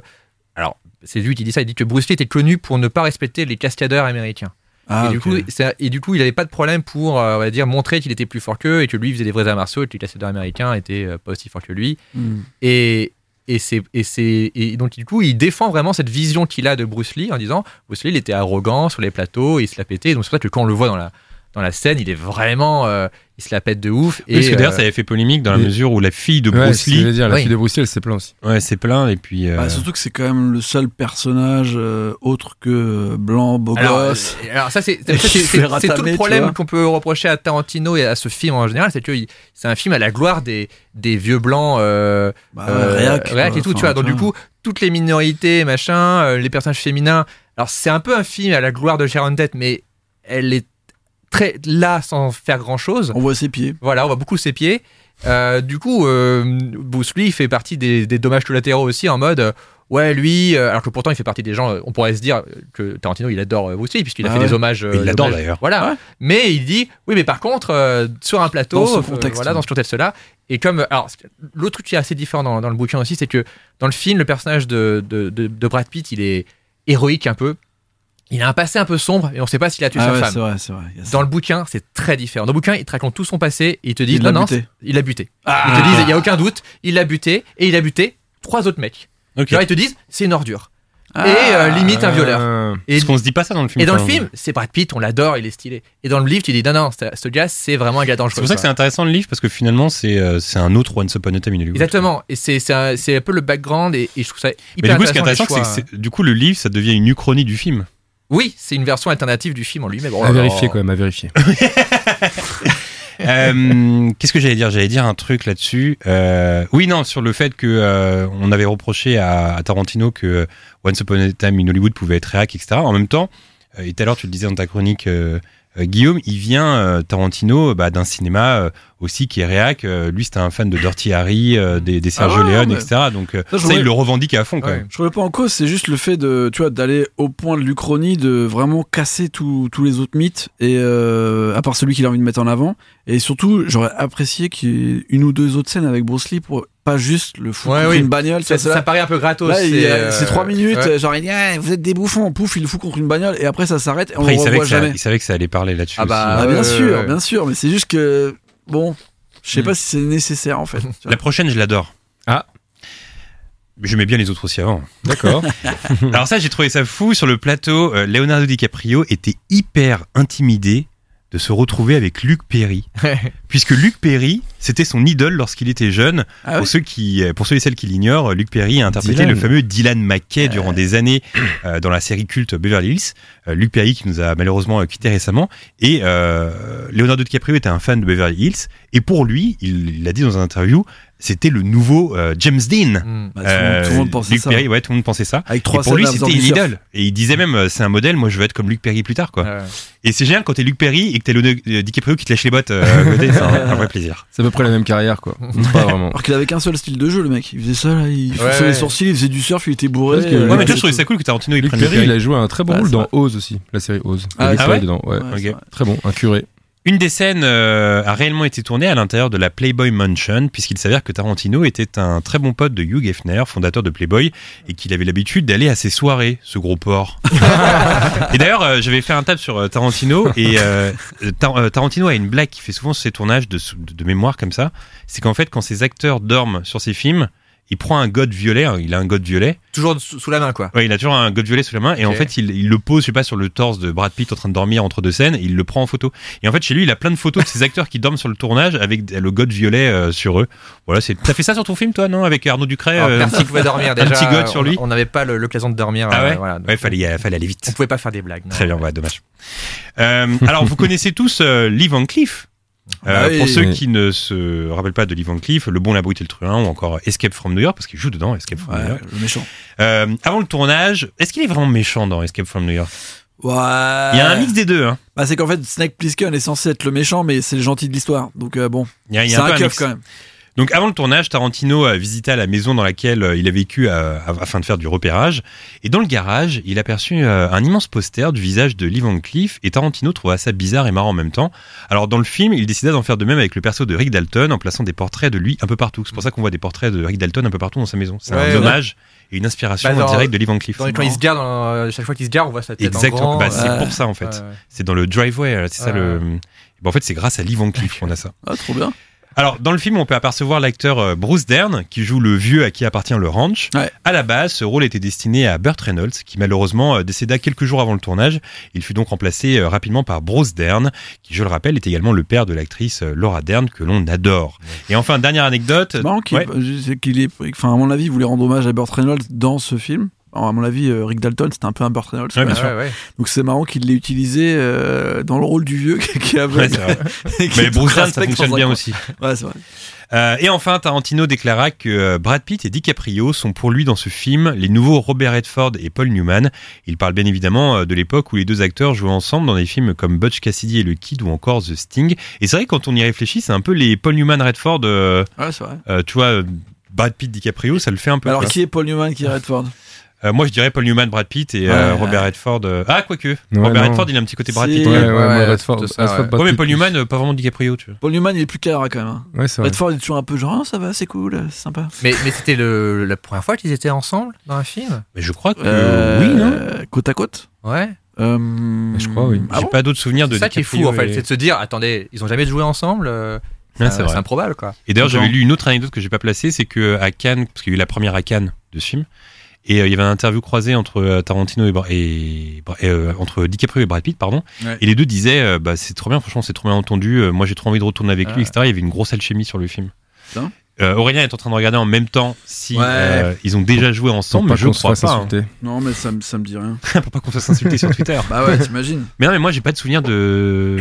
c'est lui qui dit ça. Il dit que Bruce Lee était connu pour ne pas respecter les cascadeurs américains. Ah, et, du coup, et du coup, il n'avait pas de problème pour, euh, on va dire, montrer qu'il était plus fort qu'eux et que lui faisait des vrais arts martiaux et que les cascadeurs américains étaient euh, pas aussi forts que lui. Hmm. Et, et, c'est, et, c'est, et donc, du coup, il défend vraiment cette vision qu'il a de Bruce Lee en disant Bruce Lee, il était arrogant sur les plateaux, il se la pétait. Donc, c'est pour ça que quand on le voit dans la, dans la scène, il est vraiment, euh, il se la pète de ouf. Oui, parce que d'ailleurs, euh, ça avait fait polémique dans la et- mesure où la fille de Ouais, Bruce je Lee, veux dire, la Oui. fille de Bruce Lee, elle s'est plainte aussi. ouais, c'est plein et puis. euh, Bah, surtout que c'est quand même le seul personnage euh, autre que blanc, beau Alors, gosse. alors ça c'est Et je tout le problème qu'on peut reprocher à Tarantino et à ce film en général, c'est que c'est un film à la gloire des, des vieux blancs euh, Bah, euh, réac, réac quoi. et tout, tu vois. Donc du coup, toutes les minorités, machin, euh, les personnages féminins. Alors c'est un peu un film à la gloire de Sharon Tate, mais elle est très là sans faire grand chose. On voit ses pieds. Voilà, on voit beaucoup ses pieds. Euh, du coup, euh, Bruce Lee fait partie des, des dommages collatéraux aussi en mode. euh, Ouais, lui, euh, alors que pourtant il fait partie des gens, euh, on pourrait se dire que Tarantino il adore euh, Bruce Lee puisqu'il a Ah fait ouais. des hommages. euh, Il l'adore, d'ailleurs. Voilà. Ouais. Mais il dit, oui, mais par contre, euh, sur un plateau, Dans ce euh, contexte. voilà, dans ce contexte-là, et comme, alors, l'autre truc qui est assez différent dans, dans le bouquin aussi, c'est que dans le film, le personnage de, de, de, de Brad Pitt, il est héroïque un peu. Il a un passé un peu sombre et on sait pas s'il a tué Ah sa ouais, femme. c'est vrai, c'est vrai. Il ça. Dans le bouquin, c'est très différent. Dans le bouquin, ils te racontent tout son passé et ils te disent Il non, l'a buté. il a buté. Ah. Ils te disent, il y a aucun doute, il l'a buté et il a buté trois autres mecs. vois, ils te disent, c'est une ordure. Ah. Et euh, limite un violeur. Euh, Et, Parce qu'on se dit pas ça dans le film. et dans le film, c'est Brad Pitt, on l'adore, il est stylé. Et dans le livre, tu dis, non, non, ce ce gars, c'est vraiment un gars dangereux. C'est pour ça que c'est intéressant le livre parce que finalement c'est euh, c'est un autre Once Upon a Time in Hollywood. Exactement. Et c'est c'est un, c'est un peu le background et, et je trouve ça hyper Mais du coup, ce qui est intéressant. c'est que du coup le livre ça devient une uchronie du film. Oui, c'est une version alternative du film en lui-même. Oh à vérifier quand même, à vérifier. Euh, Qu'est-ce que j'allais dire? J'allais dire un truc là-dessus. Euh, oui, non, sur le fait que euh, on avait reproché à, à Tarantino que Once Upon a Time in Hollywood pouvait être réac, etc. En même temps, euh, et tout à l'heure tu le disais dans ta chronique, Guillaume, il vient euh, Tarantino bah, d'un cinéma euh, aussi qui est réac. Euh, lui, c'était un fan de Dirty Harry, euh, des, des Sergio Ah Leone, mais- etc. Donc euh, Ça, je ça, voulais- il le revendique à fond quand Ouais. même. Je remets pas en cause, c'est juste le fait de, tu vois, d'aller au point de l'Uchronie, de vraiment casser tous tous les autres mythes, et euh, à part celui qu'il a envie de mettre en avant. Et surtout, j'aurais apprécié qu'il y ait une ou deux autres scènes avec Bruce Lee pour pas juste le foutre Ouais, contre oui. une bagnole. Ça, ça, c'est paraît un peu gratos. A- euh, c'est trois minutes, ouais. genre il dit Ah, vous êtes des bouffons, pouf, il le fout contre une bagnole et après ça s'arrête et on Après, il savait, revoit que ça, jamais. il savait que ça allait parler là-dessus. Ah bah, aussi. Ah, bien sûr, bien sûr, mais c'est juste que bon, je sais Mm. pas si c'est nécessaire en fait. La prochaine, je l'adore. Ah. Mais J'aimais bien les autres aussi avant. D'accord. Alors ça, j'ai trouvé ça fou. Sur le plateau, euh, Leonardo DiCaprio était hyper intimidé de se retrouver avec Luc Perry. Puisque Luc Perry, c'était son idole lorsqu'il était jeune. Ah pour, ceux qui, euh, pour ceux et celles qui l'ignorent, Luc Perry a interprété Dylan. le fameux Dylan McKay durant des années euh, dans la série culte Beverly Hills. Euh, Luc Perry qui nous a malheureusement euh, quitté récemment. Et euh, Leonardo DiCaprio était un fan de Beverly Hills. Et pour lui, il l'a dit dans un interview, c'était le nouveau euh, James Dean. Hmm. Bah, tout, le monde- tout le monde pensait Luc ça. Perry, ouais, tout le monde pensait ça. Avec Et trois pour lui, c'était une idole. Et il disait même, euh, c'est un modèle, moi je veux être comme Luc Perry plus tard, quoi. Ouais. Et c'est génial quand t'es Luc Perry et que t'es le euh, DiCaprio qui te lâche les bottes euh, à côté, c'est un, un vrai plaisir. C'est à peu près la même carrière, quoi. Pas vraiment. Alors qu'il avait qu'un seul style de jeu, le mec. Il faisait ça, là, il ouais. les sourcils, il faisait du surf, il était bourré. Que euh, Ouais, mais c'est je trouvais ça cool que Tarantino il Luc prenne Perry, il Perry. a joué un très bon rôle dans Oz aussi, la série Oz. Ah, ah ouais? Très bon, un curé. Une des scènes euh, a réellement été tournée à l'intérieur de la Playboy Mansion, puisqu'il s'avère que Tarantino était un très bon pote de Hugh Hefner, fondateur de Playboy, et qu'il avait l'habitude d'aller à ses soirées, ce gros porc. et d'ailleurs, euh, j'avais fait un tab sur euh, Tarantino, et euh, Tar- euh, Tarantino a une blague qui fait souvent sur ses tournages de, de mémoire comme ça, c'est qu'en fait, quand ses acteurs dorment sur ses films, il prend un god violet, hein, il a un god violet, Toujours sous, sous la main, quoi. Ouais, il a toujours un god violet sous la main et en fait il, il le pose, je sais pas, sur le torse de Brad Pitt en train de dormir entre deux scènes et il le prend en photo. Et en fait chez lui il a plein de photos de ses acteurs qui dorment sur le tournage avec le god violet euh, sur eux. Voilà, c'est. T'as fait ça sur ton film toi non? Avec Arnaud Ducret Alors, euh, pouvait dormir déjà. petit god sur on- lui. On n'avait pas le- l'occasion de dormir. Ah euh, ouais. voilà, donc Ouais, fallait, y- fallait aller On vite. pouvait pas faire des blagues. non. Très bien, ouais, dommage. Euh, alors vous connaissez tous euh, Lee Van Cleef. Euh, Ah oui. pour ceux Oui. qui ne se rappellent pas de Lee Van Cleef, Le Bon, la Brute et le Truand ou encore Escape from New York, parce qu'il joue dedans, Escape from New York. le méchant. Euh, avant le tournage, est-ce qu'il est vraiment méchant dans Escape from New York? Ouais. Il y a un mix des deux, hein. Bah, c'est qu'en fait, Snake Plissken est censé être le méchant, mais c'est le gentil de l'histoire. Donc, euh, bon, c'est un, un un quand même. Donc avant le tournage, Tarantino a visité la maison dans laquelle euh, il a vécu euh, afin de faire du repérage. Et dans le garage, il aperçut euh, un immense poster du visage de Lee Van Cleef et Tarantino trouva ça bizarre et marrant en même temps. Alors dans le film, il décida d'en faire de même avec le perso de Rick Dalton en plaçant des portraits de lui un peu partout. C'est pour ça qu'on voit des portraits de Rick Dalton un peu partout dans sa maison. C'est Ouais, un ouais. hommage et une inspiration Bah, directe de Lee Van Cleef. Quand, il se gare, dans- euh, chaque fois qu'il se gare, on voit sa tête Exactement. Bah, c'est ouais. pour ça en fait. C'est dans le driveway, euh, c'est ça le. Bah, en fait, c'est grâce à Lee Van Cleef qu'on a ça. Ah, trop bien. Alors, dans le film, on peut apercevoir l'acteur euh, Bruce Dern, qui joue le vieux à qui appartient le ranch. Ouais. À la base, ce rôle était destiné à Burt Reynolds, qui malheureusement euh, décéda quelques jours avant le tournage. Il fut donc remplacé euh, rapidement par Bruce Dern, qui, je le rappelle, est également le père de l'actrice Laura Dern, que l'on adore. Et enfin, dernière anecdote. C'est marrant qu'il Ouais. c'est qu'il est. Enfin, à mon avis, il voulait rendre hommage à Burt Reynolds dans ce film. À mon avis, euh, Rick Dalton, c'était un peu un Burt Reynolds. Ouais, quoi. bien sûr. Ouais, ouais. Donc c'est marrant qu'il l'ait utilisé euh, dans le rôle du vieux qui qui Mais Bruce Dern, ça fonctionne bien aussi. Ouais, c'est vrai. Euh, et enfin, Tarantino déclara que Brad Pitt et DiCaprio sont pour lui dans ce film les nouveaux Robert Redford et Paul Newman. Il parle bien évidemment de l'époque où les deux acteurs jouaient ensemble dans des films comme Butch Cassidy et le Kid ou encore The Sting. Et c'est vrai que quand on y réfléchit, c'est un peu les Paul Newman Redford, euh, Ouais, c'est vrai. euh, tu vois, Brad Pitt DiCaprio, ça le fait un peu. Alors quoi. qui est Paul Newman, qui est Redford? Euh, moi, je dirais Paul Newman, Brad Pitt et euh, Ouais. Robert Redford. euh, Ah, quoique. Ouais, Robert non. Redford, il a un petit côté Brad. Pitt. Ouais, Ouais, ouais, Redford, ça, Redford, ouais. Brad mais Paul. Newman, pas vraiment DiCaprio, tu vois. Paul Newman, il est plus carré quand même. hein. Ouais, c'est vrai. Redford, il est toujours un peu genre, Ah, ça va, c'est cool, c'est sympa. Mais, mais c'était la première fois qu'ils étaient ensemble dans un film? Mais je crois que Euh, oui, non? Côte à côte? Ouais. Euh, Je crois, oui. ah J'ai bon? pas d'autres souvenirs de C'est ça qui est fou en fait, c'est de se dire, attendez, ils ont jamais joué ensemble. c'est improbable quoi. Et d'ailleurs, j'avais lu une autre anecdote que j'ai pas placée, c'est que à Cannes, parce qu'il y a eu la première à Cannes de ce film, et euh, il y avait une interview croisée entre euh, Tarantino et, Bra- et, Bra- et, euh, entre DiCaprio et Brad Pitt, pardon. Ouais. Et les deux disaient, euh, bah c'est trop bien, franchement, c'est trop bien entendu. euh, moi, j'ai trop envie de retourner avec lui, Ah. etc. Il y avait une grosse alchimie sur le film. Putain. Euh, Aurélien est en train de regarder en même temps si Ouais. euh, ils ont déjà joué Pour ensemble, pas mais je qu'on se crois fasse pas. hein. insulter. Non, mais ça, me- ça me dit rien. Pour pas qu'on se fasse insulter sur Twitter. Bah ouais, t'imagines. Mais non, mais moi, j'ai pas de souvenir de.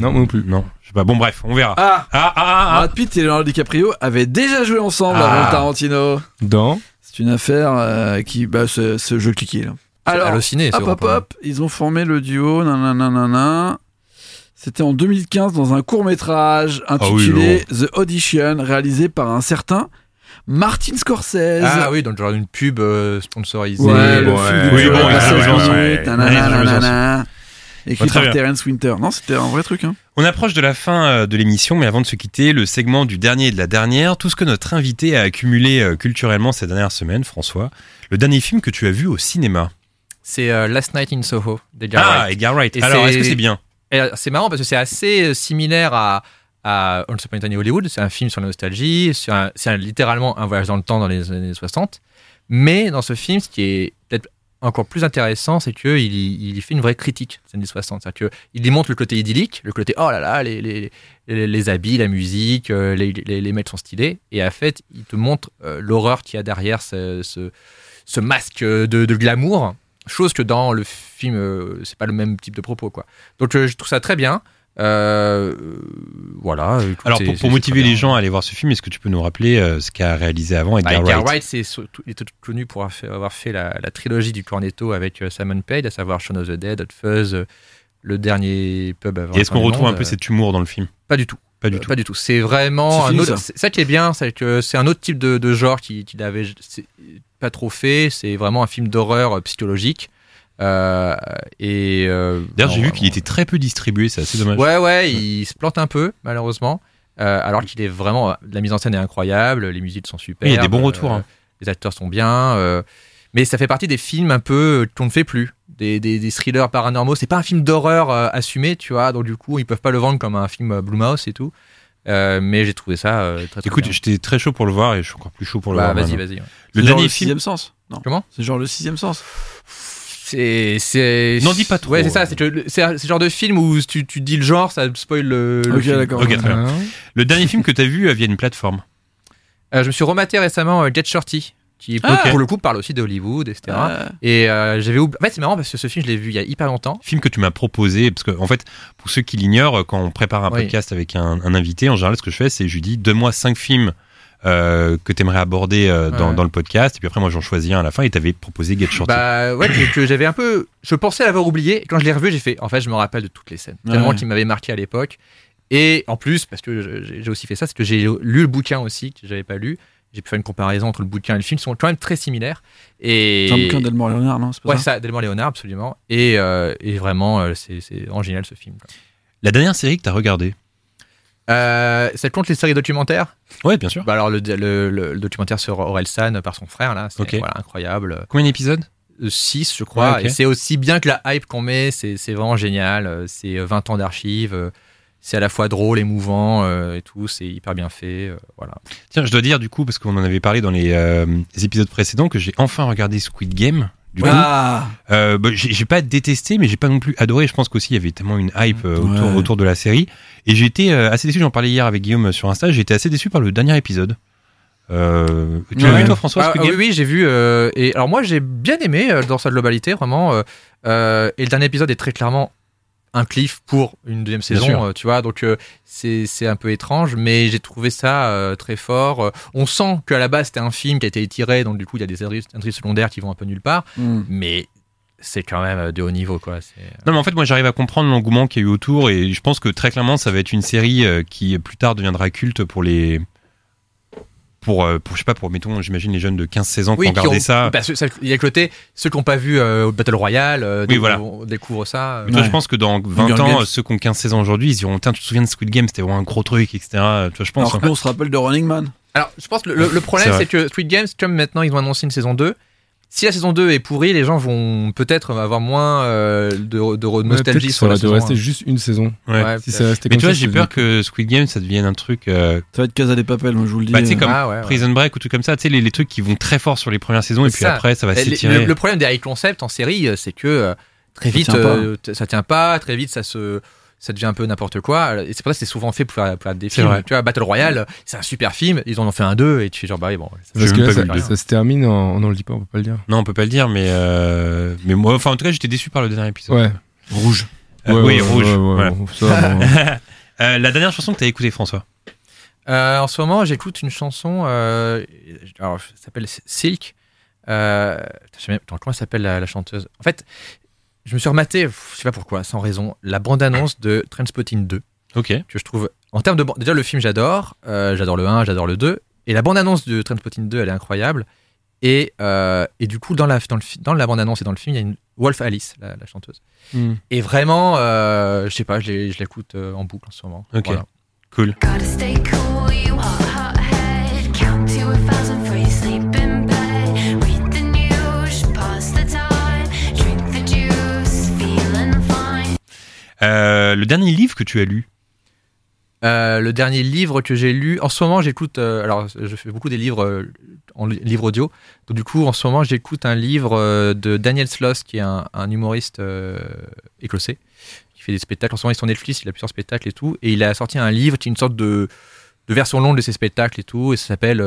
Non, moi non plus. Non, je sais pas. Bon, bref, on verra. Ah Ah, ah, ah, ah. Brad Pitt et Leonardo DiCaprio avaient déjà joué ensemble Ah. avant Tarantino. Dans C'est une affaire euh, qui. Bah, c'est c'est- je le cliquais là. Alors, halluciné. hop hop hop, ils ont formé le duo, nanana. C'était en 2015 dans un court métrage Ah oui, intitulé The Audition, réalisé par un certain Martin Scorsese. Ah oui, donc genre une pub euh, sponsorisée. Ouais, le ouais. film Oui, bon, de ils 16 ont raison, minutes, ouais. nanana, Ouais, Écrit Ouais, par bien. Terence Winter. Non, c'était un vrai truc. Hein. On approche de la fin euh, de l'émission, mais avant de se quitter, le segment du dernier et de la dernière, tout ce que notre invité a accumulé euh, culturellement ces dernières semaines, François. Le dernier film que tu as vu au cinéma. C'est euh, Last Night in Soho d'Edgar Ah, Wright. Edgar Wright. Et Alors, est-ce que c'est bien? C'est marrant parce que c'est assez similaire à, à Once Upon a Time in Hollywood. C'est un film sur la nostalgie, c'est littéralement un voyage dans le temps dans les années 60. Mais dans ce film, ce qui est peut-être encore plus intéressant, c'est qu'il il y fait une vraie critique des années 60. C'est-à-dire qu'il y montre le côté idyllique, le côté oh là là, les, les, les, habits, la musique, euh, les, les, mecs sont stylés. Et en fait, il te montre euh, l'horreur qu'il y a derrière ce, ce, ce masque de, de glamour. Chose que dans le film, euh, c'est pas le même type de propos. quoi. Donc je trouve ça très bien. Euh, voilà. Alors, pour, motiver les gens à aller voir ce film, est-ce que tu peux nous rappeler euh, ce qu'a réalisé avant Bah, Edgar, Edgar Wright, Wright, c'est il est connu pour avoir fait, avoir fait la, la trilogie du Cornetto avec euh, Simon Pegg, à savoir Shaun of the Dead, Hot Fuzz, le dernier pub avant. Et est-ce qu'on retrouve un peu cet humour dans le film? Pas du tout. Pas du Euh, tout. Pas du tout. C'est vraiment C'est un fini, autre. ça. Qui est bien, c'est que c'est un autre type de, de genre qui, qu'il avait c'est pas trop fait. C'est vraiment un film d'horreur euh, psychologique. Euh, et euh, D'ailleurs, j'ai vu qu'il était très peu distribué, c'est assez dommage. Ouais, ouais, il se plante un peu, malheureusement. Euh, alors qu'il est vraiment. La mise en scène est incroyable, les musiques sont super. Oui, il y a des bons retours, hein. Les acteurs sont bien. euh, mais ça fait partie des films un peu qu'on ne fait plus. Des, des, des thrillers paranormaux. C'est pas un film d'horreur euh, assumé, tu vois. Donc, du coup, ils peuvent pas le vendre comme un film euh, Blumhouse et tout. Euh, mais j'ai trouvé ça euh, très, très Écoute, j'étais très chaud pour le voir et je suis encore plus chaud pour le Bah, voir. vas-y, vas-y. ouais. Le C'est genre dernier le film. sixième sens. Non? Comment? C'est genre le sixième sens. C'est. N'en dis pas trop. Ouais, c'est ça. C'est le genre de film où tu, tu dis le genre, ça spoil le. le d'accord. Ok, très bien. Hein Le dernier film que tu as vu euh, via une plateforme. Euh, je me suis rematé récemment euh, Get Shorty, qui pour, Ah. pour le coup parle aussi de Hollywood, etc. Et euh, j'avais oublié. En fait, c'est marrant parce que ce film, je l'ai vu il y a hyper longtemps. Film que tu m'as proposé, parce que en fait, pour ceux qui l'ignorent, quand on prépare un Oui. podcast avec un, un invité, en général, ce que je fais, c'est je lui dis donne-moi cinq films euh, que tu aimerais aborder euh, dans, Ouais. dans le podcast, et puis après, moi, j'en choisis un à la fin, et t'avais proposé Get Shorty. Bah ouais, que, que j'avais un peu. Je pensais l'avoir oublié. Et quand je l'ai revu, j'ai fait. En fait, je me rappelle de toutes les scènes. Tellement Ouais. qui m'avait marqué à l'époque. Et en plus, parce que j'ai aussi fait ça, c'est que j'ai lu le bouquin aussi, que j'avais pas lu. J'ai pu faire une comparaison entre le bouquin et le film. Ils sont quand même très similaires. Et. C'est un bouquin d'Elmore Leonard, non? Pas Ouais, ça? ça, Delmore Léonard, absolument. Et, euh, et vraiment, euh, c'est c'est génial ce film. quoi. La dernière série que tu as regardée? Euh, ça compte les séries documentaires? Ouais, bien sûr. bah alors le, le- le- le documentaire sur Orelsan par son frère là, c'est voilà, incroyable. Combien d'épisodes? 6 je crois Ouais, et c'est aussi bien que la hype qu'on met, c'est vraiment génial. Euh, C'est 20 ans d'archives. Euh, c'est à la fois drôle, émouvant euh, et tout. C'est hyper bien fait. euh, voilà. Tiens, je dois dire du coup, parce qu'on en avait parlé dans les, euh, les épisodes précédents, que j'ai enfin regardé Squid Game. Du coup, Ah, Euh, bah, j'ai pas détesté, mais j'ai pas non plus adoré. Je pense qu'aussi il y avait tellement une hype euh, autour, Ouais. autour de la série. Et été euh, assez déçu. J'en parlais hier avec Guillaume sur Insta. Été assez déçu par le dernier épisode. Euh, tu l'as Ouais. vu toi, François Ah, oui, oui, j'ai vu. euh, et alors moi, j'ai bien aimé euh, dans sa globalité, vraiment. et le dernier épisode est très clairement un cliff pour une deuxième saison, euh, tu vois. Donc euh, c'est c'est un peu étrange, mais j'ai trouvé ça euh, très fort. Euh, on sent qu'à la base c'était un film qui a été étiré, donc du coup il y a des intrigues secondaires qui vont un peu nulle part, hmm. mais c'est quand même de haut niveau, quoi. Non, mais en fait, moi, j'arrive à comprendre l'engouement qu'il y a eu autour, et je pense que très clairement, ça va être une série qui plus tard deviendra culte pour les. Pour, euh, pour je sais pas, pour, mettons, j'imagine les jeunes de 15-16 ans qui ont regardé ont- ça. ça- Il y a le côté, ceux qui n'ont pas vu euh, au Battle Royale, euh, Oui, découvrent- voilà. découvrent ça. euh, Mais toi, Ouais. je pense que dans 20 Hunger ans, Games. ceux qui ont 15-16 ans aujourd'hui, ils diront Tiens, tu te souviens de Squid Game, c'était vraiment un gros truc, etc. Tu vois, je pense. Alors hein. on se rappelle de Running Man. Alors, je pense que le, le- problème, c'est que Squid Games, comme maintenant ils ont annoncé une saison 2, si la saison 2 est pourrie, les gens vont peut-être avoir moins euh, de, de Ouais, nostalgie sur ça la saison. rester un. juste une saison. Ouais. Ouais, Si Mais comme tu vois, ça, j'ai ça peur que Squid Game, ça devienne un truc. euh, Ça va être Casa des Papel, moi je vous le dis. Bah, tu sais, euh. comme Ah, ouais, ouais. Prison Break ou trucs comme ça, tu sais, les, les trucs qui vont très fort sur les premières saisons et puis ça. après, ça va s'étirer. le, le problème des high concepts en série, euh, c'est que euh, très Ça vite, tient pas. euh, ça tient pas, très vite, ça se. Ça devient un peu n'importe quoi. Et c'est pour ça que c'est souvent fait pour faire, pour faire des films. vrai. Tu vois, Battle Royale, c'est un super film. Ils en ont fait un deux et tu fais genre, bah oui, bon. ça- Parce que là, ça, se termine en. On ne le dit pas, on peut pas le dire. Non, on peut pas le dire, mais euh, mais moi, enfin, en tout cas, j'étais déçu par le dernier épisode. Ouais. Rouge. Euh, Ouais, oui, ouais, rouge. ouais, ouais, voilà. bon, ça, bon. Euh, la dernière chanson que t'as écoutée, François. Euh, en ce moment, j'écoute une chanson. Euh, alors, ça s'appelle Silk. Euh, je sais même- comment elle s'appelle la, la chanteuse? En fait, je me suis rematé, je sais pas pourquoi, sans raison, la bande-annonce de Trainspotting 2, Ok. que je trouve. En termes de. Déjà, le film, j'adore. Euh, j'adore le 1, j'adore le 2. Et la bande-annonce de Trainspotting 2, elle est incroyable. Et, euh, et du coup, dans la, dans, le, dans la bande-annonce et dans le film, il y a une Wolf Alice, la, la chanteuse. Hmm. Et vraiment, euh, je sais pas, je l'écoute euh, en boucle en ce moment. Ok. Voilà. Cool. Euh, le dernier livre que tu as lu. Euh, le dernier livre que j'ai lu, en ce moment j'écoute, euh, alors je fais beaucoup des livres en li- livre audio, donc du coup en ce moment j'écoute un livre de Daniel Sloss qui est un, humoriste écossais qui fait des spectacles, en ce moment il est sur Netflix, il a plusieurs spectacles et tout, et il a sorti un livre qui est une sorte de, version longue de ses spectacles et tout, et ça s'appelle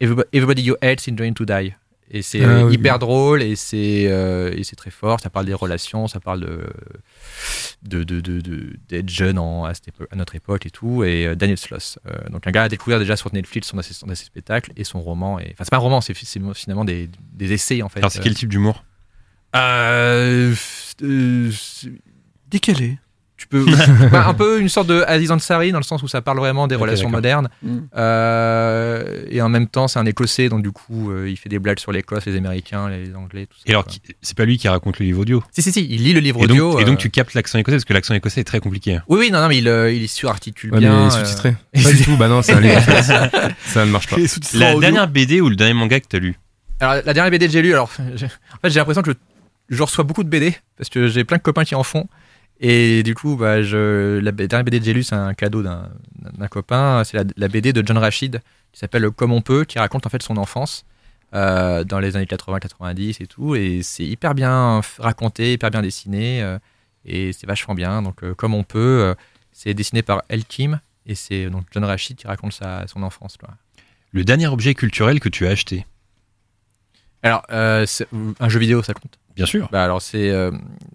Everybody, You Hate is Going to Die. Et c'est Ah euh, oui, hyper oui. drôle et c'est euh, et c'est très fort. Ça parle des relations, ça parle de de de de- de- d'être jeune en, à, cette épo- à notre époque et tout. Et euh, Daniel Sloss, euh, donc un gars à découvrir déjà sur Netflix son, son, ses spectacles et son roman. Et enfin c'est pas un roman, c'est fi- c'est finalement des, des essais en fait. Alors, c'est quel type d'humour? Euh, euh, tu peux bah, un peu une sorte de Aziz Ansari dans le sens où ça parle vraiment des relations modernes Mm. Euh, et en même temps c'est un écossais donc du coup euh, il fait des blagues sur l'Écosse les Américains les Anglais tout ça Et alors, c'est pas lui qui raconte le livre audio? si si si il lit le livre Et audio donc, et donc euh, tu captes l'accent écossais parce que l'accent écossais est très compliqué. oui oui non non mais il, euh, il surarticule Ouais, bien mais sous-titré. Pas du tout, bah non, c'est un livre. ça ne marche pas. La dernière BD ou le dernier manga que t'as lu? Alors, la dernière BD que j'ai lue, alors, j'ai- en fait, j'ai l'impression que je, je reçois beaucoup de BD parce que j'ai plein de copains qui en font. Et du coup, bah, je, la dernière BD que j'ai lue, c'est un cadeau d'un d'un copain. C'est la, la BD de John Rachid qui s'appelle Comme on peut, qui raconte en fait son enfance euh, dans les années 80-90 et tout. Et c'est hyper bien raconté, hyper bien dessiné. euh, et c'est vachement bien. Donc, euh, Comme on peut, c'est dessiné par El Kim. Et c'est donc John Rachid qui raconte sa, son enfance. quoi. Le dernier objet culturel que tu as acheté? Alors, c'est- un jeu vidéo, ça compte? Bien sûr. Bah alors c'est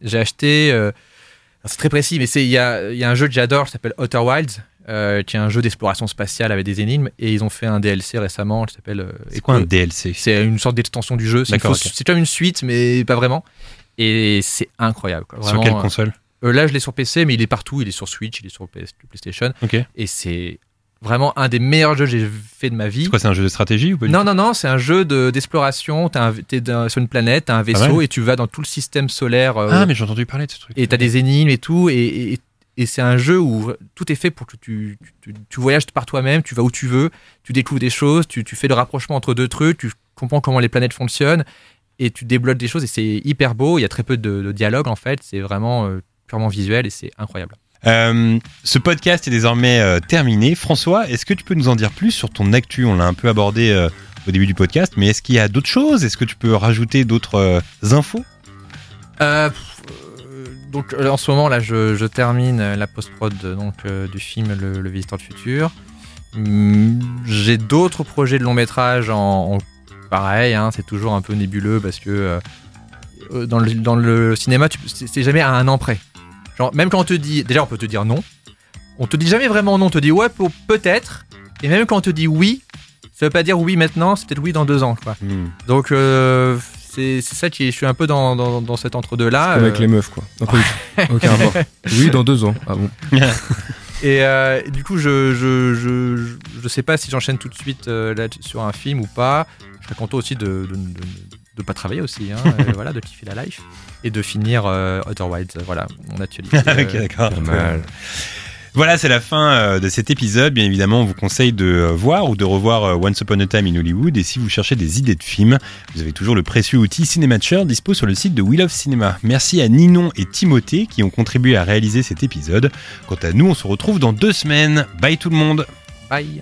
j'ai acheté c'est très précis mais il y a, il y a un jeu que j'adore qui s'appelle Outer Wilds euh, qui est un jeu d'exploration spatiale avec des énigmes et ils ont fait un DLC récemment qui s'appelle euh, C'est quoi un DLC c'est une sorte d'extension du jeu c'est comme une suite mais pas vraiment. Et c'est incroyable quoi. Sur quelle euh, console? euh, là je l'ai sur PC mais il est partout il est sur Switch il est sur PS PlayStation Ok. et c'est vraiment un des meilleurs jeux que j'ai fait de ma vie C'est quoi, c'est un jeu de stratégie ou pas non, non, non, c'est un jeu de- d'exploration. Un- t'es dans- sur une planète, t'as un vaisseau mal. et tu vas dans tout le système solaire. euh, Ah, mais j'ai entendu parler de ce truc. et t'as des énigmes et tout. Et, et, et c'est un jeu où tout est fait pour que tu, tu, tu voyages par toi-même, tu vas où tu veux, tu découvres des choses, tu, tu fais le rapprochement entre deux trucs, tu comprends comment les planètes fonctionnent et tu débloques des choses et c'est hyper beau. Il y a très peu de, de dialogue en fait. C'est vraiment euh, purement visuel et c'est incroyable. Euh, ce podcast est désormais euh, terminé. François, est-ce que tu peux nous en dire plus sur ton actu? On l'a un peu abordé euh, au début du podcast, mais est-ce qu'il y a d'autres choses? Est-ce que tu peux rajouter d'autres infos? Donc en ce moment là, je, termine la post-prod donc du film Le, Visiteur du futur. Hum, J'ai d'autres projets de long métrage en, pareil, hein, c'est toujours un peu nébuleux parce que dans, le, dans le cinéma, c'est jamais à un an près. Genre même quand on te dit, déjà on peut te dire non, on te dit jamais vraiment non, on te dit ouais peut-être, et même quand on te dit oui, ça veut pas dire oui maintenant, c'est peut-être oui dans deux ans quoi. Hmm. Donc euh, c'est ça qui est, je suis un peu dans, dans, dans cet entre deux là. Comme avec les meufs, quoi. Aucun rapport. Oui, dans deux ans. Ah bon. Et euh, du coup, je, je, je, je sais pas si j'enchaîne tout de suite euh, là, sur un film ou pas. Je serais content aussi de de, de, de pas travailler aussi, hein, euh, voilà, de kiffer la life et de finir euh, Outer Wilds, euh, voilà, mon actualité. Ok, d'accord. Voilà, c'est la fin de cet épisode. Bien évidemment, on vous conseille de voir ou de revoir Once Upon a Time in Hollywood. Et si vous cherchez des idées de films, vous avez toujours le précieux outil Cinématcher dispo sur le site de Wheel of Cinema. Merci à Ninon et Timothée qui ont contribué à réaliser cet épisode. Quant à nous, on se retrouve dans deux semaines. Bye tout le monde Bye.